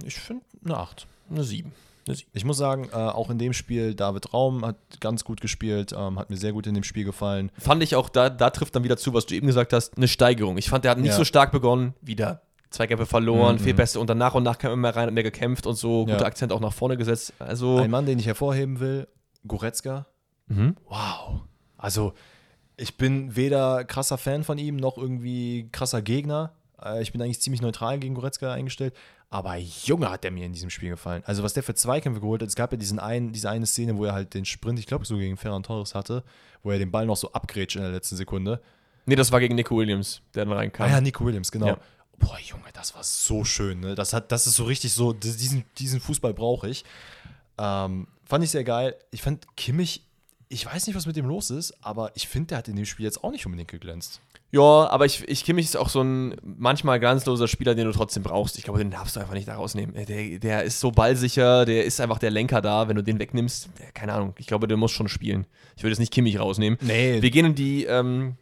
ich finde eine 8. Eine 7. Eine 7. Ich muss sagen, äh, auch in dem Spiel, David Raum hat ganz gut gespielt, ähm, hat mir sehr gut in dem Spiel gefallen. Fand ich auch, da, da trifft dann wieder zu, was du eben gesagt hast, eine Steigerung. Ich fand, der hat nicht Ja. so stark begonnen, wieder Zweikämpfe verloren, Mhm. viel besser und dann nach und nach kam er immer rein, hat mehr gekämpft und so, Ja. guter Akzent auch nach vorne gesetzt. Also, Ein Mann, den ich hervorheben will, Goretzka. mhm. Wow. Also, ich bin weder krasser Fan von ihm noch irgendwie krasser Gegner. Äh, Ich bin eigentlich ziemlich neutral gegen Goretzka eingestellt. Aber Junge, hat der mir in diesem Spiel gefallen. Also, was der für Zweikämpfe geholt hat. Es gab ja diesen einen, diese eine Szene, wo er halt den Sprint, ich glaube, so gegen Ferran Torres hatte, wo er den Ball noch so abgrätscht in der letzten Sekunde. nee, das war gegen Nico Williams, der dann reinkam. Ah ja, Nico Williams, genau. Ja. Boah, Junge, das war so schön. Ne? Das, hat, das ist so richtig so, diesen, diesen Fußball brauche ich. Ähm, fand ich sehr geil. Ich fand Kimmich, ich weiß nicht, was mit dem los ist, aber ich finde, der hat in dem Spiel jetzt auch nicht unbedingt geglänzt. Ja, aber ich, ich Kimmich ist auch so ein manchmal glanzloser Spieler, den du trotzdem brauchst. Ich glaube, den darfst du einfach nicht da rausnehmen. Der, der ist so ballsicher, der ist einfach der Lenker da. Wenn du den wegnimmst, der, keine Ahnung, ich glaube, der muss schon spielen. Ich würde jetzt nicht Kimmich rausnehmen. Nee. Wir gehen in die, ähm,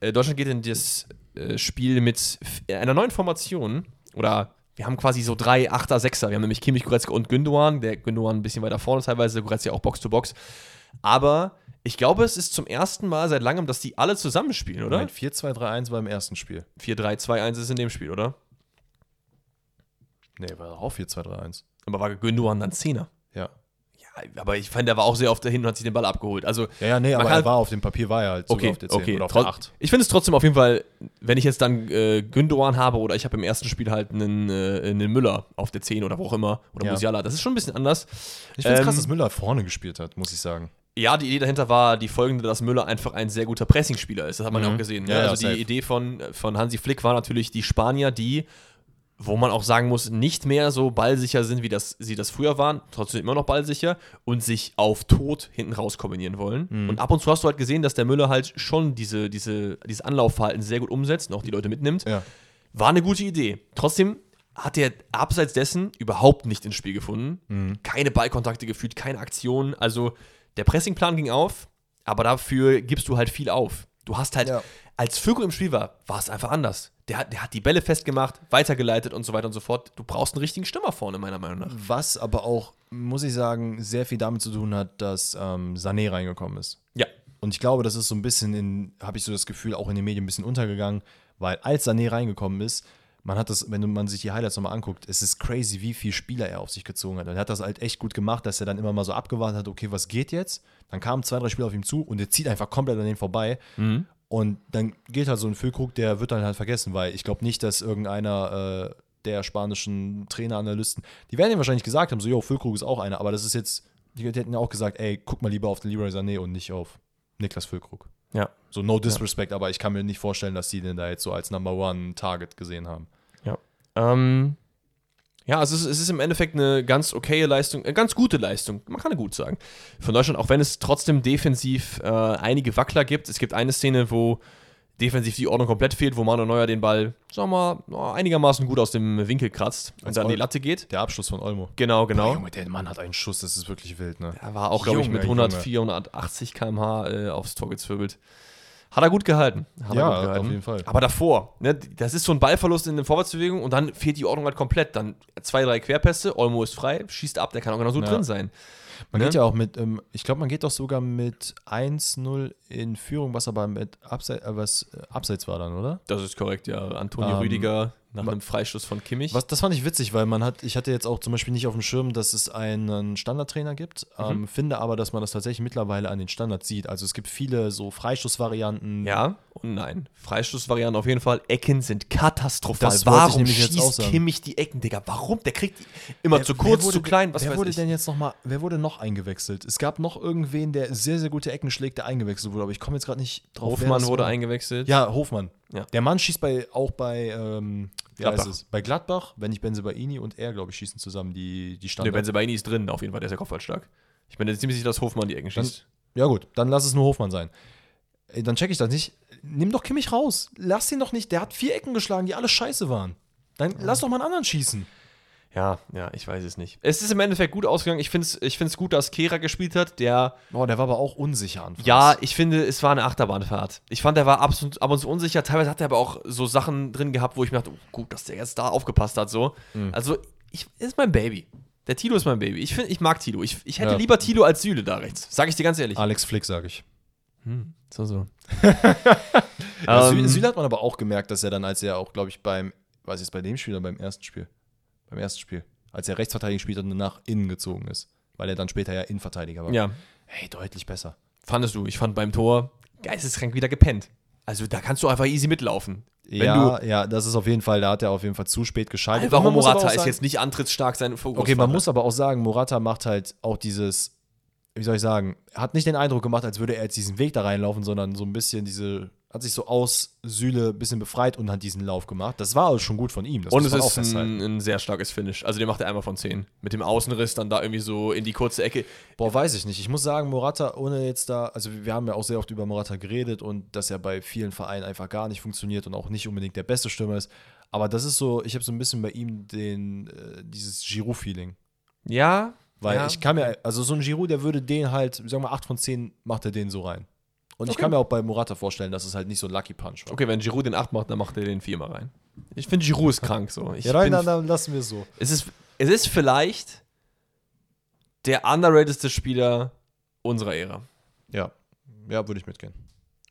äh, Deutschland geht in das äh, Spiel mit einer neuen Formation. Oder wir haben quasi so drei Achter, Sechser. Wir haben nämlich Kimmich, Goretzka und Gündogan. Der Gündogan ein bisschen weiter vorne teilweise, Goretzka auch Box-to-Box. Aber ich glaube, es ist zum ersten Mal seit langem, dass die alle zusammenspielen, oder? Moment, 4-2-3-1 war im ersten Spiel. 4-3-2-1 ist in dem Spiel, oder? Nee, war auch 4-2-3-1. Aber war Gündogan dann Zehner? Ja. Ja, aber ich fand, der war auch sehr oft dahin und hat sich den Ball abgeholt. Also, Ja, ja, nee, aber er war auf dem Papier, war er halt okay, auf der 10 okay. oder auf der 8. Ich finde es trotzdem auf jeden Fall, wenn ich jetzt dann äh, Gündogan habe oder ich habe im ersten Spiel halt einen, äh, einen Müller auf der 10 oder wo auch immer oder Ja. Musiala, das ist schon ein bisschen anders. Ich finde es Ähm, krass, dass Müller vorne gespielt hat, muss ich sagen. Ja, die Idee dahinter war die folgende, dass Müller einfach ein sehr guter Pressingspieler ist. Das hat man ja Mhm. auch gesehen. Ja, ne? ja, also safe. die Idee von, von Hansi Flick war natürlich die Spanier, die, wo man auch sagen muss, nicht mehr so ballsicher sind, wie das, sie das früher waren, trotzdem immer noch ballsicher und sich auf Tod hinten raus kombinieren wollen. Mhm. Und ab und zu hast du halt gesehen, dass der Müller halt schon diese, diese, dieses Anlaufverhalten sehr gut umsetzt und auch die Leute mitnimmt. Ja. War eine gute Idee. Trotzdem hat er abseits dessen überhaupt nicht ins Spiel gefunden. Mhm. Keine Ballkontakte gefühlt, keine Aktionen. Also der Pressingplan ging auf, aber dafür gibst du halt viel auf. Du hast halt, Ja. als Fügo im Spiel war, war es einfach anders. Der, hat- der hat die Bälle festgemacht, weitergeleitet und so weiter und so fort. Du brauchst einen richtigen Stürmer vorne, meiner Meinung nach. Was aber auch, muss ich sagen, sehr viel damit zu tun hat, dass ähm, Sané reingekommen ist. Ja. Und ich glaube, das ist so ein bisschen in, habe ich so das Gefühl, auch in den Medien ein bisschen untergegangen, weil als Sané reingekommen ist, man hat das, wenn man sich die Highlights nochmal anguckt, es ist crazy, wie viele Spieler er auf sich gezogen hat. Und er hat das halt echt gut gemacht, dass er dann immer mal so abgewartet hat, okay, was geht jetzt? Dann kamen zwei, drei Spieler auf ihm zu und er zieht einfach komplett an denen vorbei. Und dann geht halt so ein Füllkrug, der wird dann halt vergessen, weil ich glaube nicht, dass irgendeiner äh, der spanischen Traineranalysten, die werden ihm wahrscheinlich gesagt haben, so, jo, Füllkrug ist auch einer, aber das ist jetzt, die, hätten ja auch gesagt, ey, guck mal lieber auf den Leroy Sané und nicht auf Niklas Füllkrug. Ja. So no disrespect, aber ich kann mir nicht vorstellen, dass die den da jetzt so als Number One Target gesehen haben. Ja. Ähm, ja, also es ist, es ist im Endeffekt eine ganz okaye Leistung, eine ganz gute Leistung, man kann gut sagen, von Deutschland, auch wenn es trotzdem defensiv äh, einige Wackler gibt. Es gibt eine Szene, wo defensiv die Ordnung komplett fehlt, wo Manuel Neuer den Ball, sagen wir mal, einigermaßen gut aus dem Winkel kratzt und Als dann die Latte geht. Der Abschluss von Olmo. Genau, genau. Boah, Junge, der Mann hat einen Schuss, das ist wirklich wild, ne? Er war auch, glaube ich, mit 100, Junge. 480 km/h äh, aufs Tor gezwirbelt. Hat er gut gehalten. Hat Ja, er gut gehalten. auf jeden Fall. Aber davor, ne, das ist so ein Ballverlust in der Vorwärtsbewegung und dann fehlt die Ordnung halt komplett. Dann zwei, drei Querpässe, Olmo ist frei, schießt ab, der kann auch genauso Ja. drin sein. Man Ne? geht ja auch mit, ähm, ich glaube, man geht doch sogar mit 1-0 in Führung, was aber mit Abseits, äh, was äh, Abseits war dann, oder? Das ist korrekt, ja. Antonio Ähm, Rüdiger nach einem Freistoß von Kimmich. Was, das fand ich witzig, weil man hat, ich hatte jetzt auch zum Beispiel nicht auf dem Schirm, dass es einen Standardtrainer gibt, Mhm. ähm, finde aber, dass man das tatsächlich mittlerweile an den Standards sieht. Also es gibt viele so Freistoßvarianten. Ja und nein. Freistoßvarianten auf jeden Fall. Ecken sind katastrophal. Das Warum nämlich jetzt auch schießt sagen. Kimmich die Ecken, Digga? Warum? Der kriegt die immer Wer- zu kurz, wurde zu klein. Was wer wurde ich. denn jetzt noch mal, wer wurde noch eingewechselt? Es gab noch irgendwen, der sehr, sehr gute Ecken schlägt, der eingewechselt wurde, aber ich komme jetzt gerade nicht drauf. Hofmann wurde war. eingewechselt. Ja, Hofmann. Ja. Der Mann schießt bei, auch bei, ähm, Gladbach. heißt es? Bei Gladbach, wenn nicht Benzebaini und er, glaube ich, schießen zusammen die, die Ne, Standard. Benzebaini ist drin, auf jeden Fall. Der ist ja kopfballstark. Ich bin jetzt ziemlich sicher, dass Hofmann die Ecken Dann- schießt. ja gut, dann lass es nur Hofmann sein. Ey, Dann check ich das nicht. Nimm doch Kimmich raus. Lass ihn doch nicht. Der hat vier Ecken geschlagen, die alle scheiße waren. Dann lass doch mal einen anderen schießen. Ja, ja, ich weiß es nicht. Es ist im Endeffekt gut ausgegangen. Ich finde es ich find's gut, dass Kehra gespielt hat, der Boah, der war aber auch unsicher anfangs. Ja, ich finde, es war eine Achterbahnfahrt. Ich fand, er war absolut ab und zu unsicher. Teilweise hat er aber auch so Sachen drin gehabt, wo ich mir dachte, oh, gut, dass der jetzt da aufgepasst hat. So. Mhm. Also, ich, ist mein Baby. Der Tilo ist mein Baby. Ich, find, ich mag Tilo. Ich, ich hätte Ja. lieber Tilo als Süle da rechts. Sag ich dir ganz ehrlich. Alex Flick, sage ich. Hm, so, so. Ja, Ähm, Süle, Süle hat man aber auch gemerkt, dass er dann, als er auch, glaube ich, beim, weiß ich jetzt bei dem Spiel oder beim ersten Spiel? Beim ersten Spiel. Als er Rechtsverteidiger gespielt hat und nach innen gezogen ist. Weil er dann später ja Innenverteidiger war. ja, Hey, deutlich besser. fandest du. Ich fand beim Tor geisteskrank wieder gepennt. Also, da kannst du einfach easy mitlaufen. Wenn ja, ja, das ist auf jeden Fall, da hat er auf jeden Fall zu spät geschaltet. Alvaro aber Morata auch ist sagen- jetzt nicht antrittsstark sein Fokus. Okay, man muss aber auch sagen, Morata macht halt auch dieses, wie soll ich sagen, hat nicht den Eindruck gemacht, als würde er jetzt diesen Weg da reinlaufen, sondern so ein bisschen diese, hat sich so aus Süle ein bisschen befreit und hat diesen Lauf gemacht. Das war auch schon gut von ihm. Das Und es ist ein, ein sehr starkes Finish. Also den macht er einmal von 10. Mit dem Außenriss dann da irgendwie so in die kurze Ecke. Boah, weiß ich nicht. Ich muss sagen, Morata, ohne jetzt da, also wir haben ja auch sehr oft über Morata geredet und dass er bei vielen Vereinen einfach gar nicht funktioniert und auch nicht unbedingt der beste Stürmer ist. Aber das ist so, ich habe so ein bisschen bei ihm den, äh, dieses Giroud-Feeling. Ja. Weil ja. ich kann mir, also so ein Giroud, der würde den halt, sagen wir mal, 8 von 10 macht er den so rein. Und ich Okay. kann mir auch bei Morata vorstellen, dass es halt nicht so ein Lucky Punch war. Okay, wenn Giroud den 8 macht, dann macht er den 4 mal rein. Ich finde, Giroud ist krank so. Ich ja, nein, dann, dann lassen wir es so. Es, ist, es ist vielleicht der underratedste Spieler unserer Ära. Ja, ja, würde ich mitgehen.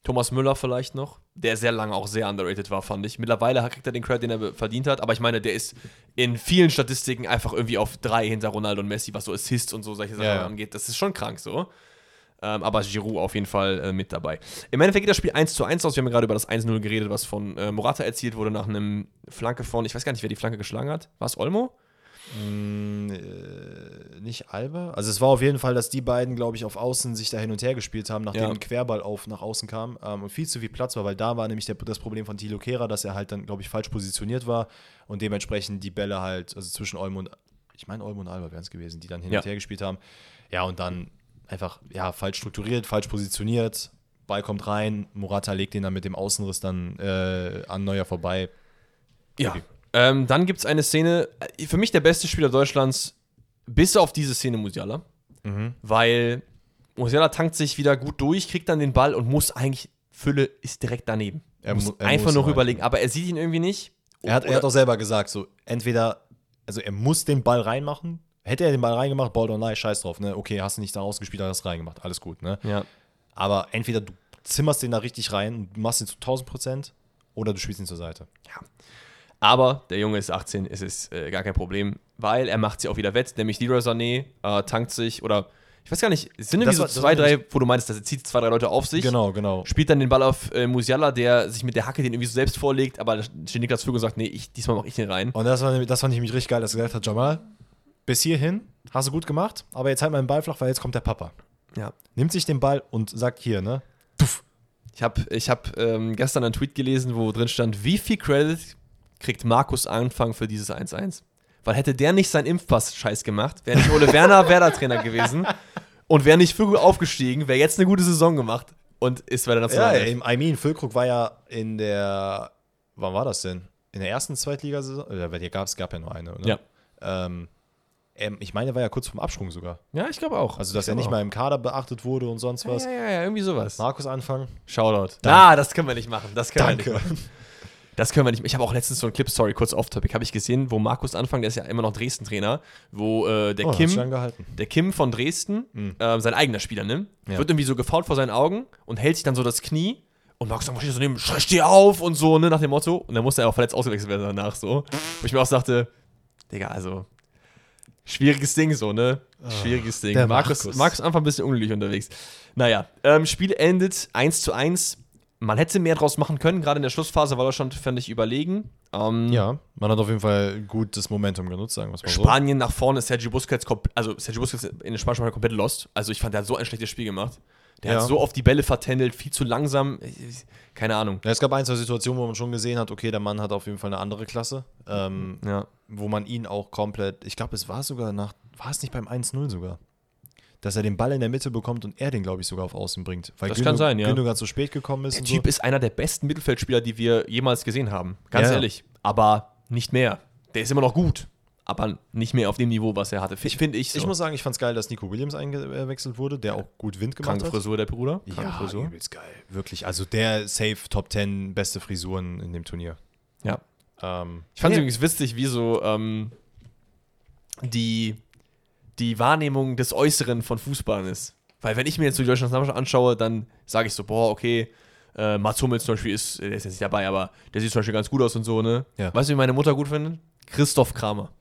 Thomas Müller vielleicht noch, der sehr lange auch sehr underrated war, fand ich. Mittlerweile kriegt er den Credit, den er verdient hat, aber ich meine, der ist in vielen Statistiken einfach irgendwie auf drei hinter Ronaldo und Messi, was so Assists und so solche Sachen Ja, ja. angeht. Das ist schon krank so. Ähm, aber Giroud auf jeden Fall äh, mit dabei. Im Endeffekt geht das Spiel 1 zu 1 aus. Wir haben ja gerade über das 1-0 geredet, was von äh, Morata erzielt wurde nach einem Flanke von, ich weiß gar nicht, wer die Flanke geschlagen hat. War es Olmo? Mm, äh, nicht Alba? Also es war auf jeden Fall, dass die beiden, glaube ich, auf Außen sich da hin und her gespielt haben, nachdem Ja. ein Querball auf nach außen kam ähm, und viel zu viel Platz war, weil da war nämlich der, das Problem von Thilo Kehrer, dass er halt dann, glaube ich, falsch positioniert war und dementsprechend die Bälle halt, also zwischen Olmo und, ich meine Olmo und Alba wären es gewesen, die dann hin Ja. und her gespielt haben. Ja, und dann einfach, ja, falsch strukturiert, falsch positioniert, Ball kommt rein, Morata legt den dann mit dem Außenriss dann äh, an Neuer vorbei. Ja. Okay. Ähm, dann gibt es eine Szene, äh, für mich der beste Spieler Deutschlands, bis auf diese Szene Musiala. Mhm. Weil Musiala tankt sich wieder gut durch, kriegt dann den Ball und muss eigentlich, Fülle ist direkt daneben. Er muss mu- er einfach muss nur rein. rüberlegen, aber er sieht ihn irgendwie nicht. Er hat, er hat auch selber gesagt, so entweder, also er muss den Ball reinmachen. Hätte er den Ball reingemacht, Ball or scheiß drauf, ne? Okay, hast du nicht da rausgespielt, hast reingemacht, alles gut, ne? ja. Aber entweder du zimmerst den da richtig rein und machst ihn zu 1000 Prozent oder du spielst ihn zur Seite. Aber der Junge ist 18, es ist äh, gar kein Problem, weil er macht sie auch wieder wett, nämlich Leroy Sané äh, tankt sich oder ich weiß gar nicht, es sind irgendwie so zwei, drei, wo du meinst, dass er zieht zwei, drei Leute auf sich. Genau, genau. Spielt dann den Ball auf äh, Musiala, der sich mit der Hacke den irgendwie so selbst vorlegt, aber steht Niklas Füge und sagt, nee, ich, diesmal mach ich den rein. Und das, war, das fand ich mich richtig geil, dass er gesagt hat, Jamal, bis hierhin hast du gut gemacht, aber jetzt halt mal den Ball flach, weil jetzt kommt der Papa. Ja. Nimmt sich den Ball und sagt hier, ne? Ich habe ich hab, ähm, gestern einen Tweet gelesen, wo drin stand, wie viel Credit kriegt Markus Anfang für dieses 1-1? Weil hätte der nicht seinen Impfpass-Scheiß gemacht, wäre nicht Ole Werner Werder-Trainer gewesen und wäre nicht Füge aufgestiegen, wäre jetzt eine gute Saison gemacht und ist bei der Ja, Nationalelf. im, I mean, Füllkrug war ja in der, wann war das denn? In der ersten Zweitligasaison? Oder weil hier gab es gab ja nur eine, oder? Ja. Ähm, ähm, ich meine, er war ja kurz vorm Absprung sogar. ja, ich glaube auch. Also, dass er nicht auch. mal im Kader beachtet wurde und sonst was. Ja, ja, ja, irgendwie sowas. Markus Anfang. Shoutout. Na, das können wir nicht machen. Das können wir Danke. nicht machen. Das können wir nicht. Ich habe auch letztens so einen Clip, sorry, kurz off-topic, habe ich gesehen, wo Markus Anfang, der ist ja immer noch Dresden-Trainer, wo äh, der Oh, Kim, der Kim von Dresden, äh, sein eigener Spieler, ne? Ja. Wird irgendwie so gefault vor seinen Augen und hält sich dann so das Knie und Markus Anfang steht so neben, "Schrei, steh auf und so, ne, nach dem Motto. Und dann musste er auch verletzt ausgewechselt werden danach, so. Wo ich mir auch sagte, Digga, also, schwieriges Ding, so, ne? Schwieriges Ding. der Markus, Markus. Markus einfach ein bisschen unglücklich unterwegs. Naja, ähm, Spiel endet 1 zu 1. Man hätte mehr draus machen können, gerade in der Schlussphase war Deutschland, fand ich, überlegen. Ähm, Ja, man hat auf jeden Fall gut das Momentum genutzt, sagen wir es mal so. Spanien nach vorne, Sergio Busquets, also Sergio Busquets in den Spanischen komplett lost. Also ich fand, der hat so ein schlechtes Spiel gemacht. Der Ja. hat so oft die Bälle vertändelt, viel zu langsam. Keine Ahnung. Ja, es gab ein, zwei Situationen, wo man schon gesehen hat, okay, der Mann hat auf jeden Fall eine andere Klasse. Ähm, Ja. wo man ihn auch komplett, ich glaube, es war sogar nach, war es nicht beim 1-0 sogar? Dass er den Ball in der Mitte bekommt und er den, glaube ich, sogar auf Außen bringt. Weil Das kann sein, ja. Gündogan zu spät gekommen ist Der und Typ so. ist einer der besten Mittelfeldspieler, die wir jemals gesehen haben. Ganz Ja. ehrlich. Aber nicht mehr. Der ist immer noch gut. Aber nicht mehr auf dem Niveau, was er hatte. F- Finde ich so. Ich muss sagen, ich fand es geil, dass Nico Williams eingewechselt wurde, der auch gut Wind gemacht Kranke hat. Frisur, der Bruder. Kranke Ja, Frisur. übelst geil. Wirklich. Also der safe Top 10 beste Frisuren in dem Turnier. Ja. Ähm, Ich fand es ja. übrigens witzig, wie so ähm, die, die Wahrnehmung des Äußeren von Fußballern ist. Weil wenn ich mir jetzt so die deutsche Nationalmannschaft anschaue, dann sage ich so, boah, okay, äh, Mats Hummels zum Beispiel ist, der ist jetzt nicht dabei, aber der sieht zum Beispiel ganz gut aus und so, ne? Ja. Weißt du, wie meine Mutter gut findet? Christoph Kramer.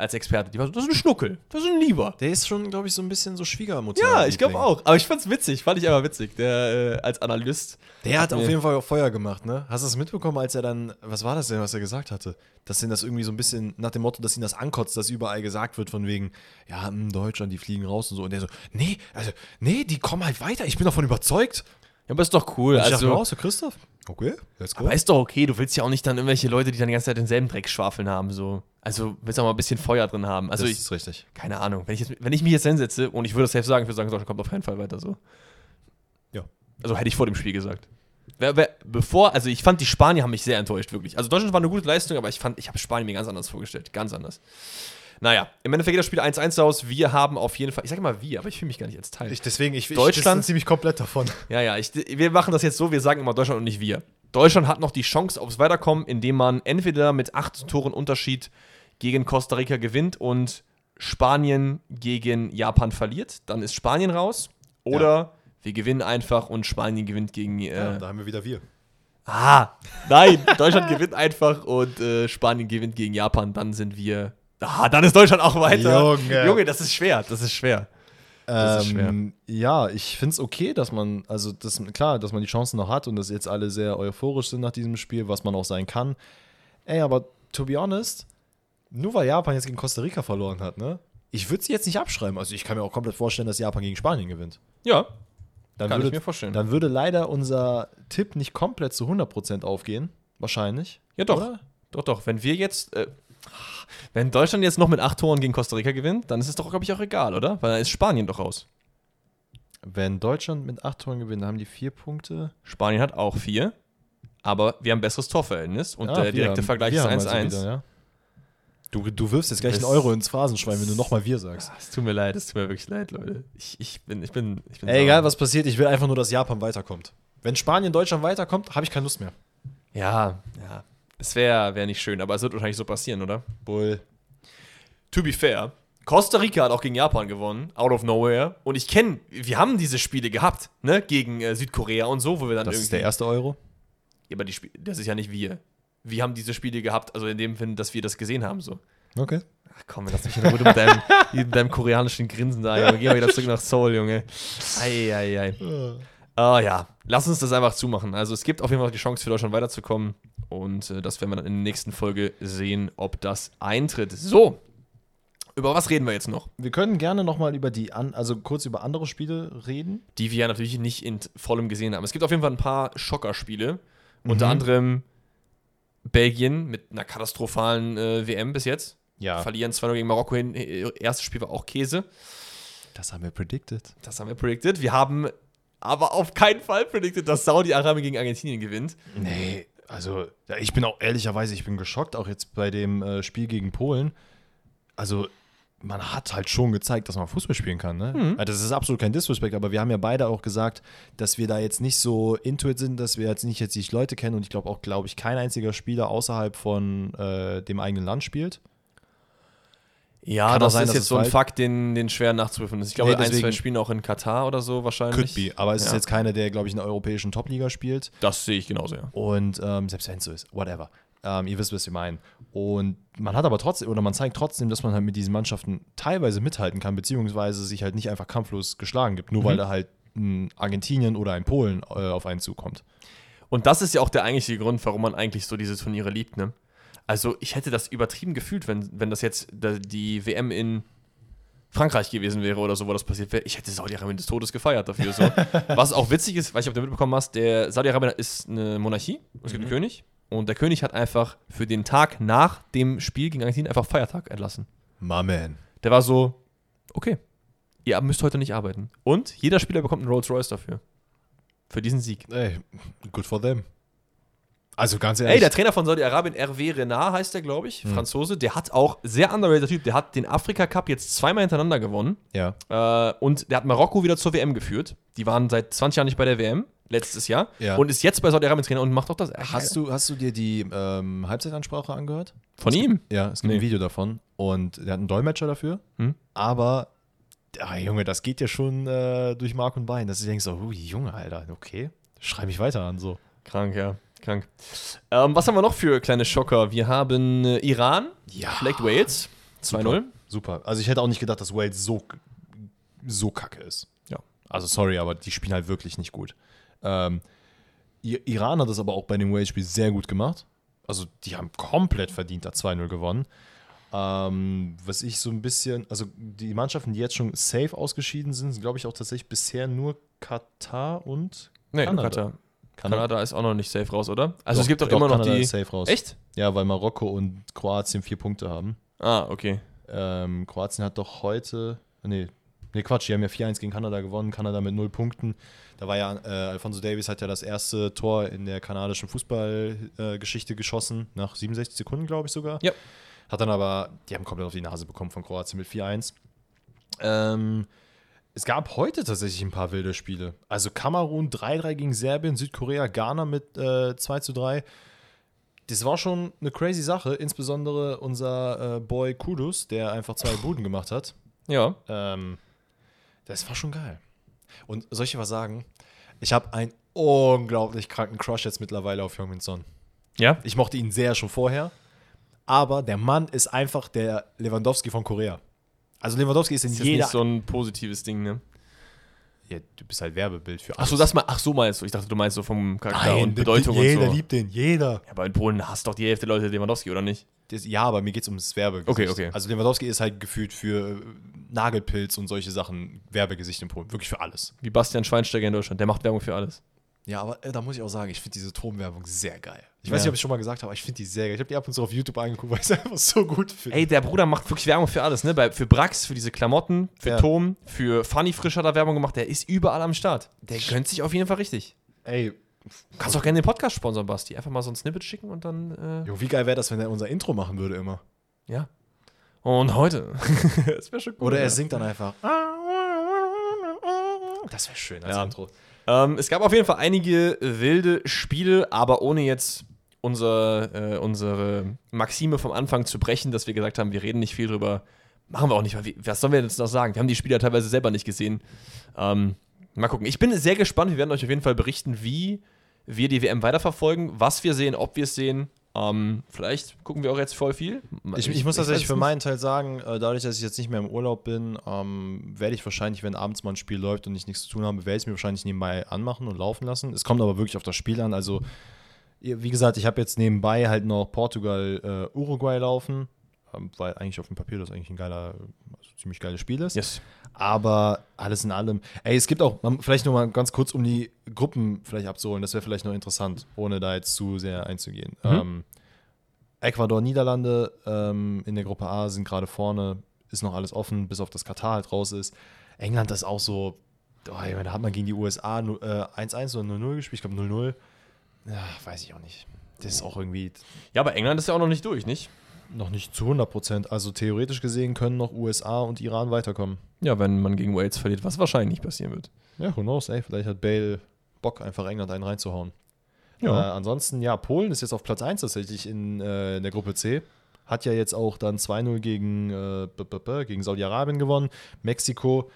Als Experte. Die war so, das ist ein Schnuckel, das ist ein Lieber. Der ist schon, glaube ich, so ein bisschen so Schwiegermutter. Ja, ich glaube auch. Aber ich fand's witzig, fand ich aber witzig. Der äh, als Analyst. Der hat mir- auf jeden Fall auch Feuer gemacht, ne? Hast du es mitbekommen, als er dann, was war das denn, was er gesagt hatte? Dass ihn das irgendwie so ein bisschen nach dem Motto, dass ihn das ankotzt, dass überall gesagt wird von wegen, ja, in Deutschland, die fliegen raus und so. Und der so, nee, also, nee, die kommen halt weiter. Ich bin davon überzeugt. Ja, aber ist doch cool. Und ich dachte Also, so, Christoph, okay, let's go. aber ist doch okay. Du willst ja auch nicht dann irgendwelche Leute, die dann die ganze Zeit denselben Dreck schwafeln haben. So. Also willst auch mal ein bisschen Feuer drin haben. Also das ich, ist richtig. keine Ahnung. Wenn ich, jetzt, wenn ich mich jetzt hinsetze und ich würde das selbst sagen, ich würde sagen, Deutschland kommt auf keinen Fall weiter so. Ja. Also hätte ich vor dem Spiel gesagt. Wer, wer, bevor, also ich fand, die Spanier haben mich sehr enttäuscht, wirklich. Also Deutschland war eine gute Leistung, aber ich fand, ich habe Spanien mir ganz anders vorgestellt. Ganz anders. Naja, im Endeffekt geht das Spiel 1-1 aus. Wir haben auf jeden Fall, ich sage mal wir, aber ich fühle mich gar nicht als Teil. Ich, deswegen, ich, Deutschland- ich ziemlich komplett davon. Ja, ja, ich, wir machen das jetzt so, wir sagen immer Deutschland und nicht wir. Deutschland hat noch die Chance aufs Weiterkommen, indem man entweder mit acht Toren Unterschied gegen Costa Rica gewinnt und Spanien gegen Japan verliert. Dann ist Spanien raus. Oder wir gewinnen einfach und Spanien gewinnt gegen. Äh, Ja, da haben wir wieder wir. ah, nein, Deutschland gewinnt einfach und äh, Spanien gewinnt gegen Japan. Dann sind wir. Ah, dann ist Deutschland auch weiter. Junge. Junge, das ist schwer, das ist schwer. Ähm, ja, ich finde es okay, dass man, also das, klar, dass man die Chancen noch hat und dass jetzt alle sehr euphorisch sind nach diesem Spiel, was man auch sein kann. Ey, aber to be honest, nur weil Japan jetzt gegen Costa Rica verloren hat, ne? Ich würde sie jetzt nicht abschreiben. Also ich kann mir auch komplett vorstellen, dass Japan gegen Spanien gewinnt. Ja, Dann Kann ich würde, mir vorstellen. Dann würde leider unser Tipp nicht komplett zu 100% aufgehen. Wahrscheinlich. Ja, doch. Oder? Doch, doch. Wenn wir jetzt. Äh, wenn Deutschland jetzt noch mit acht Toren gegen Costa Rica gewinnt, dann ist es doch, glaube ich, auch egal, oder? Weil dann ist Spanien doch raus. Wenn Deutschland mit 8 Toren gewinnt, dann haben die vier Punkte. Spanien hat auch vier. Aber wir haben besseres Torverhältnis und Ah, der direkte haben- Vergleich ist haben also 1-1. wieder, ja. Du, du wirfst jetzt gleich Das- einen Euro ins Phrasenschwein, wenn du nochmal wir sagst. Es tut mir leid, es tut mir wirklich leid, Leute. Ich, ich bin, ich bin, ich bin Ey, egal was passiert, ich will einfach nur, dass Japan weiterkommt. Wenn Spanien Deutschland weiterkommt, habe ich keine Lust mehr. Ja, ja. Es wäre wär nicht schön, aber es wird wahrscheinlich so passieren, oder? Bull. To be fair, Costa Rica hat auch gegen Japan gewonnen, out of nowhere. Und ich kenne, wir haben diese Spiele gehabt, ne, gegen äh, Südkorea und so, wo wir dann Das irgendwie. ist der erste Euro. Ja, aber die Spiele, das ist ja nicht wir. Wir haben diese Spiele gehabt, also in dem Sinn, dass wir das gesehen haben, so. Okay. Ach komm, lass mich in Ruhe mit deinem, mit deinem koreanischen Grinsen da, Junge. Geh mal wieder zurück nach Seoul, Junge. Eieiei. Ei, ei. Ah ja, lass uns das einfach zumachen. Also es gibt auf jeden Fall die Chance für Deutschland weiterzukommen und äh, das werden wir dann in der nächsten Folge sehen, ob das eintritt. So, über was reden wir jetzt noch? Wir können gerne nochmal über die, an, also kurz über andere Spiele reden. Die wir ja natürlich nicht in vollem gesehen haben. Es gibt auf jeden Fall ein paar Schockerspiele. Mhm. Unter anderem Belgien mit einer katastrophalen äh, WM bis jetzt. Ja. Verlieren 2-0 gegen Marokko hin. Äh, erstes Spiel war auch Käse. Das haben wir predicted. Das haben wir predicted. Wir haben aber auf keinen Fall predicted, dass Saudi-Arabien gegen Argentinien gewinnt. Nee, also ich bin auch ehrlicherweise, ich bin geschockt, auch jetzt bei dem äh, Spiel gegen Polen. Also man hat halt schon gezeigt, dass man Fußball spielen kann. Ne? Mhm. Also das ist absolut kein Disrespect, aber wir haben ja beide auch gesagt, dass wir da jetzt nicht so intuit sind, dass wir jetzt nicht jetzt die Leute kennen und ich glaube auch, glaube ich, kein einziger Spieler außerhalb von äh, dem eigenen Land spielt. Ja, Kann das sein, ist jetzt so ein Fakt, den, den schwer nachzuprüfen ist. Ich glaube, nee, ein, zwei spielen auch in Katar oder so wahrscheinlich. Could be, aber es ja. ist jetzt keiner, der, glaube ich, in der europäischen Top-Liga spielt. Das sehe ich genauso, ja. Und ähm, selbst wenn es so ist, whatever. Ähm, ihr wisst, was wir meinen. Und man hat aber trotzdem, oder man zeigt trotzdem, dass man halt mit diesen Mannschaften teilweise mithalten kann, beziehungsweise sich halt nicht einfach kampflos geschlagen gibt, nur mhm. weil da halt ein Argentinien oder ein Polen äh, auf einen zukommt. Und das ist ja auch der eigentliche Grund, warum man eigentlich so diese Turniere liebt, ne? Also ich hätte das übertrieben gefühlt, wenn, wenn das jetzt die WM in Frankreich gewesen wäre oder so, wo das passiert wäre. Ich hätte Saudi-Arabien des Todes gefeiert dafür. So. Was auch witzig ist, weiß ich, ob du mitbekommen hast, der Saudi-Arabien ist eine Monarchie, es gibt mhm. einen König und der König hat einfach für den Tag nach dem Spiel gegen Argentinien einfach Feiertag entlassen. My man. Der war so, okay, ihr müsst heute nicht arbeiten. Und jeder Spieler bekommt einen Rolls Royce dafür. Für diesen Sieg. Ey, good for them. Also ganz ehrlich. Ey, der Trainer von Saudi-Arabien, Hervé Renard heißt der, glaube ich, hm. Franzose, der hat auch sehr underrated Typ, der hat den Afrika-Cup jetzt zweimal hintereinander gewonnen. Ja. Äh, und der hat Marokko wieder zur WM geführt. Die waren seit 20 Jahren nicht bei der WM, letztes Jahr. Ja. Und ist jetzt bei Saudi-Arabien Trainer und macht auch das. Hast du, hast du dir die ähm, Halbzeitansprache angehört? Von es ihm? Gibt, ja, es gibt nee. ein Video davon. Und der hat einen Dolmetscher dafür. Hm? Aber Ah, Junge, das geht ja schon äh, durch Mark und Bein. Dass ich denke so, ui, Junge, Alter, okay, schreib mich weiter an so. Krank, ja. Krank. Ähm, was haben wir noch für kleine Schocker? Wir haben äh, Iran, ja. schlägt Wales 2-0. Super. Also ich hätte auch nicht gedacht, dass Wales so, so kacke ist. Ja. Also sorry, aber die spielen halt wirklich nicht gut. Ähm, Iran hat das aber auch bei dem Wales-Spiel sehr gut gemacht. Also die haben komplett verdient da 2-0 gewonnen. Ähm, was ich so ein bisschen, also die Mannschaften, die jetzt schon safe ausgeschieden sind, sind glaube ich auch tatsächlich bisher nur Katar und nee, Kanada. Katar. Kanada, Kanada ist auch noch nicht safe raus, oder? Also doch, es gibt doch, doch immer noch Kanada die. Ist safe raus. Echt? Ja, weil Marokko und Kroatien vier Punkte haben. Ah, okay. Ähm, Kroatien hat doch heute. Nee, nee, Quatsch, die haben ja 4-1 gegen Kanada gewonnen. Kanada mit null Punkten. Da war ja, äh, Alfonso Davies hat ja das erste Tor in der kanadischen Fußballgeschichte äh, geschossen, nach 67 Sekunden, glaube ich sogar. Ja. Hat dann aber, die haben komplett auf die Nase bekommen von Kroatien mit 4-1. Ähm, es gab heute tatsächlich ein paar wilde Spiele. Also Kamerun 3-3 gegen Serbien, Südkorea, Ghana mit äh, 2 3. Das war schon eine crazy Sache, insbesondere unser äh, Boy Kudus, der einfach zwei Buden gemacht hat. Ja. Ähm, das war schon geil. Und soll ich dir was sagen? Ich habe einen unglaublich kranken Crush jetzt mittlerweile auf Heung-Min Son. Ja? Ich mochte ihn sehr schon vorher. Aber der Mann ist einfach der Lewandowski von Korea. Also Lewandowski ist in ist jeder. Nicht so ein positives Ding, ne? Ja, du bist halt Werbebild für alles. Ach so, das mal, ach so meinst du. Ich dachte, du meinst so vom Charakter Nein, und Bedeutung und so. Jeder liebt den, jeder. Ja, aber in Polen hast doch die Hälfte der Leute Lewandowski, oder nicht? Das, ja, aber mir geht es ums Werbegesicht. Okay, okay. Also Lewandowski ist halt gefühlt für äh, Nagelpilz und solche Sachen Werbegesicht in Polen. Wirklich für alles. Wie Bastian Schweinsteiger in Deutschland. Der macht Werbung für alles. Ja, aber äh, da muss ich auch sagen, ich finde diese Turmwerbung sehr geil. Ich weiß nicht, ob ich schon mal gesagt habe, aber ich finde die sehr geil. Ich habe die ab und zu auf YouTube angeguckt, weil ich es einfach so gut finde. Ey, der Bruder macht wirklich Werbung für alles, ne? Bei, für Brax, für diese Klamotten, für ja. Tom, für Funny Frisch hat er Werbung gemacht. Der ist überall am Start. Der gönnt sich auf jeden Fall richtig. Ey. Kannst auch gerne den Podcast sponsern, Basti. Einfach mal so ein Snippet schicken und dann. Äh jo, wie geil wäre das, wenn er unser Intro machen würde immer? Ja. Und heute. das wäre schon cool. Oder er singt dann einfach. Das wäre schön als ja. Intro. Ähm, es gab auf jeden Fall einige wilde Spiele, aber ohne jetzt unser, äh, unsere Maxime vom Anfang zu brechen, dass wir gesagt haben, wir reden nicht viel drüber. Machen wir auch nicht, weil wir, was sollen wir jetzt noch sagen? Wir haben die Spieler teilweise selber nicht gesehen. Ähm, mal gucken. Ich bin sehr gespannt. Wir werden euch auf jeden Fall berichten, wie wir die WM weiterverfolgen, was wir sehen, ob wir es sehen Ähm, vielleicht gucken wir auch jetzt voll viel. Ich, ich muss tatsächlich für meinen Teil sagen, äh, dadurch, dass ich jetzt nicht mehr im Urlaub bin, ähm, werde ich wahrscheinlich, wenn abends mal ein Spiel läuft und ich nichts zu tun habe, werde ich es mir wahrscheinlich nebenbei anmachen und laufen lassen. Es kommt aber wirklich auf das Spiel an. Also, wie gesagt, ich habe jetzt nebenbei halt noch Portugal, äh, Uruguay laufen, weil eigentlich auf dem Papier das eigentlich ein geiler, also ziemlich geiles Spiel ist. Yes. Aber alles in allem, ey, es gibt auch, vielleicht nur mal ganz kurz, um die Gruppen vielleicht abzuholen, das wäre vielleicht noch interessant, ohne da jetzt zu sehr einzugehen. Ähm, Ecuador, Niederlande ähm, in der Gruppe A sind gerade vorne, ist noch alles offen, bis auf das Katar halt raus ist. England ist auch so, oh, ich meine, da hat man gegen die USA nu- äh, 1-1 oder 0-0 gespielt, ich glaube 0-0. Ja, weiß ich auch nicht. Das ist auch irgendwie Ja, aber England ist ja auch noch nicht durch, nicht? Noch nicht zu 100 Prozent. Also theoretisch gesehen können noch USA und Iran weiterkommen. Ja, wenn man gegen Wales verliert, was wahrscheinlich nicht passieren wird. Ja, who knows, ey. Vielleicht hat Bale Bock, einfach England einen reinzuhauen. Ja. Äh, ansonsten, ja, Polen ist jetzt auf Platz 1 tatsächlich in, äh, in der Gruppe C. Hat ja jetzt auch dann 2-0 gegen, äh, b- b- b- gegen Saudi-Arabien gewonnen. Mexiko,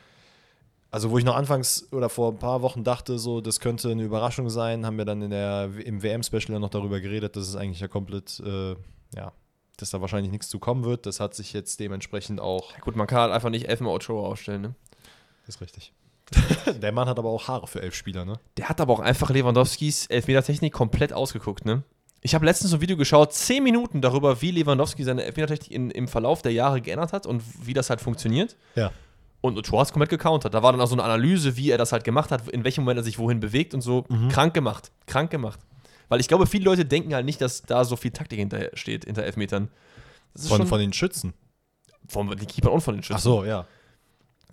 also wo ich noch anfangs oder vor ein paar Wochen dachte, so, das könnte eine Überraschung sein, haben wir dann in der, im WM-Special noch darüber geredet, dass es eigentlich ja komplett, äh, ja, dass da wahrscheinlich nichts zu kommen wird. Das hat sich jetzt dementsprechend auch, Ja, gut, man kann halt einfach nicht elfmal Ochoa aufstellen, ne? ist richtig. der Mann hat aber auch Haare für elf Spieler, ne? Der hat aber auch einfach Lewandowskis Elfmetertechnik komplett ausgeguckt, ne? Ich habe letztens so ein Video geschaut, 10 Minuten darüber, wie Lewandowski seine Elfmetertechnik in, im Verlauf der Jahre geändert hat und wie das halt funktioniert. Ja. Und Ochoa hat komplett gecountert. Da war dann auch so eine Analyse, wie er das halt gemacht hat, in welchem Moment er sich wohin bewegt und so. Mhm. Krank gemacht. Krank gemacht. Weil ich glaube, viele Leute denken halt nicht, dass da so viel Taktik hinter steht, hinter Elfmetern. Von, von den Schützen. von den Keepern und von den Schützen. Ach so, ja.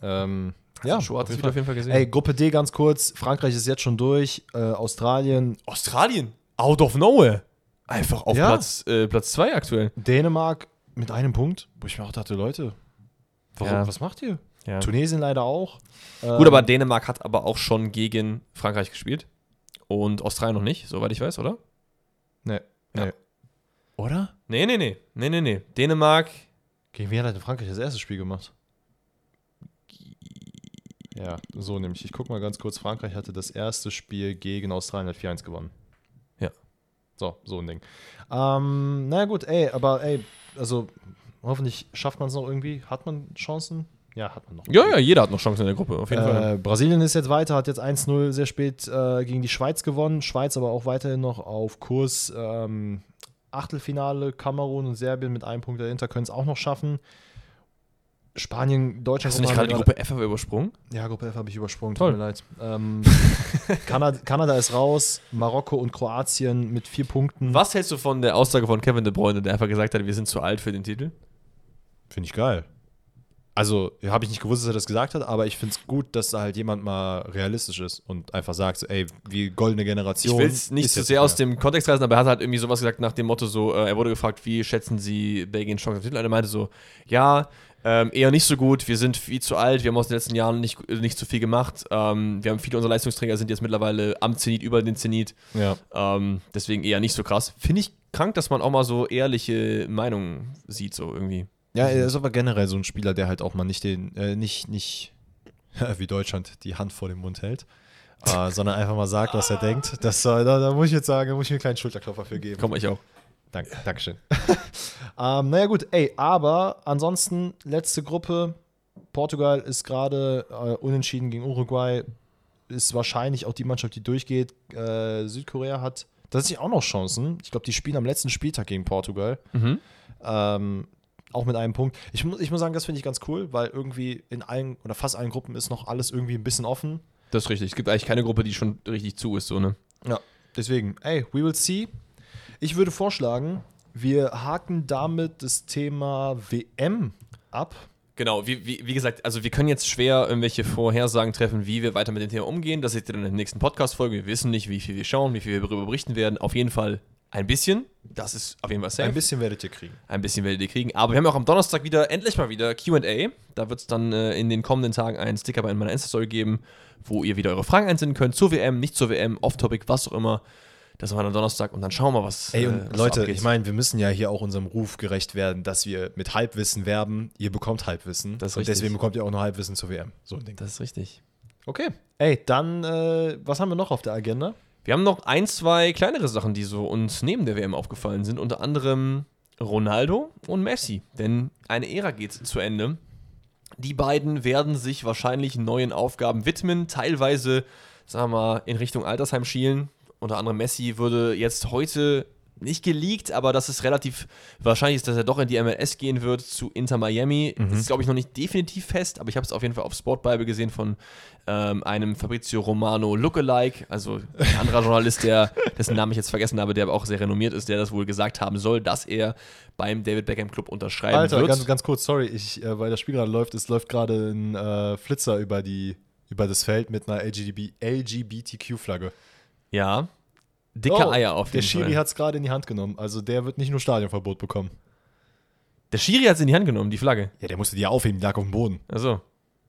Ähm, ja, Ochoa hat Fall. auf jeden Fall gesehen. Ey, Gruppe D ganz kurz. Frankreich ist jetzt schon durch. Äh, Australien, Australien, out of nowhere. Einfach auf Ja. Platz 2 äh, Platz zwei aktuell. Dänemark mit einem Punkt. Wo ich mir auch dachte, Leute, warum, Ja. was macht ihr? Ja. Tunesien leider auch. Gut, aber Dänemark hat aber auch schon gegen Frankreich gespielt. Und Australien noch nicht, soweit ich weiß, oder? Nee, Ja. nee. Oder? Nee, nee, nee. Nee, nee, nee. Dänemark. Gegen wen hat denn Frankreich das erste Spiel gemacht? Ja, so nämlich. Ich guck mal ganz kurz. Frankreich hatte das erste Spiel gegen Australien, hat 4-1 gewonnen. Ja. So, so ein Ding. Ähm, na gut, ey, aber ey, also hoffentlich schafft man es noch irgendwie. Hat man Chancen? Ja, hat man noch. Ja, ja, jeder hat noch Chancen in der Gruppe, auf jeden Fall. Äh, Brasilien ist jetzt weiter, hat jetzt 1-0 sehr spät äh, gegen die Schweiz gewonnen. Schweiz aber auch weiterhin noch auf Kurs. Ähm, Achtelfinale, Kamerun und Serbien mit einem Punkt dahinter können es auch noch schaffen. Spanien, Deutschland. Hast du nicht gerade die Gruppe F übersprungen? Ja, Gruppe F habe ich übersprungen, Toll. tut mir leid. Ähm, Kanada, Kanada ist raus, Marokko und Kroatien mit vier Punkten. Was hältst du von der Aussage von Kevin De Bruyne, der einfach gesagt hat, wir sind zu alt für den Titel? Finde ich geil. Also, habe ich nicht gewusst, dass er das gesagt hat, aber ich finde es gut, dass da halt jemand mal realistisch ist und einfach sagt, so, ey, wie goldene Ich Generation. will es nicht zu jetzt sehr aus dem Kontext reißen, aber er hat halt irgendwie sowas gesagt nach dem Motto so, äh, er wurde gefragt, wie schätzen Sie Belgiens Chance auf den Titel? Und er meinte so, ja, ähm, eher nicht so gut, wir sind viel zu alt, wir haben aus den letzten Jahren nicht, äh, nicht so viel gemacht, ähm, wir haben viele unserer Leistungsträger sind jetzt mittlerweile am Zenit, über den Zenit, Ja. ähm, deswegen eher nicht so krass. Finde ich krank, dass man auch mal so ehrliche Meinungen sieht, so irgendwie. Ja, er ist aber generell so ein Spieler, der halt auch mal nicht den, äh, nicht, nicht wie Deutschland die Hand vor dem Mund hält, äh, sondern einfach mal sagt, was er denkt. Das, äh, da, da muss ich jetzt sagen, da muss ich mir einen kleinen Schulterklopfer für geben. Komm, ich auch. Danke, Dankeschön. ähm, naja, gut, ey, aber ansonsten, letzte Gruppe. Portugal ist gerade äh, unentschieden gegen Uruguay. Ist wahrscheinlich auch die Mannschaft, die durchgeht. Äh, Südkorea hat tatsächlich auch noch Chancen. Ich glaube, die spielen am letzten Spieltag gegen Portugal. Mhm. Ähm, auch mit einem Punkt. Ich, mu ich muss sagen, das finde ich ganz cool, weil irgendwie in allen oder fast allen Gruppen ist noch alles irgendwie ein bisschen offen. Das ist richtig. Es gibt eigentlich keine Gruppe, die schon richtig zu ist, so, ne? Ja. Deswegen, ey, we will see. Ich würde vorschlagen, wir haken damit das Thema WM ab. Genau, wie, wie, wie gesagt, also wir können jetzt schwer irgendwelche Vorhersagen treffen, wie wir weiter mit dem Thema umgehen. Das seht ihr dann in der nächsten Podcast-Folge. Wir wissen nicht, wie viel wir schauen, wie viel wir darüber berichten werden. Auf jeden Fall ein bisschen. Das ist auf jeden Fall safe. Ein bisschen werdet ihr kriegen. Ein bisschen werdet ihr kriegen. Aber wir haben auch am Donnerstag wieder, endlich mal wieder QA. Da wird es dann äh, in den kommenden Tagen einen Sticker bei meiner Insta-Story geben, wo ihr wieder eure Fragen einsenden könnt. Zur WM, nicht zur WM, off-topic, was auch immer. Das war dann Donnerstag und dann schauen wir, was. Ey, äh, und was so Leute, abgeht. ich meine, wir müssen ja hier auch unserem Ruf gerecht werden, dass wir mit Halbwissen werben. Ihr bekommt Halbwissen. Das ist und richtig. deswegen bekommt ihr auch noch Halbwissen zur WM. So ein Ding. Das ist richtig. Okay. Ey, dann, äh, was haben wir noch auf der Agenda? Wir haben noch ein, zwei kleinere Sachen, die so uns neben der WM aufgefallen sind. Unter anderem Ronaldo und Messi. Denn eine Ära geht zu Ende. Die beiden werden sich wahrscheinlich neuen Aufgaben widmen, teilweise, sagen wir mal, in Richtung Altersheim schielen. Unter anderem Messi würde jetzt heute nicht geleakt, aber das ist relativ wahrscheinlich, ist, dass er doch in die MLS gehen wird zu Inter Miami. Mhm. Das ist, glaube ich, noch nicht definitiv fest, aber ich habe es auf jeden Fall auf Sportbible gesehen von ähm, einem Fabrizio Romano Lookalike, also ein anderer Journalist, der, dessen Namen ich jetzt vergessen habe, der aber auch sehr renommiert ist, der das wohl gesagt haben soll, dass er beim David Beckham Club unterschreiben Alter, wird. Ganz, ganz kurz, sorry, ich, äh, weil das Spiel gerade läuft, es läuft gerade ein äh, Flitzer über, die, über das Feld mit einer LGB, LGBTQ-Flagge. Ja, Dicke oh, Eier auf jeden Der Schiri hat es gerade in die Hand genommen. Also der wird nicht nur Stadionverbot bekommen. Der Schiri hat es in die Hand genommen, die Flagge. Ja, der musste die aufheben, die lag auf dem Boden. Achso.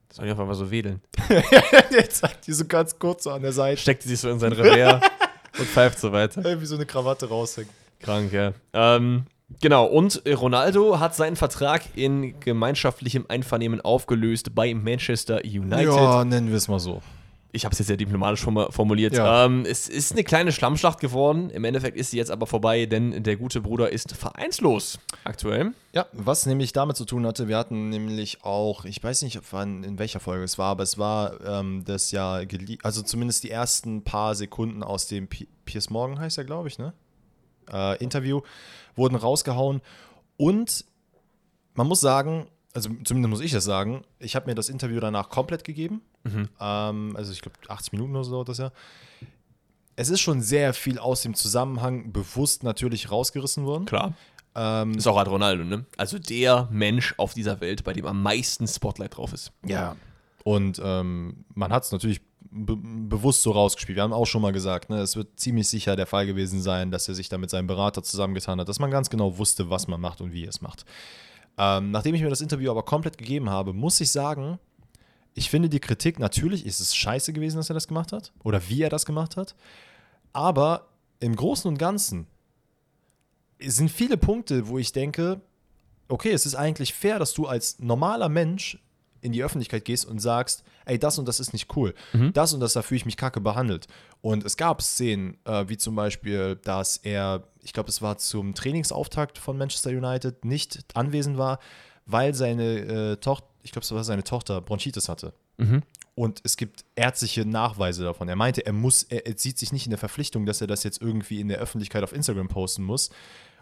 Das soll ich einfach mal so wedeln. der zeigt die so ganz kurz so an der Seite. Steckt die sich so in sein Revers und pfeift so weiter. Irgendwie so eine Krawatte raushängt. Krank, ja. Ähm, genau, und Ronaldo hat seinen Vertrag in gemeinschaftlichem Einvernehmen aufgelöst bei Manchester United. Ja, nennen wir es mal so ich habe es jetzt sehr diplomatisch formuliert. Ja. Ähm, es ist eine kleine Schlammschlacht geworden. Im Endeffekt ist sie jetzt aber vorbei, denn der gute Bruder ist vereinslos aktuell. Ja, was nämlich damit zu tun hatte, wir hatten nämlich auch, ich weiß nicht, wann, in welcher Folge es war, aber es war ähm, das ja, also zumindest die ersten paar Sekunden aus dem P Piers Morgan heißt er, glaube ich, ne? Äh, Interview wurden rausgehauen und man muss sagen, also zumindest muss ich das sagen, ich habe mir das Interview danach komplett gegeben. Mhm. Ähm, also ich glaube 80 Minuten oder so dauert das ja. Es ist schon sehr viel aus dem Zusammenhang bewusst natürlich rausgerissen worden. Klar. Ähm, ist auch halt Ronaldo, ne? Also der Mensch auf dieser Welt, bei dem am meisten Spotlight drauf ist. Ja. Und ähm, man hat es natürlich be bewusst so rausgespielt. Wir haben auch schon mal gesagt, ne, es wird ziemlich sicher der Fall gewesen sein, dass er sich da mit seinem Berater zusammengetan hat, dass man ganz genau wusste, was man macht und wie er es macht. Ähm, nachdem ich mir das Interview aber komplett gegeben habe, muss ich sagen, ich finde die Kritik, natürlich ist es scheiße gewesen, dass er das gemacht hat oder wie er das gemacht hat, aber im Großen und Ganzen sind viele Punkte, wo ich denke, okay, es ist eigentlich fair, dass du als normaler Mensch in die Öffentlichkeit gehst und sagst, ey, das und das ist nicht cool. Mhm. Das und das, da fühle ich mich kacke behandelt. Und es gab Szenen, äh, wie zum Beispiel, dass er, ich glaube, es war zum Trainingsauftakt von Manchester United, nicht anwesend war, weil seine äh, Tochter, ich glaube, es war seine Tochter, Bronchitis hatte. Mhm. Und es gibt ärztliche Nachweise davon. Er meinte, er muss, er, er sieht sich nicht in der Verpflichtung, dass er das jetzt irgendwie in der Öffentlichkeit auf Instagram posten muss.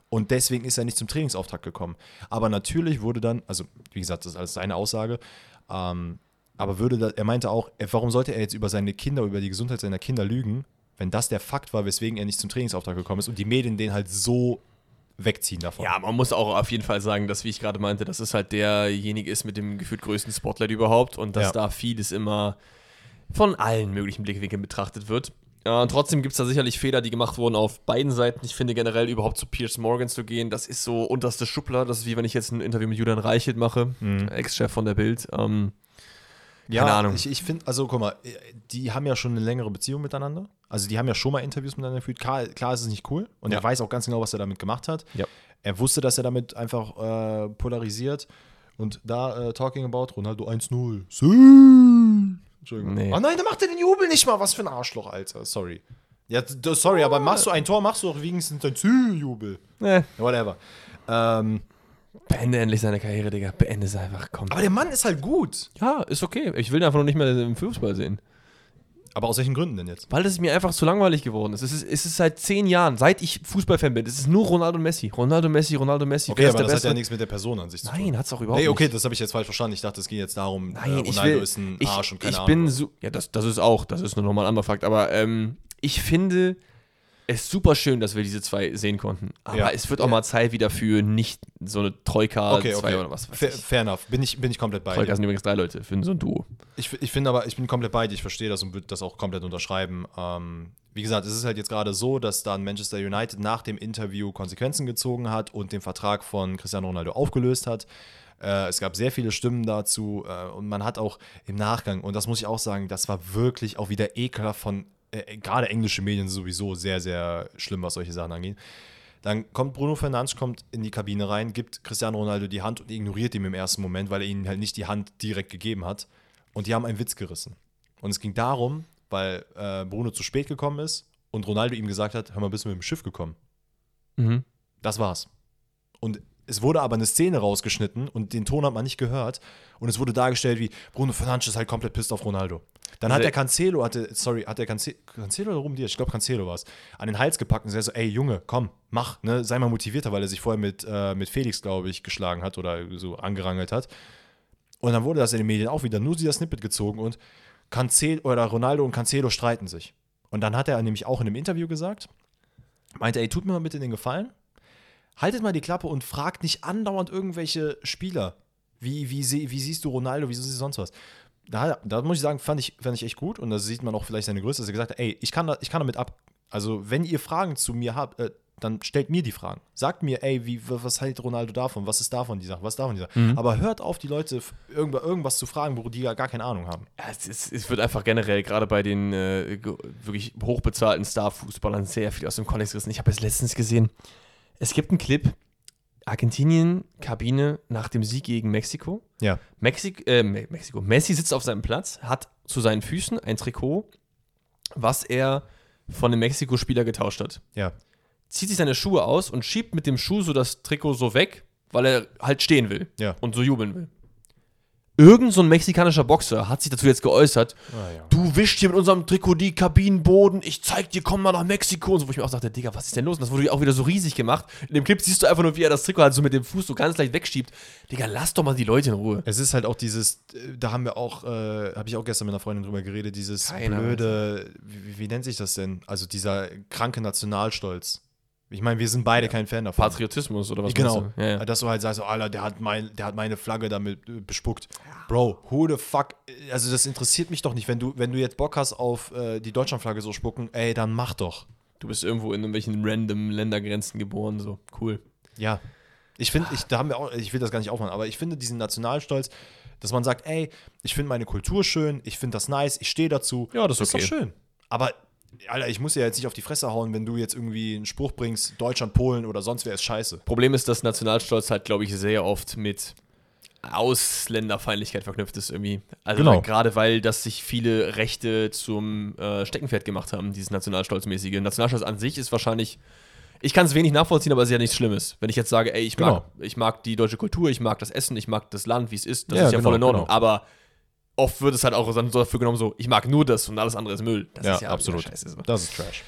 Und deswegen ist er nicht zum Trainingsauftakt gekommen. Aber natürlich wurde dann, also wie gesagt, das ist alles seine Aussage, ähm, aber würde da, er meinte auch, warum sollte er jetzt über seine Kinder, über die Gesundheit seiner Kinder lügen, wenn das der Fakt war, weswegen er nicht zum Trainingsauftrag gekommen ist und die Medien den halt so wegziehen davon. Ja, man muss auch auf jeden Fall sagen, dass, wie ich gerade meinte, dass es halt derjenige ist mit dem gefühlt größten Spotlight überhaupt und dass ja. da vieles immer von allen möglichen Blickwinkeln betrachtet wird. Äh, trotzdem gibt es da sicherlich Fehler, die gemacht wurden auf beiden Seiten. Ich finde generell überhaupt zu Piers Morgan zu gehen, das ist so unterste Schublade. Das ist wie wenn ich jetzt ein Interview mit Julian Reichelt mache, mhm. Ex-Chef von der Bild. Ähm, ja, keine Ahnung. Ich, ich finde, also guck mal, die haben ja schon eine längere Beziehung miteinander. Also die haben ja schon mal Interviews miteinander geführt. Klar, klar ist es nicht cool und ja. er weiß auch ganz genau, was er damit gemacht hat. Ja. Er wusste, dass er damit einfach äh, polarisiert. Und da, äh, talking about Ronaldo 1-0. Entschuldigung. Nee. Oh nein, da macht er den Jubel nicht mal. Was für ein Arschloch, Alter. Sorry. Ja, sorry, aber machst du ein Tor, machst du auch wenigstens ein Jubel. Nee. Whatever. Ähm, Beende endlich seine Karriere, Digga. Beende es einfach. Komm. Aber der Mann ist halt gut. Ja, ist okay. Ich will ihn einfach noch nicht mehr im Fußball sehen. Aber aus welchen Gründen denn jetzt? Weil es mir einfach zu langweilig geworden ist. Es ist, es ist seit zehn Jahren, seit ich Fußballfan bin, es ist nur Ronaldo Messi. Ronaldo, Messi, Ronaldo, Messi. Okay, aber das Beste? hat ja nichts mit der Person an sich zu tun. Nein, hat es auch überhaupt nee, okay, nicht. das habe ich jetzt falsch verstanden. Ich dachte, es ging jetzt darum, Nein, äh, Ronaldo will, ist ein Arsch ich, und keine ich Ahnung. Bin so, ja, das, das ist auch, das ist nur nochmal ein anderer Fakt. Aber ähm, ich finde, ist super schön, dass wir diese zwei sehen konnten. Aber ja. es wird auch mal Zeit wieder für nicht so eine Troika okay, okay. oder was. Fair, fair, enough. Bin ich, bin ich komplett bei Troika dir. sind übrigens drei Leute für so ein Duo. Ich, ich finde aber, ich bin komplett bei dir. Ich verstehe das und würde das auch komplett unterschreiben. Ähm, wie gesagt, es ist halt jetzt gerade so, dass dann Manchester United nach dem Interview Konsequenzen gezogen hat und den Vertrag von Cristiano Ronaldo aufgelöst hat. Äh, es gab sehr viele Stimmen dazu äh, und man hat auch im Nachgang, und das muss ich auch sagen, das war wirklich auch wieder ekelhaft von äh, gerade englische Medien sowieso sehr, sehr schlimm, was solche Sachen angeht. Dann kommt Bruno Fernandes kommt in die Kabine rein, gibt Cristiano Ronaldo die Hand und ignoriert ihn im ersten Moment, weil er ihnen halt nicht die Hand direkt gegeben hat. Und die haben einen Witz gerissen. Und es ging darum, weil äh, Bruno zu spät gekommen ist und Ronaldo ihm gesagt hat, hör mal, bist du mit dem Schiff gekommen? Mhm. Das war's. Und es wurde aber eine Szene rausgeschnitten und den Ton hat man nicht gehört. Und es wurde dargestellt, wie Bruno Fernandes ist halt komplett pisst auf Ronaldo. Dann hat Also- der Cancelo, hatte, sorry, hat der Cance Cancelo oder Diaz, ich glaube Cancelo war es, an den Hals gepackt und er so, ey Junge, komm, mach, ne, sei mal motivierter, weil er sich vorher mit, äh, mit Felix, glaube ich, geschlagen hat oder so angerangelt hat. Und dann wurde das in den Medien auch wieder nur dieser Snippet gezogen und Cancelo oder Ronaldo und Cancelo streiten sich. Und dann hat er nämlich auch in einem Interview gesagt, meinte, ey, tut mir mal bitte den Gefallen, haltet mal die Klappe und fragt nicht andauernd irgendwelche Spieler. Wie, wie, sie- wie siehst du Ronaldo, wie siehst du sonst was? Da, da muss ich sagen, fand ich, fand ich echt gut und da sieht man auch vielleicht seine Größe, dass er gesagt hat, ey, ich kann, da, ich kann damit ab. Also, wenn ihr Fragen zu mir habt, äh, dann stellt mir die Fragen. Sagt mir, ey, wie, was hält Ronaldo davon? Was ist davon die Sache? Was ist davon die Sache? Aber hört auf, die Leute f- irgendwa- irgendwas zu fragen, wo die ja gar keine Ahnung haben. Ja, es, ist, es wird einfach generell gerade bei den äh, wirklich hochbezahlten Star-Fußballern sehr viel aus dem Kontext gerissen. Ich habe es letztens gesehen. Es gibt einen Clip, Argentinien, Kabine nach dem Sieg gegen Mexiko. Ja. Mexik äh, Me- Mexiko. Messi sitzt auf seinem Platz, hat zu seinen Füßen ein Trikot, was er von dem Mexiko-Spieler getauscht hat. Ja. Zieht sich seine Schuhe aus und schiebt mit dem Schuh so das Trikot so weg, weil er halt stehen will Ja. und so jubeln will. Irgend so ein mexikanischer Boxer hat sich dazu jetzt geäußert, Ah, ja. du wischst hier mit unserem Trikot die Kabinenboden, ich zeig dir, komm mal nach Mexiko. Und so, wo ich mir auch dachte, Digga, was ist denn los? Und das wurde auch wieder so riesig gemacht. In dem Clip siehst du einfach nur, wie er das Trikot halt so mit dem Fuß so ganz leicht wegschiebt. Digga, lass doch mal die Leute in Ruhe. Es ist halt auch dieses, äh, da haben wir auch, äh, habe ich auch gestern mit einer Freundin drüber geredet, dieses Keiner blöde, wie, wie- wie nennt sich das denn? Also dieser kranke Nationalstolz. Ich meine, wir sind beide kein Fan davon. Patriotismus oder was Genau. du? Ja, ja. Dass du halt sagst, so, Alter, der hat, mein, der hat meine Flagge damit äh, bespuckt. Bro, who the fuck? Also, das interessiert mich doch nicht. Wenn du, wenn du jetzt Bock hast auf äh, die Deutschlandflagge so spucken, ey, dann mach doch. Du bist irgendwo in irgendwelchen random Ländergrenzen geboren, so cool. Ja. Ich finde, ich, da haben wir auch, ich will das gar nicht aufmachen, aber ich finde diesen Nationalstolz, dass man sagt, ey, ich finde meine Kultur schön, ich finde das nice, ich stehe dazu. Ja, das ist ist doch okay. schön. Aber, Alter, ich muss ja jetzt nicht auf die Fresse hauen, wenn du jetzt irgendwie einen Spruch bringst, Deutschland, Polen oder sonst wer ist scheiße. Problem ist, dass Nationalstolz halt, glaube ich, sehr oft mit Ausländerfeindlichkeit verknüpft ist irgendwie. Also Genau. gerade weil das sich viele Rechte zum äh, Steckenpferd gemacht haben, dieses Nationalstolzmäßige. Nationalstolz an sich ist wahrscheinlich, ich kann es wenig nachvollziehen, aber es ist ja nichts Schlimmes. Wenn ich jetzt sage, ey, ich mag, ich mag die deutsche Kultur, ich mag das Essen, ich mag das Land, wie es ist, das Ja, ist ja voll in genau, Ordnung. genau. Aber oft wird es halt auch so dafür genommen, so, ich mag nur das und alles andere ist Müll. Das Ja, ist ja absolut. Scheiße. Das ist Trash.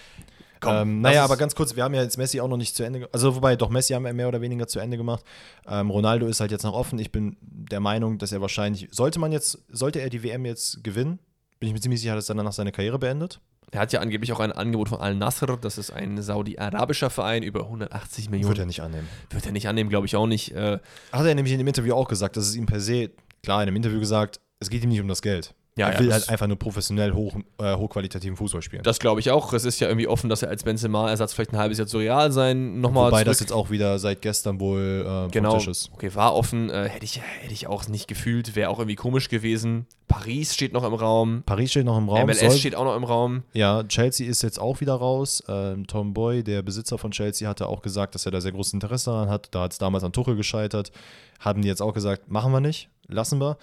Komm, ähm, naja, aber ganz kurz, wir haben ja jetzt Messi auch noch nicht zu Ende, ge- also wobei doch Messi haben wir mehr oder weniger zu Ende gemacht. Ähm, Ronaldo ist halt jetzt noch offen. Ich bin der Meinung, dass er wahrscheinlich, sollte man jetzt, sollte er die WM jetzt gewinnen, bin ich mir ziemlich sicher, dass er danach seine Karriere beendet. Er hat ja angeblich auch ein Angebot von Al-Nasr, das ist ein saudi-arabischer Verein, über 180 Millionen. Wird er nicht annehmen. Wird er nicht annehmen, glaube ich auch nicht. Äh, Hat er nämlich in dem Interview auch gesagt, dass es ihm per se, klar, in dem Interview gesagt, es geht ihm nicht um das Geld. Ja, er ja, will halt einfach nur professionell hoch, äh, hochqualitativen Fußball spielen. das glaube ich auch. Es ist ja irgendwie offen, dass er als Benzema-Ersatz vielleicht ein halbes Jahr zu real sein nochmal Wobei zurück. das jetzt auch wieder seit gestern wohl äh, genau. Tisch ist. Okay, war offen. Äh, hätte, ich, hätte ich auch nicht gefühlt. Wäre auch irgendwie komisch gewesen. Paris steht noch im Raum. Paris steht noch im Raum. MLS soll- steht auch noch im Raum. Ja, Chelsea ist jetzt auch wieder raus. Ähm, Tom Boy, der Besitzer von Chelsea, hatte auch gesagt, dass er da sehr großes Interesse daran hat. Da hat es damals an Tuchel gescheitert. Haben die jetzt auch gesagt, machen wir nicht, lassen wir.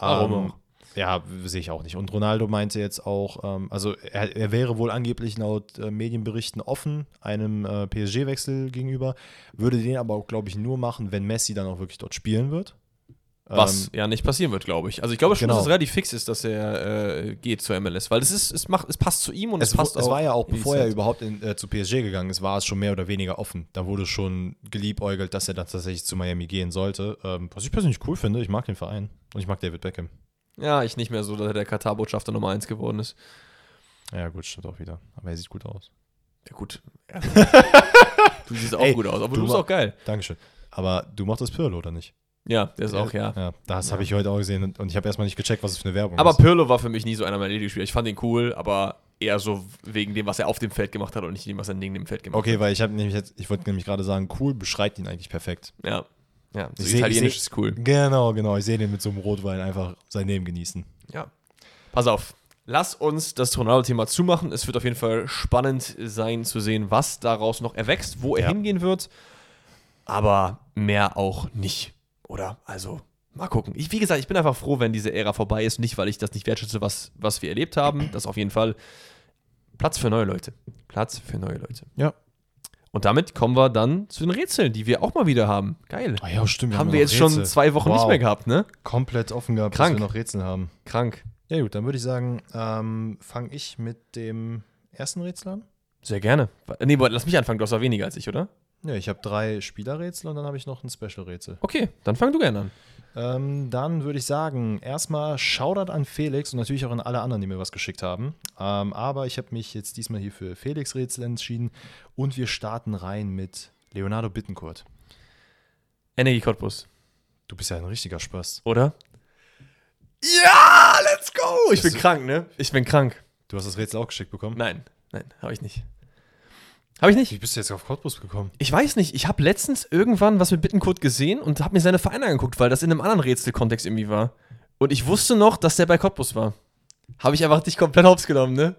Warum Ähm, auch? ja, sehe ich auch nicht. Und Ronaldo meinte jetzt auch, ähm, also er, er wäre wohl angeblich laut äh, Medienberichten offen einem äh, PSG-Wechsel gegenüber, würde den aber auch, glaube ich, nur machen, wenn Messi dann auch wirklich dort spielen wird. Was Ähm, ja nicht passieren wird, glaube ich. Also ich glaube schon, Genau. dass es relativ fix ist, dass er äh, geht zur MLS, weil es ist, es macht, es passt zu ihm und es, es, passt es war ja auch, bevor er überhaupt in, äh, zu PSG gegangen ist, war es schon mehr oder weniger offen. Da wurde schon geliebäugelt, dass er dann tatsächlich zu Miami gehen sollte. Ähm, was ich persönlich cool finde, ich mag den Verein und ich mag David Beckham. Ja, ich nicht mehr so, dass er der Katar-Botschafter Nummer 1 geworden ist. Ja, gut, stimmt auch wieder. Aber er sieht gut aus. Ja, gut. du siehst auch Ey, gut aus, aber du du bist auch geil. Dankeschön. Aber du machst das Pirlo, oder nicht? Ja, der ist auch, ja. Ja, das Ja. habe ich heute auch gesehen und, und ich habe erstmal nicht gecheckt, was es für eine Werbung Aber ist. Pirlo war für mich nie so einer meiner Lieblingsspieler. Ich fand ihn cool, aber eher so wegen dem, was er auf dem Feld gemacht hat und nicht dem, was er neben dem Feld gemacht Okay, weil ich habe nämlich jetzt, ich wollte nämlich gerade sagen, cool beschreibt ihn eigentlich perfekt. hat. Ja. Ja, so Ich italienisch ich seh- ist cool. Genau, genau. Ich sehe den mit so einem Rotwein einfach sein Leben genießen. Ja. Pass auf. Lass uns das Ronaldo-Thema zumachen. Es wird auf jeden Fall spannend sein zu sehen, was daraus noch erwächst, wo er Ja. hingehen wird. Aber mehr auch nicht. Oder? Also, mal gucken. Ich, wie gesagt, ich bin einfach froh, wenn diese Ära vorbei ist. Nicht, weil ich das nicht wertschätze, was, was wir erlebt haben. Das auf jeden Fall. Platz für neue Leute. Platz für neue Leute. Ja. Und damit kommen wir dann zu den Rätseln, die wir auch mal wieder haben. Geil. Ah ja, stimmt. haben ja wir jetzt schon Rätsel. zwei Wochen Wow. nicht mehr gehabt, ne? komplett offen gehabt, Krank. dass wir noch Rätsel haben. Krank. Ja gut, dann würde ich sagen, ähm, fange ich mit dem ersten Rätsel an. Sehr gerne. Nee, lass mich anfangen, du hast auch weniger als ich, oder? Ja, ich habe drei Spielerrätsel und dann habe ich noch ein Special-Rätsel. Okay, dann fang du gerne an. Ähm, dann würde ich sagen, erstmal Shoutout an Felix und natürlich auch an alle anderen, die mir was geschickt haben. Ähm, aber ich habe mich jetzt diesmal hier für Felix Rätsel entschieden und wir starten rein mit Leonardo Bittencourt. Energie Cottbus, Du bist ja ein richtiger Spaß. oder? Ja, let's go! Ich Das- bin krank, ne? Ich bin krank. Du hast das Rätsel auch geschickt bekommen. Nein, nein, habe ich nicht. Habe ich nicht. Wie bist du jetzt auf Cottbus gekommen? Ich weiß nicht, ich habe letztens irgendwann was mit Bittenkurt gesehen und habe mir seine Vereine angeguckt, weil das in einem anderen Rätselkontext irgendwie war. Und ich wusste noch, dass der bei Cottbus war. Habe ich einfach dich komplett hops genommen, ne?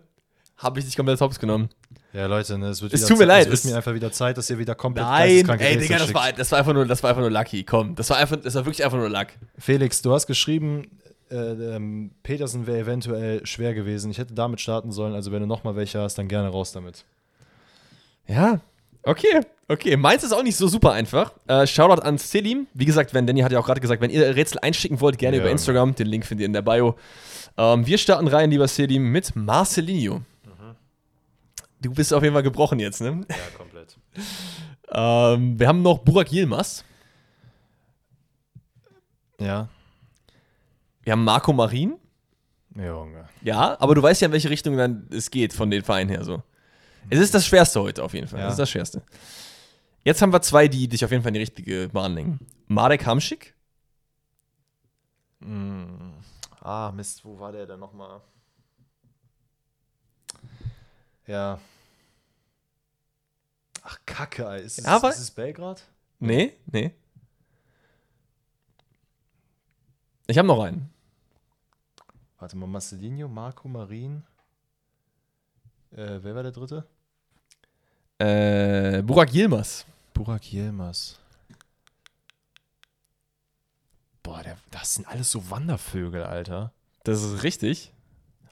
Habe ich dich komplett hops genommen. Ja, Leute, ne, es wird Es tut mir Zeit- leid, Es wird mir einfach wieder Zeit, dass ihr wieder komplett Nein, ey, Digga, das war, das war einfach nur, das war einfach nur lucky. Komm, das war einfach, das war wirklich einfach nur luck. Felix, du hast geschrieben, äh, ähm, Petersen wäre eventuell schwer gewesen. Ich hätte damit starten sollen, also wenn du nochmal welche hast, dann gerne raus damit. Ja, okay, okay. Meins ist auch nicht so super einfach. Äh, Shoutout an Selim. Wie gesagt, wenn Danny hat ja auch gerade gesagt, wenn ihr Rätsel einschicken wollt, gerne Ja. über Instagram. Den Link findet ihr in der Bio. Ähm, wir starten rein, lieber Selim, mit Marcelinho. Du bist auf jeden Fall gebrochen jetzt, ne? Ja, komplett. Ähm, wir haben noch Burak Yilmaz. Ja. Wir haben Marco Marin. Junge. Ja, aber du weißt ja, in welche Richtung dann es geht von den Vereinen her so. Es ist das Schwerste heute auf jeden Fall. Ja. Es ist das Schwerste. Jetzt haben wir zwei, die dich auf jeden Fall in die richtige Bahn lenken. Marek Hamschik. Mm. Ah, Mist, wo war der denn nochmal? Ja. Ach, Kacke. Ist es, aber- ist es Belgrad? Nee, nee. Ich habe noch einen. Warte mal, Marcelinho, Marco Marin. Äh, wer war der dritte? Äh, Burak Yilmaz. Burak Yilmaz. Boah, der, das sind alles so Wandervögel, Alter. Das ist richtig.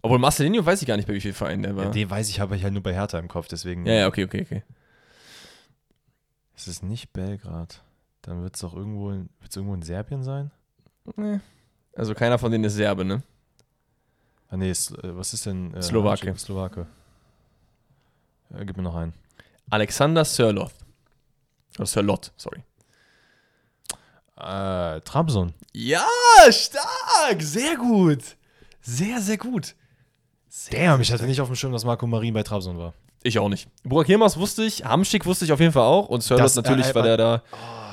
Obwohl Marcelinho weiß ich gar nicht, bei wie vielen Vereinen der war. Ja, Ja, den weiß ich, habe ich halt nur bei Hertha im Kopf, deswegen. ja, okay, okay, okay. Es ist nicht Belgrad. Dann wird es doch irgendwo, in- wird's irgendwo in Serbien sein? Nee. Also keiner von denen ist Serbe, ne? Ah, nee, äh, was ist denn? Äh, Slowake. Slowake. Äh, gib mir noch einen. Alexander Sörloth. Oder Sörlot, sorry. Äh, Trabzon. Ja, stark! Sehr gut. Sehr, sehr gut. Damn, ich hatte nicht auf dem Schirm, dass Marco Marin bei Trabzon war. Ich auch nicht. Burak Yilmaz wusste ich, Hamschick wusste ich auf jeden Fall auch und Sörlot Das, äh, natürlich, äh, weil der da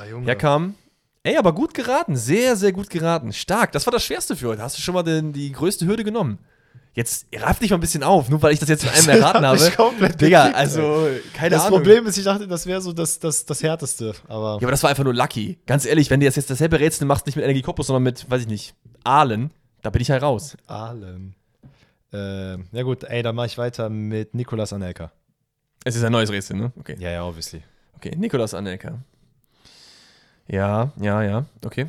Junge. herkam. Ey, aber gut geraten. Sehr, sehr gut geraten. Stark. Das war das Schwerste für heute. Hast du schon mal den, die größte Hürde genommen. Jetzt raff dich mal ein bisschen auf, nur weil ich das jetzt in einem erraten habe. komplett Digga, also, keine Das Ahnung. Problem ist, ich dachte, das wäre so das, das, das Härteste. Aber Ja, aber das war einfach nur lucky. Ganz ehrlich, wenn du jetzt, jetzt dasselbe Rätsel machst, nicht mit Energie Cottbus, sondern mit, weiß ich nicht, Aalen, da bin ich halt raus. Aalen. Äh, ja gut, ey, dann mache ich weiter mit Nikolas Anelka. Es ist ein neues Rätsel, ne? Okay. Ja, ja, obviously. Okay, Nikolas Anelka. Ja, ja, ja, okay.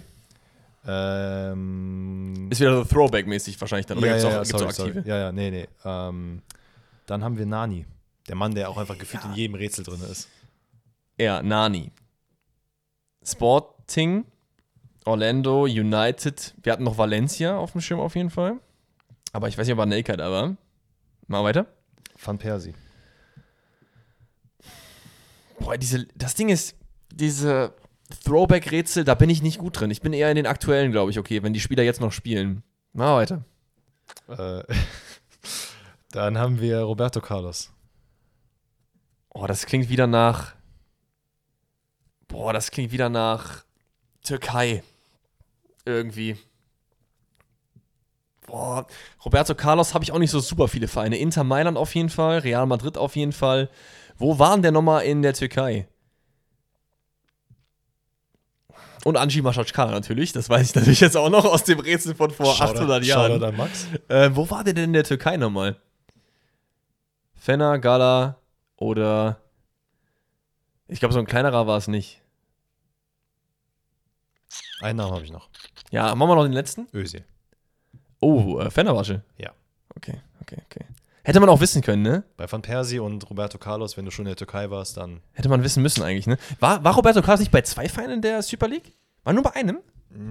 Ähm, Ist wieder so Throwback-mäßig wahrscheinlich dann. Oder ja, gibt's ja, auch, ja, gibt's sorry, auch aktive? sorry. Ja, ja, nee, nee. Ähm, dann haben wir Nani. Der Mann, der auch einfach gefühlt in jedem Rätsel drin ist. Ja, Nani. Sporting, Orlando, United. Wir hatten noch Valencia auf dem Schirm auf jeden Fall. Aber ich weiß nicht, ob Anelka da war. Mal weiter. Van Persie. Boah, diese, das Ding ist, diese Throwback-Rätsel, da bin ich nicht gut drin. Ich bin eher in den aktuellen, glaube ich, okay, wenn die Spieler jetzt noch spielen. Mal weiter. Äh, dann haben wir Roberto Carlos. Oh, das klingt wieder nach. Boah, das klingt wieder nach Türkei. Irgendwie. Boah, Roberto Carlos habe ich auch nicht so super viele Vereine. Inter Mailand auf jeden Fall, Real Madrid auf jeden Fall. Wo waren der nochmal in der Türkei? Und Anji Maschatschkala natürlich, das weiß ich natürlich jetzt auch noch aus dem Rätsel von vor Shoutout- 800 Jahren. Shoutout an Max. Äh, wo war der denn in der Türkei nochmal? Fenner, Gala oder. Ich glaube, so ein kleinerer war es nicht. Einen Namen habe ich noch. Ja, machen wir noch den letzten? Özil. Oh, äh, Fenerbahce. Ja. Okay, okay, okay. Hätte man auch wissen können, ne? Bei Van Persie und Roberto Carlos, wenn du schon in der Türkei warst, dann. Hätte man wissen müssen eigentlich, ne? War, war Roberto Carlos nicht bei zwei Vereinen in der Super League? War nur bei einem?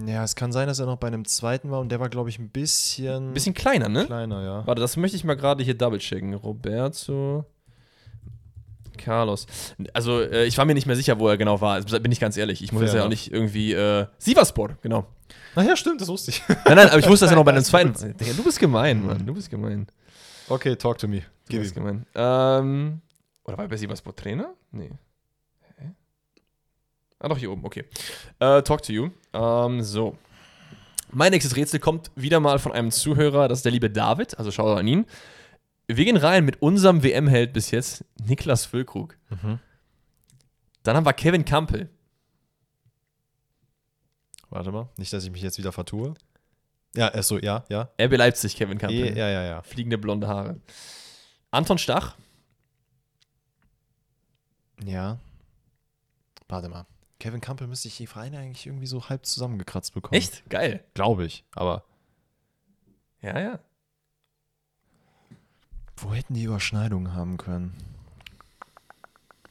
Ja, es kann sein, dass er noch bei einem zweiten war und der war, glaube ich, ein bisschen, Ein bisschen kleiner, ne? kleiner, ja. Warte, das möchte ich mal gerade hier double checken. Roberto Carlos. Also, äh, ich war mir nicht mehr sicher, wo er genau war. Also, bin ich ganz ehrlich. Ich muss Fair jetzt ja auch nicht irgendwie. Äh, Sivaspor, genau. Ach ja, stimmt, das wusste ich. Nein, nein, aber ich wusste das ja noch bei einem zweiten. Du bist gemein, Mann. Du bist gemein. Okay, talk to me. Gib ihm. gemein. Ähm, oder war bei Sivaspor Trainer? Nee. Hä? Ah, doch, hier oben, okay. Äh, talk to you. Ähm, so. Mein nächstes Rätsel kommt wieder mal von einem Zuhörer, das ist der liebe David, also schau an ihn. Wir gehen rein mit unserem WM-Held bis jetzt, Niklas Füllkrug. Mhm. Dann haben wir Kevin Campbell. Warte mal, nicht, dass ich mich jetzt wieder vertue. Ja, äh, so, ja, ja. RB Leipzig, Kevin Campbell. Ja, ja, ja. Fliegende blonde Haare. Anton Stach. Ja. Warte mal. Kevin Campbell müsste ich die Vereine eigentlich irgendwie so halb zusammengekratzt bekommen. Echt? Geil. Glaube ich. Aber Ja, ja. wo hätten die Überschneidungen haben können?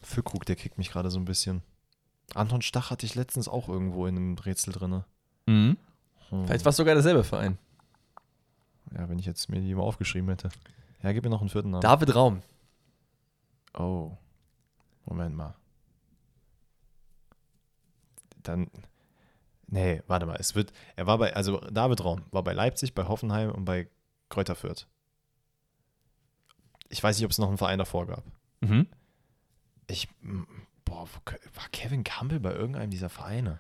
Füllkrug, der kickt mich gerade so ein bisschen. Anton Stach hatte ich letztens auch irgendwo in einem Rätsel drin. Mhm. Hm. Vielleicht war es sogar derselbe Verein. Ja, wenn ich jetzt mir die mal aufgeschrieben hätte. Ja, gib mir noch einen vierten Namen. David Raum. Oh. Moment mal. Dann. Nee, warte mal. Es wird. Er war bei. Also David Raum war bei Leipzig, bei Hoffenheim und bei Kräuter Fürth. Ich weiß nicht, ob es noch einen Verein davor gab. Mhm. Ich. Boah, war Kevin Campbell bei irgendeinem dieser Vereine?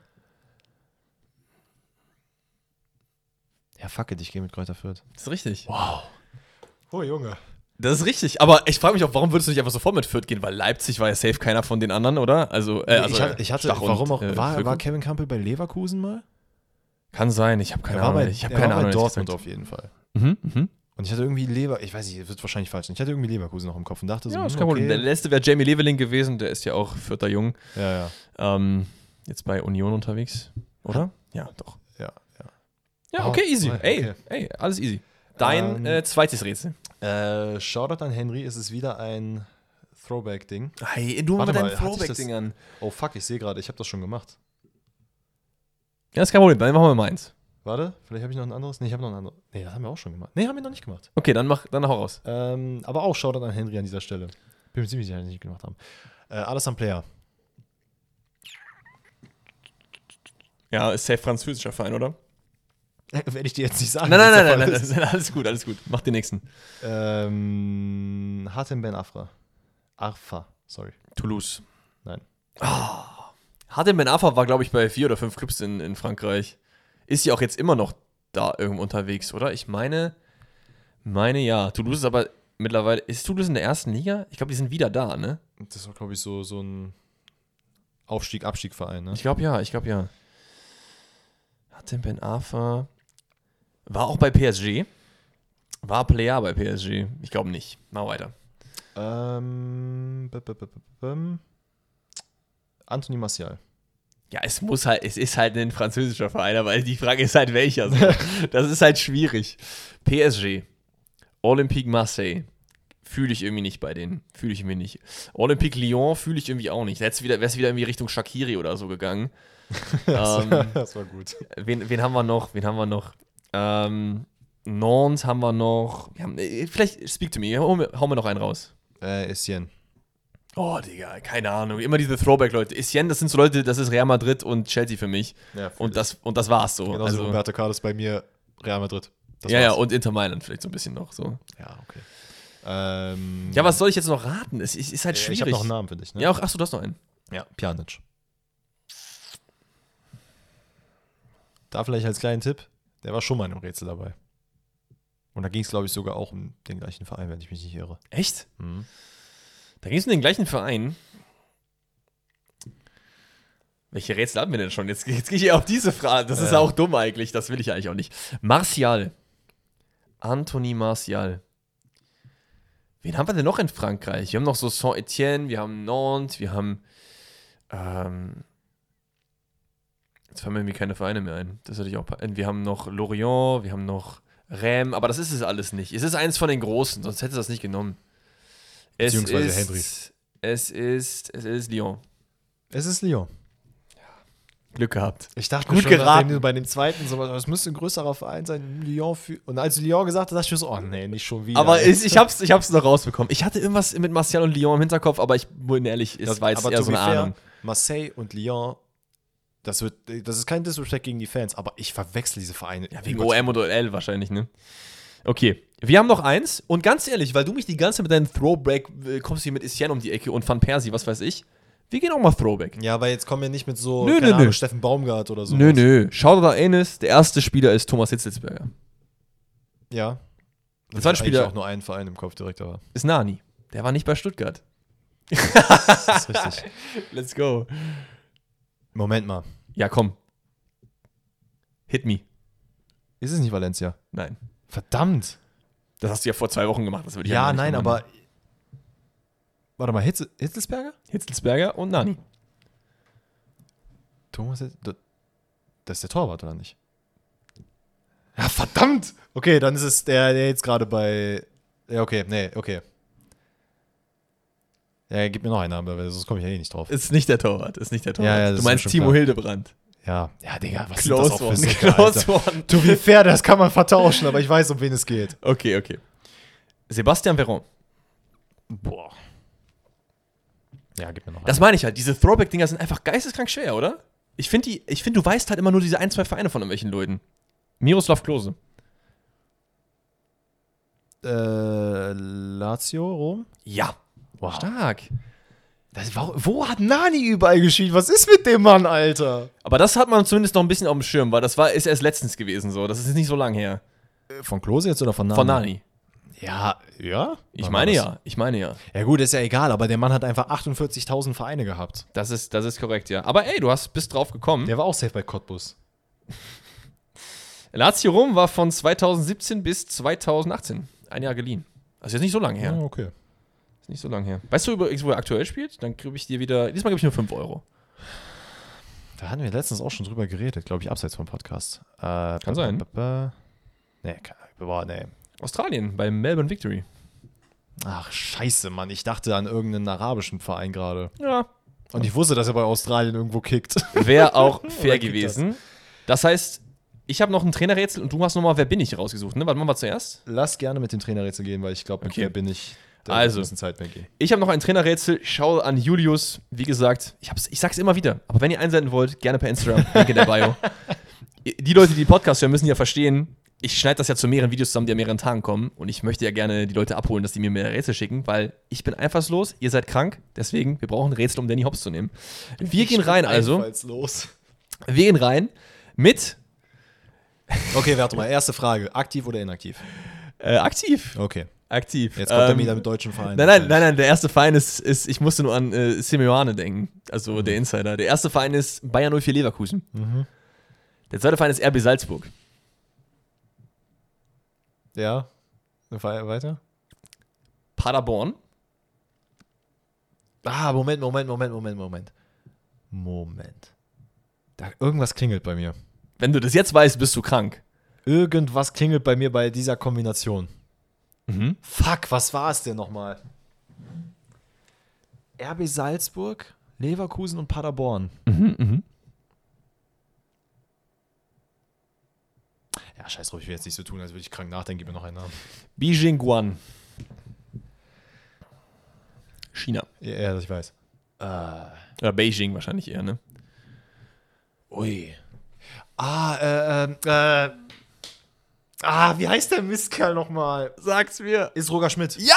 Ja, fuck it, ich gehe mit Kräuter Fürth. Das ist richtig. Wow. Oh, Junge. Das ist richtig. Aber ich frage mich auch, warum würdest du nicht einfach sofort mit Fürth gehen? Weil Leipzig war ja safe keiner von den anderen, oder? Also, äh, also ich hatte, ich hatte warum auch. äh, war, war? Kevin Campbell bei Leverkusen mal? Kann sein, ich habe keine er war Ahnung. bei, ich habe er keine war Ahnung. bei Dortmund auf jeden Fall. Mhm, mhm. Und ich hatte irgendwie Lever, ich weiß nicht, wird wahrscheinlich falsch. sein. Ich hatte irgendwie Leverkusen noch im Kopf und dachte so, Ja, ist hm, kein Problem. Der okay. letzte wäre Jamie Leveling gewesen, der ist ja auch Vierter Jung. Ja, ja, Ähm, jetzt bei Union unterwegs, oder? Ja, doch. Ja, okay, easy. okay. Ey, ey, alles easy. Dein Ähm, äh, zweites Rätsel. Äh, Shoutout an Henry, es ist wieder ein Throwback-Ding. Hey, du Warte mit deinen Throwback-Dingern. Oh fuck, ich sehe gerade, ich habe das schon gemacht. Ja, ist kein Problem, dann machen wir meins. Warte, vielleicht habe ich noch ein anderes. Nee, ich habe noch ein anderes. Nee, das haben wir auch schon gemacht. Nee, haben wir noch nicht gemacht. Okay, dann mach, dann hau raus. Ähm, aber auch Shoutout an Henry an dieser Stelle. Bin mir ziemlich sicher, dass wir nicht gemacht haben. Äh, alles am Player. Ja, ist safe französischer Verein, oder? Werde ich dir jetzt nicht sagen. Nein, nein, nein, nein, nein, ist. alles gut, alles gut. Mach den nächsten. Ähm, Hatem Ben Afra. Arfa, sorry. Toulouse. Nein. Hatem Ben Arfa war, glaube ich, bei vier oder fünf Clubs in, in Frankreich. Ist ja auch jetzt immer noch da irgendwo unterwegs, oder? Ich meine, meine ja. Toulouse ist aber mittlerweile, ist Toulouse in der ersten Liga? Ich glaube, die sind wieder da, ne? Das war, glaube ich, so, so ein Aufstieg-Abstieg-Verein, ne? Ich glaube ja, ich glaube ja. Hatem Ben Arfa war auch bei PSG. War Player bei PSG. Ich glaube nicht. Mal weiter. Ähm, b -b -b Anthony Martial. Ja, es muss halt, es ist halt ein französischer Verein, aber die Frage ist halt welcher. Das ist halt schwierig. PSG, Olympique Marseille, fühle ich irgendwie nicht bei denen. Fühle ich irgendwie nicht. Olympique Lyon fühle ich irgendwie auch nicht. Es wieder, wär's wieder irgendwie Richtung Shakiri oder so gegangen. ähm, das war gut. wen, wen haben wir noch? Wen haben wir noch? Ähm, Nantes haben wir noch. Wir haben, äh, vielleicht speak to me. Hau mir, hau mir noch einen raus. Äh, Essien. Oh, Digga, keine Ahnung. Immer diese Throwback-Leute. Etienne, das sind so Leute, das ist Real Madrid und Chelsea für mich. Ja, Und das, und das war's so. Genauso also, Roberto Carlos bei mir, Real Madrid. Das ja, ja, und Inter Mailand vielleicht so ein bisschen noch so. Ja, okay. Ähm, Ja, was soll ich jetzt noch raten? Es ist, ist halt äh, schwierig. Ich habe noch einen Namen für dich, ne? Ja, auch, achso, du hast noch einen. Ja, Pjanic. Da vielleicht als kleinen Tipp, der war schon mal in einem Rätsel dabei. Und da ging es, glaube ich, sogar auch um den gleichen Verein, wenn ich mich nicht irre. Echt? Mhm. Da ging es um den gleichen Verein. Welche Rätsel hatten wir denn schon? Jetzt, jetzt gehe ich auf diese Frage. Das ist Ja. auch dumm eigentlich. Das will ich eigentlich auch nicht. Martial. Anthony Martial. Wen haben wir denn noch in Frankreich? Wir haben noch so Saint-Etienne, wir haben Nantes, wir haben. Ähm, jetzt fallen mir irgendwie keine Vereine mehr ein. Das hatte ich auch. Wir haben noch Lorient, wir haben noch Räm, aber das ist es alles nicht. Es ist eins von den Großen, sonst hätte es das nicht genommen. Es Beziehungsweise ist, Henry. Es ist, es ist Lyon. Es ist Lyon. Glück gehabt. Ich dachte Gut schon, geraten. nachdem du bei dem zweiten so, es müsste ein größerer Verein sein, Lyon. Für, und als Lyon gesagt hast, dachte ich mir so, oh nee, nicht schon wieder. Aber ich, ich, hab's, ich hab's noch rausbekommen. Ich hatte irgendwas mit Martial und Lyon im Hinterkopf, aber ich bin ehrlich, es das war jetzt aber eher so eine fair, Ahnung. Marseille und Lyon, das, wird, das ist kein Disrespect gegen die Fans, aber ich verwechsel diese Vereine. Ja, wegen OM oder L wahrscheinlich, ne? Okay, wir haben noch eins und ganz ehrlich, weil du mich die ganze Zeit mit deinem Throwback äh, kommst hier mit Etienne um die Ecke und Van Persie, was weiß ich. Wir gehen auch mal Throwback. Ja, aber jetzt kommen wir nicht mit so, Nö, nö, Ahnung, nö. Steffen Baumgart oder so. Nö, nö. Schau da eines, der erste Spieler ist Thomas Hitzelsberger. Ja. Der zweite Spieler- auch nur einen Verein im Kopf direkt, aber Ist Nani. Der war nicht bei Stuttgart. das ist richtig. Let's go. Moment mal. Ja, komm. Hit me. Ist es nicht Valencia? Nein. Verdammt. Das hast du ja vor zwei Wochen gemacht. Das würde ich Ja, nicht nein, machen. aber. Warte mal, Hitze, Hitzelsberger? Hitzelsberger und Nani. Thomas Hitz- das- Das ist der Torwart, oder nicht? Ja, verdammt! Okay, dann ist es der, der jetzt gerade bei. Ja, okay, nee, okay. Ja, gib mir noch einen Namen, weil sonst komme ich ja eh nicht drauf. Ist nicht der Torwart. Ist nicht der Torwart. Ja, ja, du meinst Timo klar. Hildebrand. Ja, ja, Digga, was Close sind das auch für one. Säcke, Close Alter? one. To be fair, das kann man vertauschen, aber ich weiß, um wen es geht. Okay, okay. Sebastian Veron. Boah. Ja, gib mir noch einen. Das meine ich halt. Diese Throwback-Dinger sind einfach geisteskrank schwer, oder? Ich finde, ich find, du weißt halt immer nur diese ein, zwei Vereine von irgendwelchen Leuten. Miroslav Klose. Äh, Lazio, Rom? Ja. Wow. Stark. Das, wo, wo hat Nani überall gespielt? Was ist mit dem Mann, Alter? Aber das hat man zumindest noch ein bisschen auf dem Schirm, weil das war, ist erst letztens gewesen so. Das ist jetzt nicht so lang her. Von Klose jetzt oder von Nani? Von Nani. Ja, ja? Ich meine ja. Ich meine ja. Ja gut, ist ja egal, aber der Mann hat einfach 48.000 Vereine gehabt. Das ist, das ist korrekt, ja. Aber ey, du hast, bist drauf gekommen. Der war auch safe bei Cottbus. Lazio Rom war von 2017 bis 2018. Ein Jahr geliehen. Also jetzt nicht so lange her. okay. Ist nicht so lange her. Weißt du übrigens, wo er aktuell spielt? Dann gebe ich dir wieder. Diesmal gebe ich nur 5 Euro. Da hatten wir letztens auch schon drüber geredet, glaube ich, abseits vom Podcast. Äh, Kann sein. Nee, kann- boah, nee. Australien beim Melbourne Victory. Ach, scheiße, Mann. Ich dachte an irgendeinen arabischen Verein gerade. Ja. Und ich wusste, dass er bei Australien irgendwo kickt. Wäre auch fair Wer gewesen. Das? heißt, ich habe noch ein Trainerrätsel und du hast nochmal Wer bin ich rausgesucht, ne? Was machen wir zuerst? Lass gerne mit dem Trainerrätsel gehen, weil ich glaube, mit Okay. okay. bin ich. Da Also. bisschen Zeit weggehen. Ich habe noch ein Trainerrätsel. Schau an Julius. Wie gesagt, ich, hab's, ich sag's immer wieder. Aber wenn ihr einsenden wollt, gerne per Instagram. Link in der Bio. Die Leute, die Podcast hören, müssen ja verstehen, ich schneide das ja zu mehreren Videos zusammen, die an mehreren Tagen kommen. Und ich möchte ja gerne die Leute abholen, dass die mir mehr Rätsel schicken, weil ich bin einfallslos, ihr seid krank. Deswegen, wir brauchen Rätsel, um Danny Hobbs zu nehmen. Wir gehen rein also. los. Wir gehen rein mit Okay, warte mal. Erste Frage. Aktiv oder inaktiv? äh, aktiv. Okay. Aktiv. Jetzt kommt er Ähm, wieder mit deutschen Vereinen. Nein, nein, nein, nein, der erste Verein ist, ist ich musste nur an äh, Simeone denken, also Mhm. der Insider. Der erste Verein ist Bayern 04 Leverkusen. Der zweite Verein ist RB Salzburg. Ja. We- Weiter? Paderborn. Ah, Moment, Moment, Moment, Moment, Moment. Moment. Da, irgendwas klingelt bei mir. Wenn du das jetzt weißt, bist du krank. Irgendwas klingelt bei mir bei dieser Kombination. Mhm. Fuck, was war es denn nochmal? RB Salzburg, Leverkusen und Paderborn. Mhm, mhm. Ja, scheiß drauf, ich will jetzt nicht so tun, als würde ich krank nachdenken. Gib mir noch einen Namen. Beijing Guan. China. Ja, ja ich weiß. Äh, Oder Beijing wahrscheinlich eher, ne? ui. Ah, äh, ähm, äh. Ah, wie heißt der Mistkerl nochmal? Sag's mir. Ist Roger Schmidt. Ja!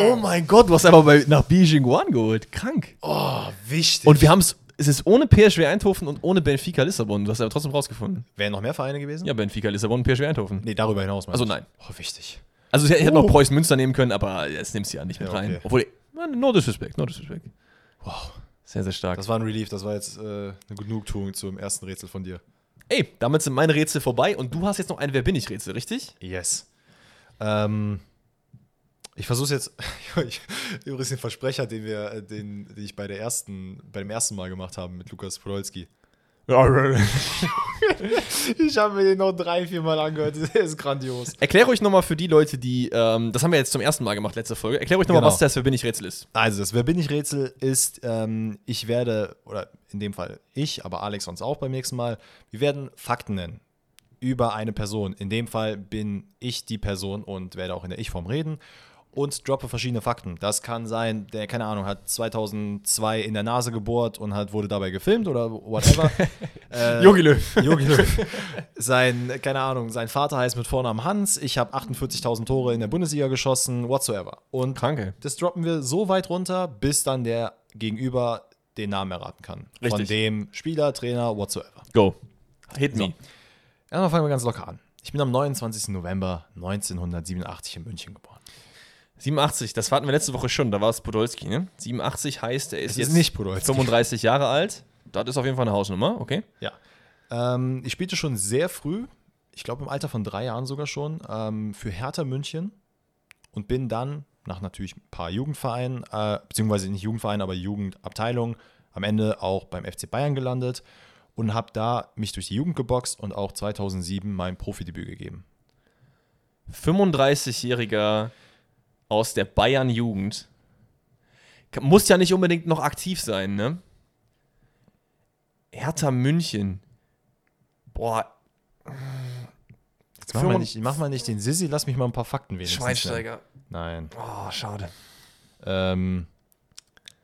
Oh mein Gott, du hast aber bei, nach Beijing Guan geholt. Krank. Oh, wichtig. Und wir haben es, es ist ohne PSV Eindhoven und ohne Benfica Lissabon. Du hast aber trotzdem rausgefunden. Wären noch mehr Vereine gewesen? Ja, Benfica Lissabon und PSV Eindhoven. Nee, darüber hinaus. Also nein. Oh, wichtig. Also ich hätte noch Uh. Preußen Münster nehmen können, aber jetzt nimmst du ja nicht mit Ja, okay. rein. Obwohl, no disrespect, no disrespect. Wow. Sehr, sehr stark. Das war ein Relief, das war jetzt äh, eine Genugtuung zum ersten Rätsel von dir. Ey, damit sind meine Rätsel vorbei und du hast jetzt noch ein Wer bin ich Rätsel, richtig? Yes. Ähm, ich versuche jetzt, übrigens den Versprecher, den wir, äh, den, den ich bei der ersten, bei ersten Mal gemacht haben mit Lukas Podolski. ich habe mir den noch drei, vier Mal angehört. Der ist grandios. Erkläre euch nochmal für die Leute, die, ähm, das haben wir jetzt zum ersten Mal gemacht, letzte Folge. Erkläre euch nochmal, Genau. was das für Bin ich Rätsel ist. Also, das Wer bin ich Rätsel ist, ähm, ich werde, oder in dem Fall ich, aber Alex sonst auch beim nächsten Mal, wir werden Fakten nennen über eine Person. In dem Fall bin ich die Person und werde auch in der Ich-Form reden und droppe verschiedene Fakten. Das kann sein, der, keine Ahnung, hat 2002 in der Nase gebohrt und hat, wurde dabei gefilmt oder whatever. äh, Jogi Löw. Jogi Löw. Sein, keine Ahnung, sein Vater heißt mit Vornamen Hans. Ich habe 48.000 Tore in der Bundesliga geschossen, whatsoever. Und Kranke. das droppen wir so weit runter, bis dann der Gegenüber den Namen erraten kann. Von Richtig. dem Spieler, Trainer, whatsoever. Go. Hit me. Erstmal fangen wir ganz locker an. Ich bin am 29. November 1987 in München geboren. 87, das hatten wir letzte Woche schon, da war es Podolski, ne? 87 heißt, er ist Es jetzt ist nicht Podolski. 35 Jahre alt. Das ist auf jeden Fall eine Hausnummer, okay? Ja. Ähm, ich spielte schon sehr früh, ich glaube im Alter von drei Jahren sogar schon, ähm, für Hertha München und bin dann nach natürlich ein paar Jugendvereinen, äh, beziehungsweise nicht Jugendvereinen, aber Jugendabteilungen, am Ende auch beim FC Bayern gelandet und habe da mich durch die Jugend geboxt und auch 2007 mein Profidebüt gegeben. 35-Jähriger aus der Bayern-Jugend. Muss ja nicht unbedingt noch aktiv sein, ne? Hertha München. Boah, Jetzt mach mal, nicht, mach mal nicht den Sissi, lass mich mal ein paar Fakten wenigstens. Schweinsteiger. Nein. Oh, schade. Ähm,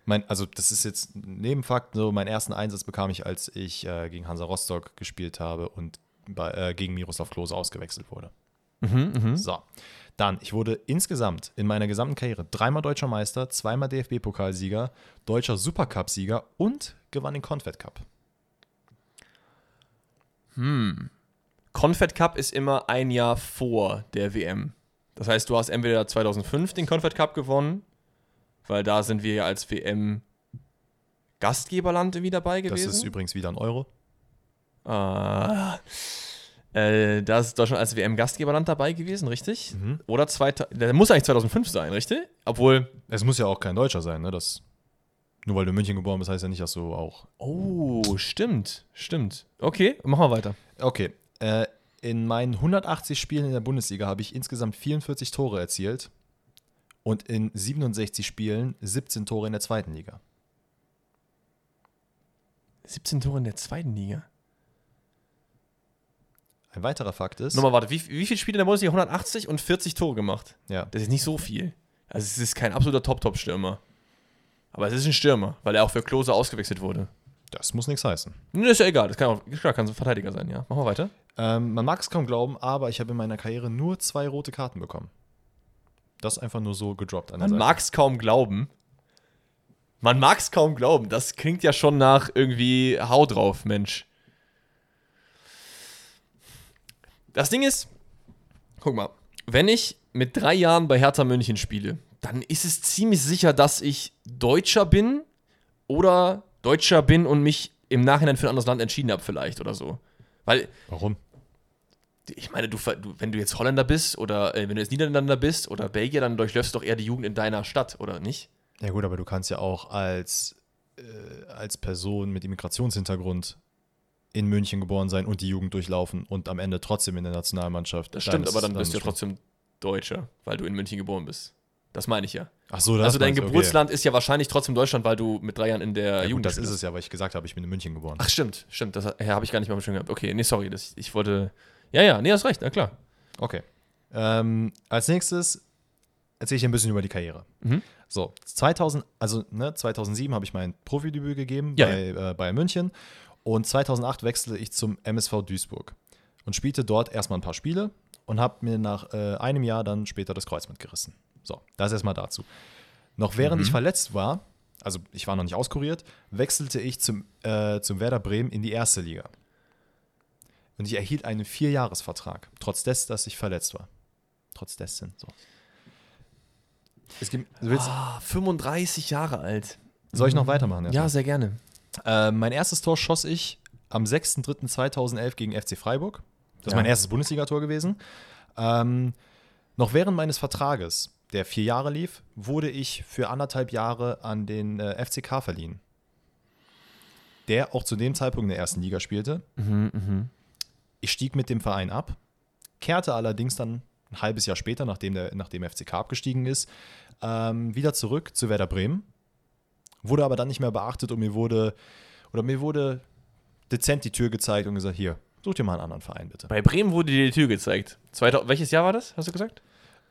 mein, also das ist jetzt ein Nebenfakt, so meinen ersten Einsatz bekam ich, als ich äh, gegen Hansa Rostock gespielt habe und bei, äh, gegen Miroslav Klose ausgewechselt wurde. Mhm, mhm. So, dann, ich wurde insgesamt in meiner gesamten Karriere dreimal deutscher Meister, zweimal DFB-Pokalsieger, deutscher Supercup-Sieger und gewann den Confed Cup. Confed Cup ist immer ein Jahr vor der WM. Das heißt, du hast entweder 2005 den Confed Cup gewonnen, weil da sind wir ja als WM Gastgeberland irgendwie dabei gewesen. Das ist übrigens wieder ein Euro. Ah. Äh, da ist Deutschland als WM-Gastgeberland dabei gewesen, richtig? Mhm. Oder zweita der muss eigentlich 2005 sein, richtig? Obwohl. Es muss ja auch kein Deutscher sein, ne? Das, nur weil du in München geboren bist, heißt ja nicht, dass du auch Oh, stimmt, stimmt. Okay, machen wir weiter. Okay. Äh, in meinen 180 Spielen in der Bundesliga habe ich insgesamt 44 Tore erzielt und in 67 Spielen 17 Tore in der zweiten Liga. 17 Tore in der zweiten Liga. Ein weiterer Fakt ist, Nochmal, warte, wie, wie viele Spiele in der Bundesliga? 180 und 40 Tore gemacht. ja, Das ist nicht so viel. Also, es ist kein absoluter Top-Top-Stürmer. Aber es ist ein Stürmer, weil er auch für Klose ausgewechselt wurde. das muss nichts heißen. Nee, ist ja egal. Das kann auch, klar, kann so ein Verteidiger sein, ja. Machen wir weiter. Ähm, man mag es kaum glauben, aber ich habe in meiner Karriere nur zwei rote Karten bekommen. Das einfach nur so gedroppt an der Man mag es kaum glauben. Man mag es kaum glauben. Das klingt ja schon nach irgendwie Hau drauf, Mensch. Das Ding ist, guck mal, wenn ich mit drei Jahren bei Hertha München spiele, dann ist es ziemlich sicher, dass ich Deutscher bin oder Deutscher bin und mich im Nachhinein für ein anderes Land entschieden habe, vielleicht oder so. Weil Warum? ich meine, du, wenn du jetzt Holländer bist oder äh, wenn du jetzt Niederländer bist oder Belgier, dann durchläufst du doch eher die Jugend in deiner Stadt, oder nicht? Ja gut, aber du kannst ja auch als, äh, als Person mit Immigrationshintergrund in München geboren sein und die Jugend durchlaufen und am Ende trotzdem in der Nationalmannschaft. Das stimmt, aber dann bist du ja trotzdem Deutscher, weil du in München geboren bist. Das meine ich ja. Ach so, das also dein du, okay. Geburtsland ist ja wahrscheinlich trotzdem Deutschland, weil du mit drei Jahren in der Ja, gut, Jugend das gespielt ist es ja, weil ich gesagt habe, ich bin in München geboren. Ach stimmt, stimmt. Das ja, habe ich gar nicht mal bestimmt gehabt. Okay, nee, sorry. Das, ich wollte. Ja, ja, nee, hast recht, na klar. Okay. Ähm, als nächstes erzähle ich dir ein bisschen über die Karriere. Mhm. So, 2000, also ne, 2007 habe ich mein Profidebüt gegeben Ja, bei äh, Bayern München und 2008 wechselte ich zum MSV Duisburg und spielte dort erstmal ein paar Spiele und habe mir nach äh, einem Jahr dann später das Kreuzband gerissen. So, das erstmal dazu. Noch während ich verletzt war, also ich war noch nicht auskuriert, wechselte ich zum, äh, zum Werder Bremen in die erste Liga. Und ich erhielt einen Vierjahresvertrag, trotz des, dass ich verletzt war. Trotz dessen. So. Es gibt, willst, Ah, 35 Jahre alt. soll ich noch weitermachen? Ja, sehr gerne. Äh, mein erstes Tor schoss ich am 6.3.2011 gegen FC Freiburg. Das ist Ja. mein erstes Bundesligator gewesen. Ähm, noch während meines Vertrages, der vier Jahre lief, wurde ich für anderthalb Jahre an den äh, FCK verliehen. der auch zu dem Zeitpunkt in der ersten Liga spielte. Ich stieg mit dem Verein ab, kehrte allerdings dann ein halbes Jahr später, nachdem der nachdem FCK abgestiegen ist, ähm, wieder zurück zu Werder Bremen. Wurde aber dann nicht mehr beachtet und mir wurde, oder mir wurde dezent die Tür gezeigt und gesagt, hier, such dir mal einen anderen Verein bitte. Bei Bremen wurde dir die Tür gezeigt. 2000, welches Jahr war das, hast du gesagt?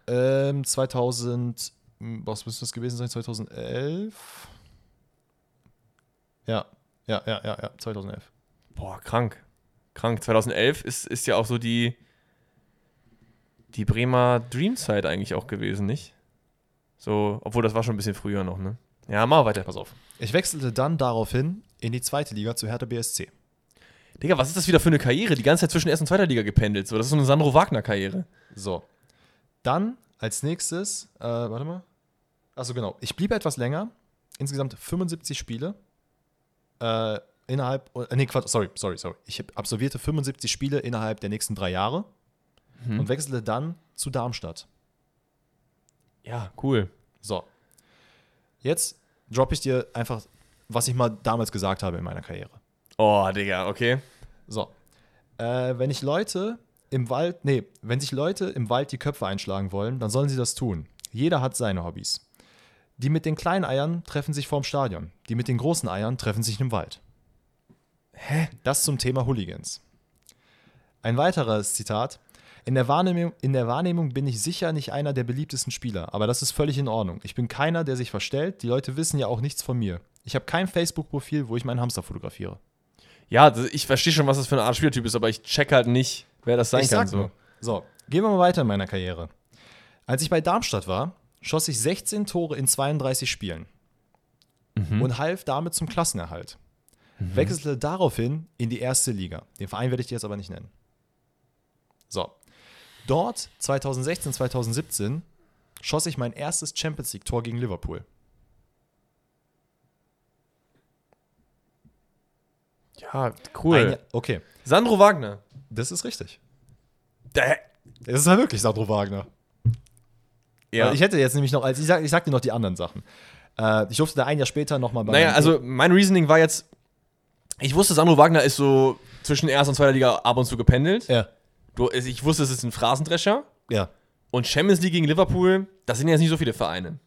Ähm, 2000, hm, was müsste das gewesen sein? 2011? Ja, ja, ja, ja, ja, 2011. Boah, krank. Krank. 2011 ist, ist ja auch so die, die Bremer Dreamzeit eigentlich auch gewesen, nicht? So, obwohl das war schon ein bisschen früher noch, ne? Ja, mal weiter, pass auf. Ich wechselte dann daraufhin in die zweite Liga zu Hertha BSC. Digga, was ist das wieder für eine Karriere? Die ganze Zeit zwischen erster und zweiter Liga gependelt. So, das ist so eine Sandro Wagner-Karriere. So. Dann als nächstes, äh, warte mal. Achso, genau. Ich blieb etwas länger. Insgesamt 75 Spiele. Äh, innerhalb, äh, nee, Quatsch, sorry, sorry, sorry. Ich absolvierte 75 Spiele innerhalb der nächsten drei Jahre und wechselte dann zu Darmstadt. Ja, cool. So. Jetzt droppe ich dir einfach, was ich mal damals gesagt habe in meiner Karriere. Oh, Digga, okay. So. Äh, wenn ich Leute im Wald, nee, wenn sich Leute im Wald die Köpfe einschlagen wollen, dann sollen sie das tun. Jeder hat seine Hobbys. Die mit den kleinen Eiern treffen sich vorm Stadion. Die mit den großen Eiern treffen sich im Wald. Hä? Das zum Thema Hooligans. Ein weiteres Zitat. In der, Wahrnehmung, in der Wahrnehmung bin ich sicher nicht einer der beliebtesten Spieler, aber das ist völlig in Ordnung. Ich bin keiner, der sich verstellt. Die Leute wissen ja auch nichts von mir. Ich habe kein Facebook-Profil, wo ich meinen Hamster fotografiere. Ja, ich verstehe schon, was das für eine Art Spielertyp ist, aber ich check halt nicht, wer das sein ich kann. So. So, gehen wir mal weiter in meiner Karriere. Als ich bei Darmstadt war, schoss ich 16 Tore in 32 Spielen und half damit zum Klassenerhalt. Wechselte daraufhin in die erste Liga. Den Verein werde ich dir jetzt aber nicht nennen. So. Dort 2016, 2017 schoss ich mein erstes Champions League-Tor gegen Liverpool. Ja, cool. Ein okay, Sandro Wagner. das ist richtig. Da, Es ist halt wirklich Sandro Wagner. ja. Weil Ich hätte jetzt nämlich noch, als ich sag, ich sag dir noch die anderen Sachen. Äh, ich durfte da ein Jahr später nochmal bei naja, also mein Reasoning war jetzt, ich wusste, Sandro Wagner ist so zwischen erster und zweiter Liga ab und zu gependelt. Ja, Du, ich wusste, es ist ein Phrasendrescher. ja. Und Champions League gegen Liverpool, das sind jetzt nicht so viele Vereine.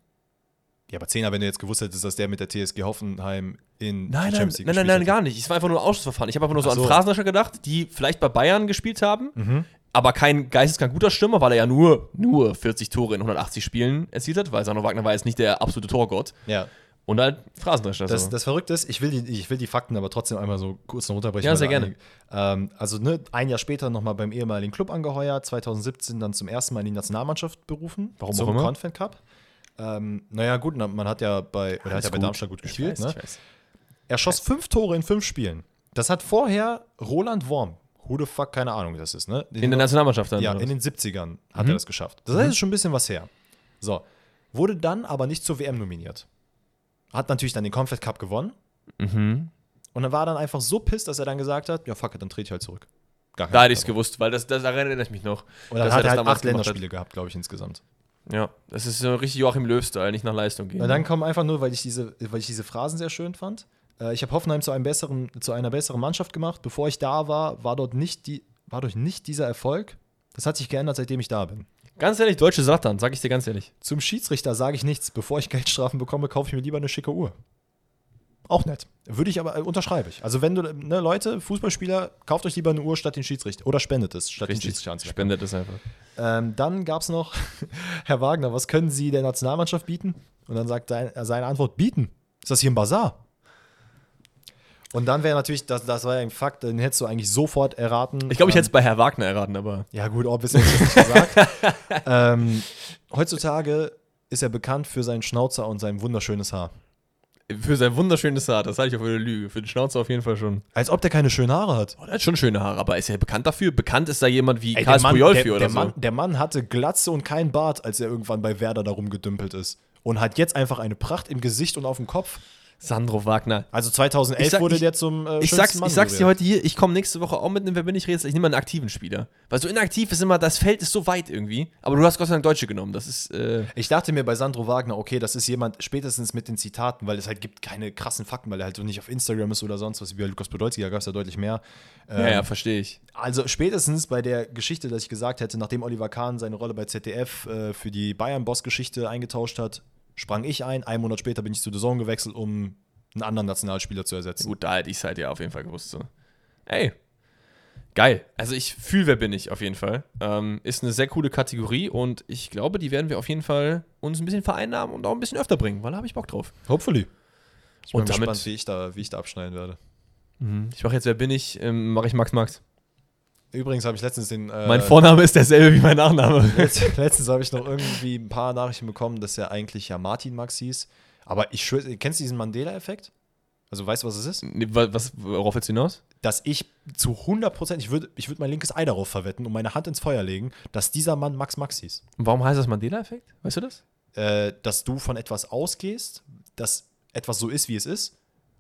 Ja, aber Zehner, wenn du jetzt gewusst hättest, dass der mit der TSG Hoffenheim in Nein, die Champions League nein, nein, nein, hätte. gar nicht. Es war einfach nur ein Ausschussverfahren. Ich habe einfach nur so, so. an Phrasendrescher gedacht, die vielleicht bei Bayern gespielt haben, Mhm. aber kein geisteskrank guter Stürmer, weil er ja nur, nur 40 Tore in 180 Spielen erzielt hat, weil Sandro Wagner war jetzt nicht der absolute Torgott. Ja. Und halt Phrasendrescher. Das, das Verrückte ist, ich will, die, ich will die Fakten aber trotzdem einmal so kurz noch runterbrechen. Ja, sehr gerne. Ähm, also ne, ein Jahr später nochmal beim ehemaligen Club angeheuert, 2017 dann zum ersten Mal in die Nationalmannschaft berufen. Warum zum auch immer? Confed Cup. Ähm, naja, gut, man hat ja bei, hat ja bei. Darmstadt gut Ich gespielt. weiß, ne? ich weiß. Er schoss fünf Tore in fünf Spielen. Das hat vorher Roland Worm, who the fuck, keine Ahnung, wie das ist, ne? In der Nationalmannschaft dann. Ja, in den 70ern hat er das geschafft. Das heißt, ist schon ein bisschen was her. So. Wurde dann aber nicht zur WM nominiert. Hat natürlich dann den Confed Cup gewonnen. Mhm. Und dann war er dann einfach so pisst, dass er dann gesagt hat: Ja, fuck it, dann trete ich halt zurück. Gar Da hätte ich es gewusst, weil das, das erinnere ich mich noch. Und dann hat er halt acht gemacht hat. Länderspiele gehabt, glaube ich, insgesamt. Ja, das ist so richtig Joachim Löw-Style, nicht nach Leistung gehen. Und dann kommen einfach nur, weil ich diese, weil ich diese Phrasen sehr schön fand. Äh, ich habe Hoffenheim zu, einem besseren, zu einer besseren Mannschaft gemacht. Bevor ich da war, war dort nicht, die, war dort nicht dieser Erfolg. Das hat sich geändert, seitdem ich da bin. Ganz ehrlich, deutsche Satan, sag ich dir ganz ehrlich. Zum Schiedsrichter sage ich nichts. Bevor ich Geldstrafen bekomme, kaufe ich mir lieber eine schicke Uhr. Auch nett. Würde ich aber, äh, unterschreibe ich. Also wenn du, ne, Leute, Fußballspieler, kauft euch lieber eine Uhr statt den Schiedsrichter. Oder spendet es, statt den Schiedsrichter anzuwenden. spendet es einfach. Ähm, dann gab es noch, Herr Wagner, was können Sie der Nationalmannschaft bieten? Und dann sagt dein, äh, seine Antwort, bieten. Ist das hier ein Bazar? Und dann wäre natürlich, das, das war ja ein Fakt, den hättest du eigentlich sofort erraten. Ich glaube, ich hätte es bei Herr Wagner erraten, aber Ja, gut, ob es jetzt nicht gesagt. ähm, heutzutage ist er bekannt für seinen Schnauzer und sein wunderschönes Haar. für sein wunderschönes Haar, das halte ich für eine Lüge. Für den Schnauzer auf jeden Fall schon. Als ob der keine schönen Haare hat. Oh, der hat schon schöne Haare, aber ist er bekannt dafür? Bekannt ist da jemand wie Ey, Puyolfi der, oder der, so. Mann, der Mann hatte Glatze und keinen Bart, als er irgendwann bei Werder da rumgedümpelt ist. Und hat jetzt einfach eine Pracht im Gesicht und auf dem Kopf. Sandro Wagner. Also 2011 Ich sag- wurde ich- der zum äh, Ich sag's, Mann ich sag's dir heute hier, ich komme nächste Woche auch mit einem Wer bin ich Rätsel. Ich nehme mal einen aktiven Spieler. Weil so inaktiv ist immer, das Feld ist so weit irgendwie. Aber du hast Gott sei Dank Deutsche genommen. Das ist, äh, Ich dachte mir bei Sandro Wagner, okay, das ist jemand spätestens mit den Zitaten, weil es halt gibt keine krassen Fakten, weil er halt so nicht auf Instagram ist oder sonst was, wie bei Lukas Podolski, da gab es ja deutlich mehr. ja, Ähm, ja, verstehe ich. Also spätestens bei der Geschichte, dass ich gesagt hätte, nachdem Oliver Kahn seine Rolle bei ZDF äh, für die Bayern-Boss-Geschichte eingetauscht hat, sprang ich ein. Einen Monat später bin ich zu The Zone gewechselt, um einen anderen Nationalspieler zu ersetzen. Gut, da hätte ich es halt ja auf jeden Fall gewusst. So. Ey, geil. Also ich fühle, wer bin ich auf jeden Fall. Ähm, ist eine sehr coole Kategorie und ich glaube, die werden wir auf jeden Fall uns ein bisschen vereinnahmen und auch ein bisschen öfter bringen, weil da habe ich Bock drauf. Hopefully. Ich bin Und damit- gespannt, wie ich, da, wie ich da abschneiden werde. Ich mache jetzt, wer bin ich, ähm, mache ich Max Max. Übrigens habe ich letztens den. Äh, mein Vorname ist derselbe wie mein Nachname. Letzt, letztens habe ich noch irgendwie ein paar Nachrichten bekommen, dass er eigentlich ja Martin Max hieß. Aber ich schwöre, kennst du diesen Mandela-Effekt? Also weißt du, was es ist? Nee, wa- was, worauf willst du hinaus? Dass ich zu 100%, ich würde ich würd mein linkes Ei darauf verwetten und meine Hand ins Feuer legen, dass dieser Mann Max Max hieß. Und warum heißt das Mandela-Effekt? Weißt du das? Äh, dass du von etwas ausgehst, dass etwas so ist, wie es ist,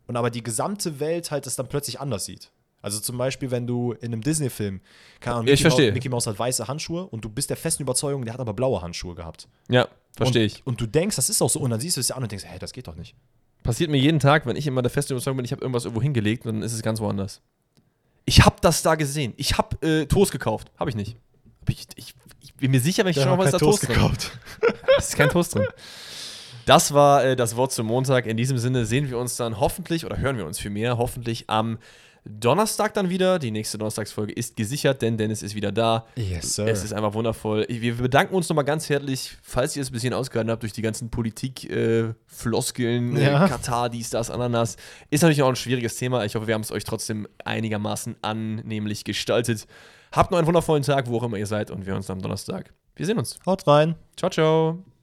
und aber die gesamte Welt halt es dann plötzlich anders sieht. Also zum Beispiel, wenn du in einem Disney-Film, keine Ahnung, Ich verstehe. Mickey Mouse hat weiße Handschuhe und du bist der festen Überzeugung, der hat aber blaue Handschuhe gehabt. Ja, verstehe und, ich. Und du denkst, das ist auch so, und dann siehst du es ja an und denkst, hä, das geht doch nicht. Passiert mir jeden Tag, wenn ich immer der festen Überzeugung bin, ich habe irgendwas irgendwo hingelegt und dann ist es ganz woanders. Ich habe das da gesehen. Ich habe äh, Toast gekauft. Habe ich nicht. Ich, ich, ich bin mir sicher, wenn ich schon mal ist da Toast drin. Es ist kein Toast drin. Das war äh, das Wort zum Montag. In diesem Sinne sehen wir uns dann hoffentlich oder hören wir uns vielmehr hoffentlich am Donnerstag dann wieder. Die nächste Donnerstagsfolge ist gesichert, denn Dennis ist wieder da. Yes, sir. Es ist einfach wundervoll. Wir bedanken uns nochmal ganz herzlich, falls ihr es ein bisschen ausgehalten habt durch die ganzen Politik-Floskeln, Ja. äh, Katar, dies, das, Ananas. Ist natürlich auch ein schwieriges Thema. Ich hoffe, wir haben es euch trotzdem einigermaßen annehmlich gestaltet. Habt noch einen wundervollen Tag, wo auch immer ihr seid, und wir hören uns am Donnerstag. Wir sehen uns. Haut rein. Ciao, ciao.